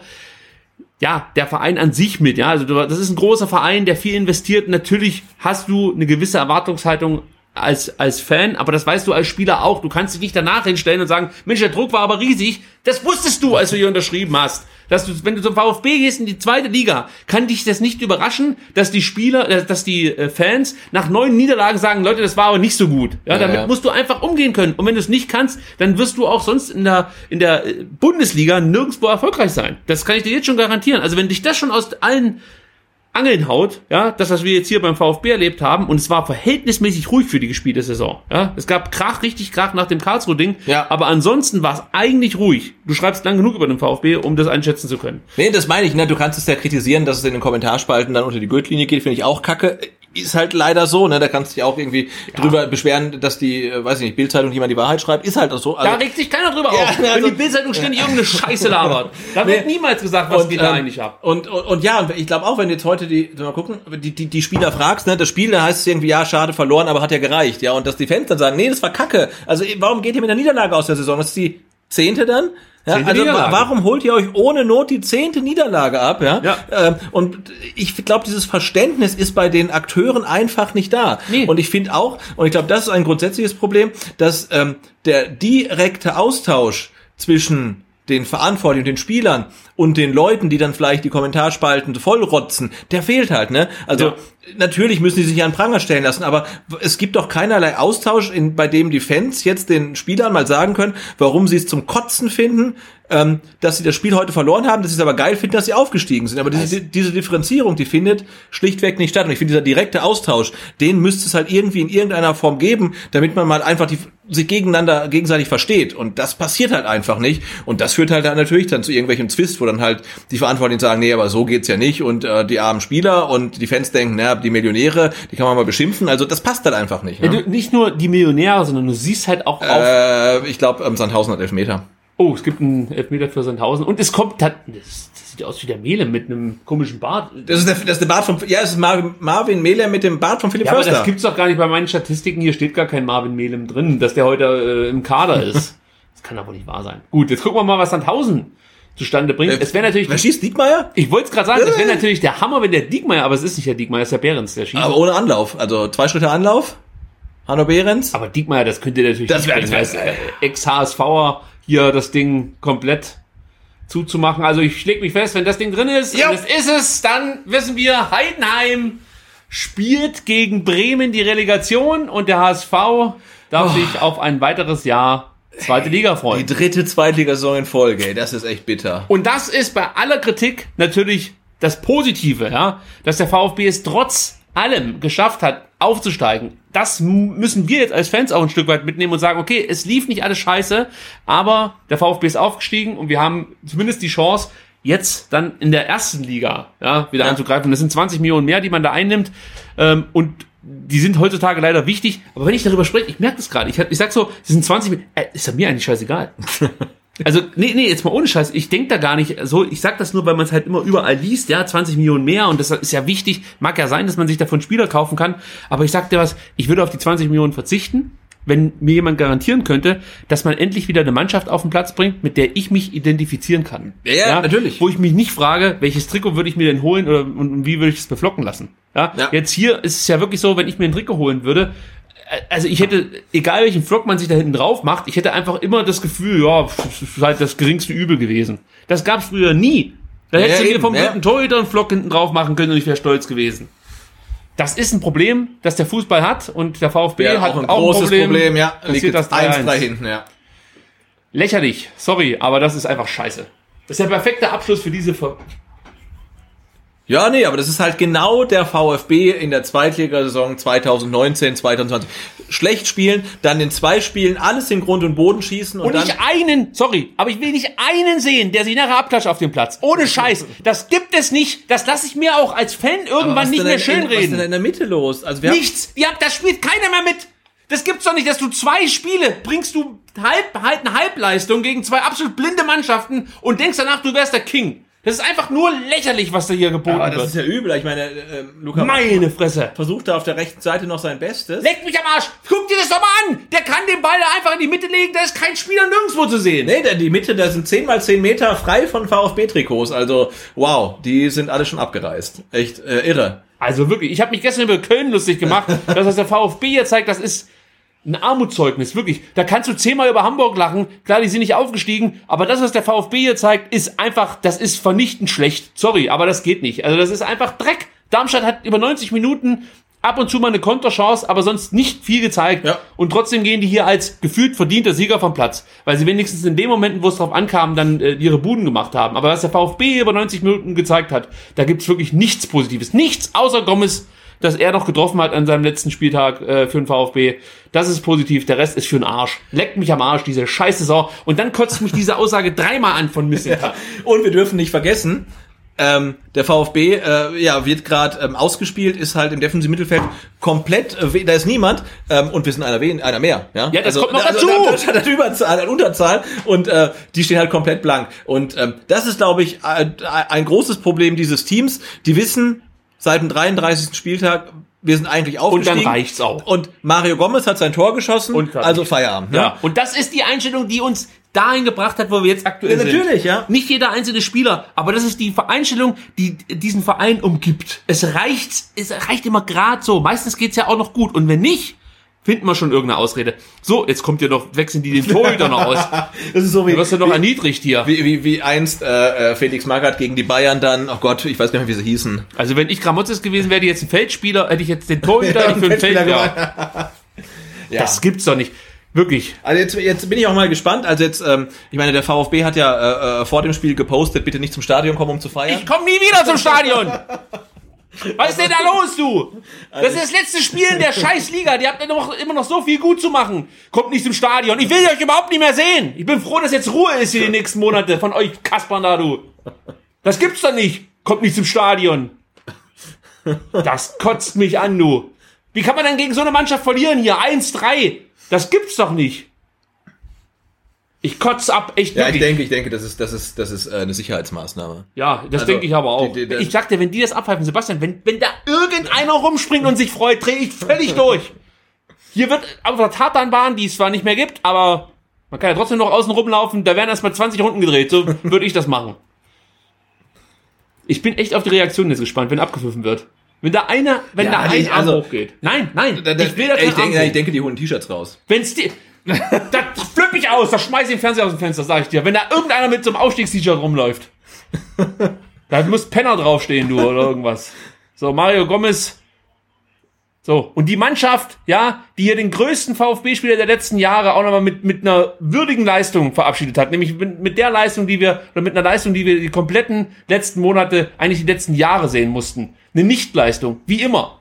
ja, der Verein an sich mit, ja, also du, das ist ein großer Verein, der viel investiert. Natürlich hast du eine gewisse Erwartungshaltung als, als Fan, aber das weißt du als Spieler auch. Du kannst dich nicht danach hinstellen und sagen, Mensch, der Druck war aber riesig. Das wusstest du, als du hier unterschrieben hast. Dass du, wenn du zum VfB gehst in die zweite Liga, kann dich das nicht überraschen, dass die Spieler, äh, dass die äh, Fans nach neun Niederlagen sagen, Leute, das war aber nicht so gut. Ja, damit ja. musst du einfach umgehen können. Und wenn du es nicht kannst, dann wirst du auch sonst in der, in der äh, Bundesliga nirgendwo erfolgreich sein. Das kann ich dir jetzt schon garantieren. Also wenn dich das schon aus allen Angeln haut, ja, das, was wir jetzt hier beim VfB erlebt haben, und es war verhältnismäßig ruhig für die gespielte Saison, ja. Es gab Krach, richtig Krach nach dem Karlsruhe-Ding, Ja. aber ansonsten war es eigentlich ruhig. Du schreibst lang genug über den VfB, um das einschätzen zu können. Nee, das meine ich, ne? Du kannst es ja kritisieren, dass es in den Kommentarspalten dann unter die Gürtellinie geht, finde ich auch kacke. Ist halt leider so, ne? Da kannst du dich auch irgendwie drüber beschweren, dass die, äh, weiß ich nicht, Bildzeitung niemand die Wahrheit schreibt. Ist halt auch so. Also, Da regt sich keiner drüber Ja, auf. also- Wenn die Bildzeitung ständig irgendeine Scheiße labert. Da wird Nee. niemals gesagt, was geht da ähm, eigentlich ab. Und, und, und ja, und ich glaube auch, wenn du jetzt heute die, so mal gucken, die, die, die Spieler fragst, ne, das Spiel, da heißt es irgendwie, ja, schade, verloren, aber hat ja gereicht, ja, und dass die Fans dann sagen, nee, das war kacke. Also, warum geht ihr mit der Niederlage aus der Saison? Das ist die zehnte dann? Ja, Zehnte also Niederlage. warum holt ihr euch ohne Not die zehnte Niederlage ab? Ja, Ja. Ähm, und ich glaube, dieses Verständnis ist bei den Akteuren einfach nicht da. Nee. Und ich finde auch, und ich glaube, das ist ein grundsätzliches Problem, dass ähm, der direkte Austausch zwischen den Verantwortlichen, den Spielern und den Leuten, die dann vielleicht die Kommentarspalten vollrotzen, der fehlt halt, ne? Also Ja. natürlich müssen die sich an Pranger stellen lassen, aber es gibt doch keinerlei Austausch, in, bei dem die Fans jetzt den Spielern mal sagen können, warum sie es zum Kotzen finden, ähm, dass sie das Spiel heute verloren haben, dass sie es aber geil finden, dass sie aufgestiegen sind. Aber diese, diese Differenzierung, die findet schlichtweg nicht statt. Und ich finde, dieser direkte Austausch, den müsste es halt irgendwie in irgendeiner Form geben, damit man mal einfach die, sich gegeneinander gegenseitig versteht. Und das passiert halt einfach nicht. Und das führt halt dann natürlich dann zu irgendwelchem Zwist, wo dann halt die Verantwortlichen sagen, nee, aber so geht's ja nicht. Und äh, die armen Spieler und die Fans denken, naja, die Millionäre, die kann man mal beschimpfen. Also das passt halt einfach nicht. Ja, Ne? du, nicht nur die Millionäre, sondern du siehst halt auch auf. Äh, ich glaube, ähm, Sandhausen hat Elfmeter. Oh, es gibt einen Elfmeter für Sandhausen. Und es kommt, das, das sieht aus wie der Mele mit einem komischen Bart. Das ist der, das ist der Bart von, ja, es ist Marvin, Marvin Mehler mit dem Bart von Philipp Ja, aber Förster. das gibt's doch gar nicht bei meinen Statistiken. Hier steht gar kein Marvin Melem drin, dass der heute äh, im Kader ist. Das kann aber nicht wahr sein. Gut, jetzt gucken wir mal, was Sandhausen zustande bringt. es wäre natürlich, Wer schießt Diekmeyer? ich wollte es gerade sagen, es wäre natürlich der Hammer, wenn der Diekmeyer, aber es ist nicht der Diekmeyer, es ist der Behrens, der schießt. Aber ohne Anlauf. Also zwei Schritte Anlauf. Hanno Behrens. Aber Diekmeyer, das könnte natürlich Das wär- das wär- als äh, Ex-HSVer hier das Ding komplett zuzumachen. Also ich schläg mich fest, wenn das Ding drin ist, und es ist es, dann wissen wir, Heidenheim spielt gegen Bremen die Relegation und der HSV darf sich auf ein weiteres Jahr zweite Liga Die freuen. dritte Zweitligasaison in Folge. ey, Das ist echt bitter. Und das ist bei aller Kritik natürlich das Positive, ja, dass der VfB es trotz allem geschafft hat, aufzusteigen. Das müssen wir jetzt als Fans auch ein Stück weit mitnehmen und sagen, okay, es lief nicht alles scheiße, aber der VfB ist aufgestiegen und wir haben zumindest die Chance, jetzt dann in der ersten Liga ja, wieder anzugreifen. Das sind 20 Millionen mehr, die man da einnimmt. Ähm, und die sind heutzutage leider wichtig. Aber wenn ich darüber spreche, ich merke das gerade. Ich, ich sag so, das sind 20 Millionen. Äh, ist ja mir eigentlich scheißegal. Also, nee, nee, jetzt mal ohne Scheiß. Ich denk da gar nicht so. Ich sag das nur, weil man es halt immer überall liest. Ja, 20 Millionen mehr und das ist ja wichtig. Mag ja sein, dass man sich davon Spieler kaufen kann. Aber ich sag dir was, ich würde auf die 20 Millionen verzichten, wenn mir jemand garantieren könnte, dass man endlich wieder eine Mannschaft auf den Platz bringt, mit der ich mich identifizieren kann. Ja, ja, natürlich. Wo ich mich nicht frage, welches Trikot würde ich mir denn holen oder und, und wie würde ich es beflocken lassen. Ja? Ja. Jetzt hier ist es ja wirklich so, wenn ich mir ein Trikot holen würde, also ich hätte, egal welchen Vlog man sich da hinten drauf macht, ich hätte einfach immer das Gefühl, ja, es ist halt das geringste Übel gewesen. Das gab's früher nie. Da Ja, hättest du mir vom ja. dritten Torhüter einen Vlog hinten drauf machen können und ich wäre stolz gewesen. Das ist ein Problem, das der Fußball hat und der VfB Ja, hat auch ein großes Problem, ja. Passiert Liegt das jetzt 1 3-1. 3 hinten, ja. Lächerlich, sorry, aber das ist einfach scheiße. Das ist der perfekte Abschluss für diese Ja, nee, aber das ist halt genau der VfB in der Zweitligasaison 2019, 2020. Schlecht spielen, dann in zwei Spielen alles in Grund und Boden schießen und, Und dann nicht einen, sorry, aber ich will nicht einen sehen, der sich nachher abklatscht auf dem Platz. Ohne Scheiß. Das gibt es nicht. Das lasse ich mir auch als Fan irgendwann nicht mehr in- Was ist denn schönreden. in der Mitte los? Also wir Nichts. Ja, das spielt keiner mehr mit. Das gibt's doch nicht, dass du zwei Spiele bringst du halb, halt eine Halbleistung gegen zwei absolut blinde Mannschaften und denkst danach, du wärst der King. Das ist einfach nur lächerlich, was da hier geboten Aber das wird. ist ja übel. Ich meine, äh, Luca Meine Fresse. versucht da auf der rechten Seite noch sein Bestes. Leck mich am Arsch. Guck dir das doch mal an. Der kann den Ball da einfach in die Mitte legen. Da ist kein Spieler nirgendwo zu sehen. Nee, da- die Mitte, da sind 10 mal 10 Meter frei von VfB-Trikots. Also, wow, die sind alle schon abgereist. Echt äh, irre. Also wirklich, ich habe mich gestern über Köln lustig gemacht, dass das der VfB hier zeigt, das ist ein Armutszeugnis, wirklich. Da kannst du zehnmal über Hamburg lachen. Klar, die sind nicht aufgestiegen, aber das, was der VfB hier zeigt, ist einfach, das ist vernichtend schlecht. Sorry, aber das geht nicht. Also das ist einfach Dreck. Darmstadt hat über 90 Minuten ab und zu mal eine Konterchance, aber sonst nicht viel gezeigt. Ja. Und trotzdem gehen die hier als gefühlt verdienter Sieger vom Platz, weil sie wenigstens in den Momenten, wo es drauf ankam, dann äh, ihre Buden gemacht haben. Aber was der VfB hier über 90 Minuten gezeigt hat, da gibt's wirklich nichts Positives. Nichts außer Gomez, dass er noch getroffen hat an seinem letzten Spieltag äh, für den VfB. Das ist positiv, der Rest ist für den Arsch. Leckt mich am Arsch, diese scheiß Saison. Und dann kotzt mich diese Aussage dreimal an von Missentat. Und wir dürfen nicht vergessen, ähm, der VfB äh, ja, wird gerade ähm, ausgespielt, ist halt im defensiven Mittelfeld komplett, äh, da ist niemand ähm, und wir sind einer, wen einer mehr. Ja, Ja, das kommt noch also, dazu. Da, da, da, da Überzahl, eine Unterzahl und äh, die stehen halt komplett blank. Und ähm, das ist, glaube ich, ein, ein großes Problem dieses Teams. Die wissen seit dem 33. Spieltag, wir sind eigentlich Und dann aufgestiegen. reicht's auch. Und Mario Gomez hat sein Tor geschossen, Und also Feierabend. Ne? Ja, und das ist die Einstellung, die uns dahin gebracht hat, wo wir jetzt aktuell Ja, sind. natürlich, ja. Nicht jeder einzelne Spieler, aber das ist die Einstellung, die diesen Verein umgibt. Es reicht, es reicht immer gerade so. Meistens geht's ja auch noch gut. Und wenn nicht, finden wir schon irgendeine Ausrede. So, jetzt kommt ja noch, wechseln die den Torhüter noch aus. Das ist so wie, Du wirst ja noch erniedrigt hier. Wie, wie, wie einst äh, äh, Felix Magath gegen die Bayern dann, oh Gott, ich weiß gar nicht mehr, wie sie hießen. Also wenn ich Gramotzes gewesen wäre, die jetzt ein Feldspieler, hätte ich jetzt den Torhüter Ja, für den Feldspieler Feldspieler. Das gibt's doch nicht. Wirklich. Also jetzt, jetzt bin ich auch mal gespannt. Also jetzt, ähm, ich meine, der VfB hat ja äh, äh, vor dem Spiel gepostet, bitte nicht zum Stadion kommen, um zu feiern. Ich komme nie wieder zum Stadion. Was ist denn da los, du? Das ist das letzte Spiel in der scheiß Liga. Die habt noch, immer noch so viel gut zu machen. Kommt nicht zum Stadion. Ich will euch überhaupt nicht mehr sehen. Ich bin froh, dass jetzt Ruhe ist hier die nächsten Monate von euch Kaspern da, du. Das gibt's doch nicht. Kommt nicht zum Stadion. Das kotzt mich an, du. Wie kann man denn gegen so eine Mannschaft verlieren hier? 1-3. Das gibt's doch nicht. Ich kotze ab, echt ja, ich denke, ich denke, das ist, das ist, das ist äh, eine Sicherheitsmaßnahme. Ja, das Also, denke ich aber auch. die- die- ich sagte, wenn die das abpfeifen, Sebastian, wenn, wenn da irgendeiner rumspringt und sich freut, drehe ich völlig durch. Hier wird auf der Tatanbahn, die es zwar nicht mehr gibt, aber man kann ja trotzdem noch außen rumlaufen, da werden erstmal 20 Runden gedreht. So würde ich das machen. Ich bin echt auf die Reaktion jetzt gespannt, wenn abgepfiffen wird. Wenn da einer, wenn Ja, da ein die- Arm also- hochgeht. Nein, nein, Da, da, ich will da ich, keinen Arm denke, ich denke, die holen T-Shirts raus. Wenn's die, da flipp ich aus, da schmeiß ich den Fernseher aus dem Fenster, sag ich dir. Wenn da irgendeiner mit so einem Aufstiegst-T-Shirt rumläuft. da muss Penner draufstehen, du, oder irgendwas. So, Mario Gomez. So, und die Mannschaft, ja, die hier den größten VfB-Spieler der letzten Jahre auch nochmal mit, mit einer würdigen Leistung verabschiedet hat. Nämlich mit, mit der Leistung, die wir, oder mit einer Leistung, die wir die kompletten letzten Monate, eigentlich die letzten Jahre sehen mussten. Eine Nichtleistung, wie immer.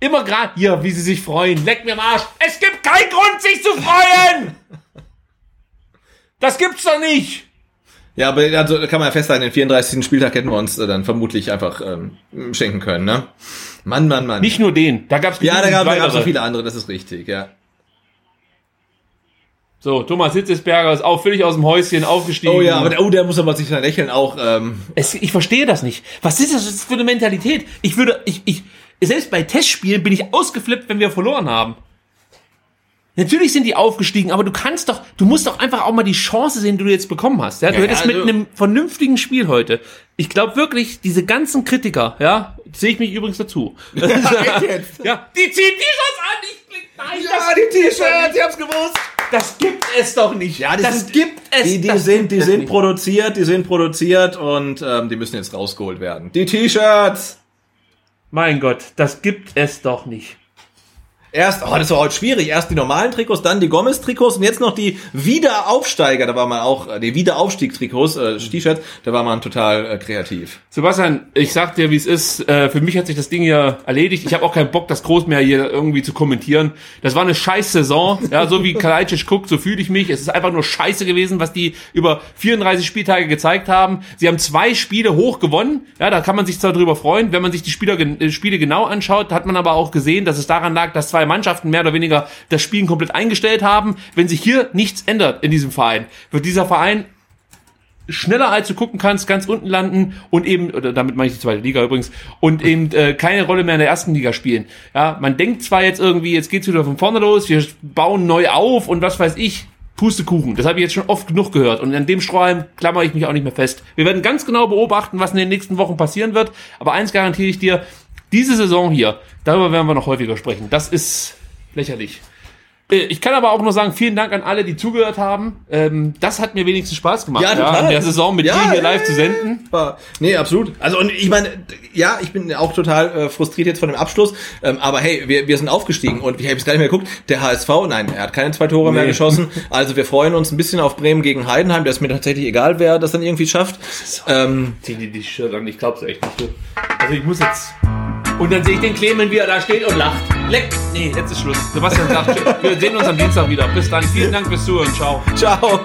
Immer gerade hier, wie sie sich freuen. Leck mir am Arsch. Es gibt keinen Grund, sich zu freuen. Das gibt's doch nicht. Ja, aber also kann man ja festhalten, den 34. Spieltag hätten wir uns äh, dann vermutlich einfach ähm, schenken können, ne? Mann, Mann, Mann. Nicht nur den. Da gab's ja, da gab es noch viele andere, das ist richtig, ja. So, Thomas Hitzesberger ist auch völlig aus dem Häuschen aufgestiegen. Oh ja, aber der, oh, der muss aber sich sein Lächeln auch, ähm, es, ich verstehe das nicht. Was ist das für eine Mentalität? Ich würde, ich, ich, selbst bei Testspielen bin ich ausgeflippt, wenn wir verloren haben. Natürlich sind die aufgestiegen, aber du kannst doch, du musst doch einfach auch mal die Chance sehen, die du jetzt bekommen hast. Ja, du Ja, hättest ja, mit also- einem vernünftigen Spiel heute. Ich glaube wirklich, diese ganzen Kritiker, ja, sehe ich mich übrigens dazu. jetzt? ja, die ziehen T-Shirts an. Ich blick, nein, das, die T-Shirts, ich hab's gewusst. das gibt es doch nicht. Ja, die das sind- gibt es. Die, die das sind, die sind produziert, die sind produziert und ähm, die müssen jetzt rausgeholt werden. Die T-Shirts! Mein Gott, das gibt es doch nicht. Erst, oh, das war heute schwierig. Erst die normalen Trikots, dann die Gomez-Trikots und jetzt noch die Wiederaufsteiger. Da war man auch, äh, die Wiederaufstieg-Trikots, äh, T-Shirts, da war man total äh, kreativ. Sebastian, ich sag dir, wie es ist. Äh, für mich hat sich das Ding hier erledigt. Ich habe auch keinen Bock, das groß mehr hier irgendwie zu kommentieren. Das war eine scheiß Saison. Ja, so wie Kalajdzic guckt, so fühle ich mich. Es ist einfach nur scheiße gewesen, was die über 34 Spieltage gezeigt haben. Sie haben zwei Spiele hoch gewonnen. Ja, da kann man sich zwar drüber freuen. Wenn man sich die Spieler, äh, Spiele genau anschaut, hat man aber auch gesehen, dass es daran lag, dass zwei Mannschaften mehr oder weniger das Spielen komplett eingestellt haben. Wenn sich hier nichts ändert in diesem Verein, wird dieser Verein schneller als du gucken kannst, ganz unten landen und eben, oder damit meine ich die zweite Liga übrigens, und eben äh, keine Rolle mehr in der ersten Liga spielen. Ja, man denkt zwar jetzt irgendwie, jetzt geht's wieder von vorne los, wir bauen neu auf und was weiß ich, Pustekuchen. Das habe ich jetzt schon oft genug gehört. Und an dem Strohhalm klammere ich mich auch nicht mehr fest. Wir werden ganz genau beobachten, was in den nächsten Wochen passieren wird. Aber eins garantiere ich dir, diese Saison hier, darüber werden wir noch häufiger sprechen. Das ist lächerlich. Äh, Ich kann aber auch nur sagen, vielen Dank an alle, die zugehört haben. Ähm, das hat mir wenigstens Spaß gemacht, Ja, total. in der Saison mit Ja, dir hier ja, live ja, zu senden. Nee, absolut. Also und ich meine, ja, ich bin auch total äh, frustriert jetzt von dem Abschluss, ähm, aber hey, wir, wir sind aufgestiegen und ich habe jetzt gar nicht mehr geguckt, der HSV, nein, er hat keine zwei Tore mehr Nee. geschossen, also wir freuen uns ein bisschen auf Bremen gegen Heidenheim, das ist mir tatsächlich egal, wer das dann irgendwie schafft. Ähm, Zieh dir die Shirt an, ich glaub's echt nicht. Also ich muss jetzt... Und dann sehe ich den Clemen, wie er da steht und lacht. Leck! Nee, jetzt ist Schluss. Sebastian sagt, wir sehen uns am Dienstag wieder. Bis dann. Vielen Dank fürs Zuhören. Ciao. ciao.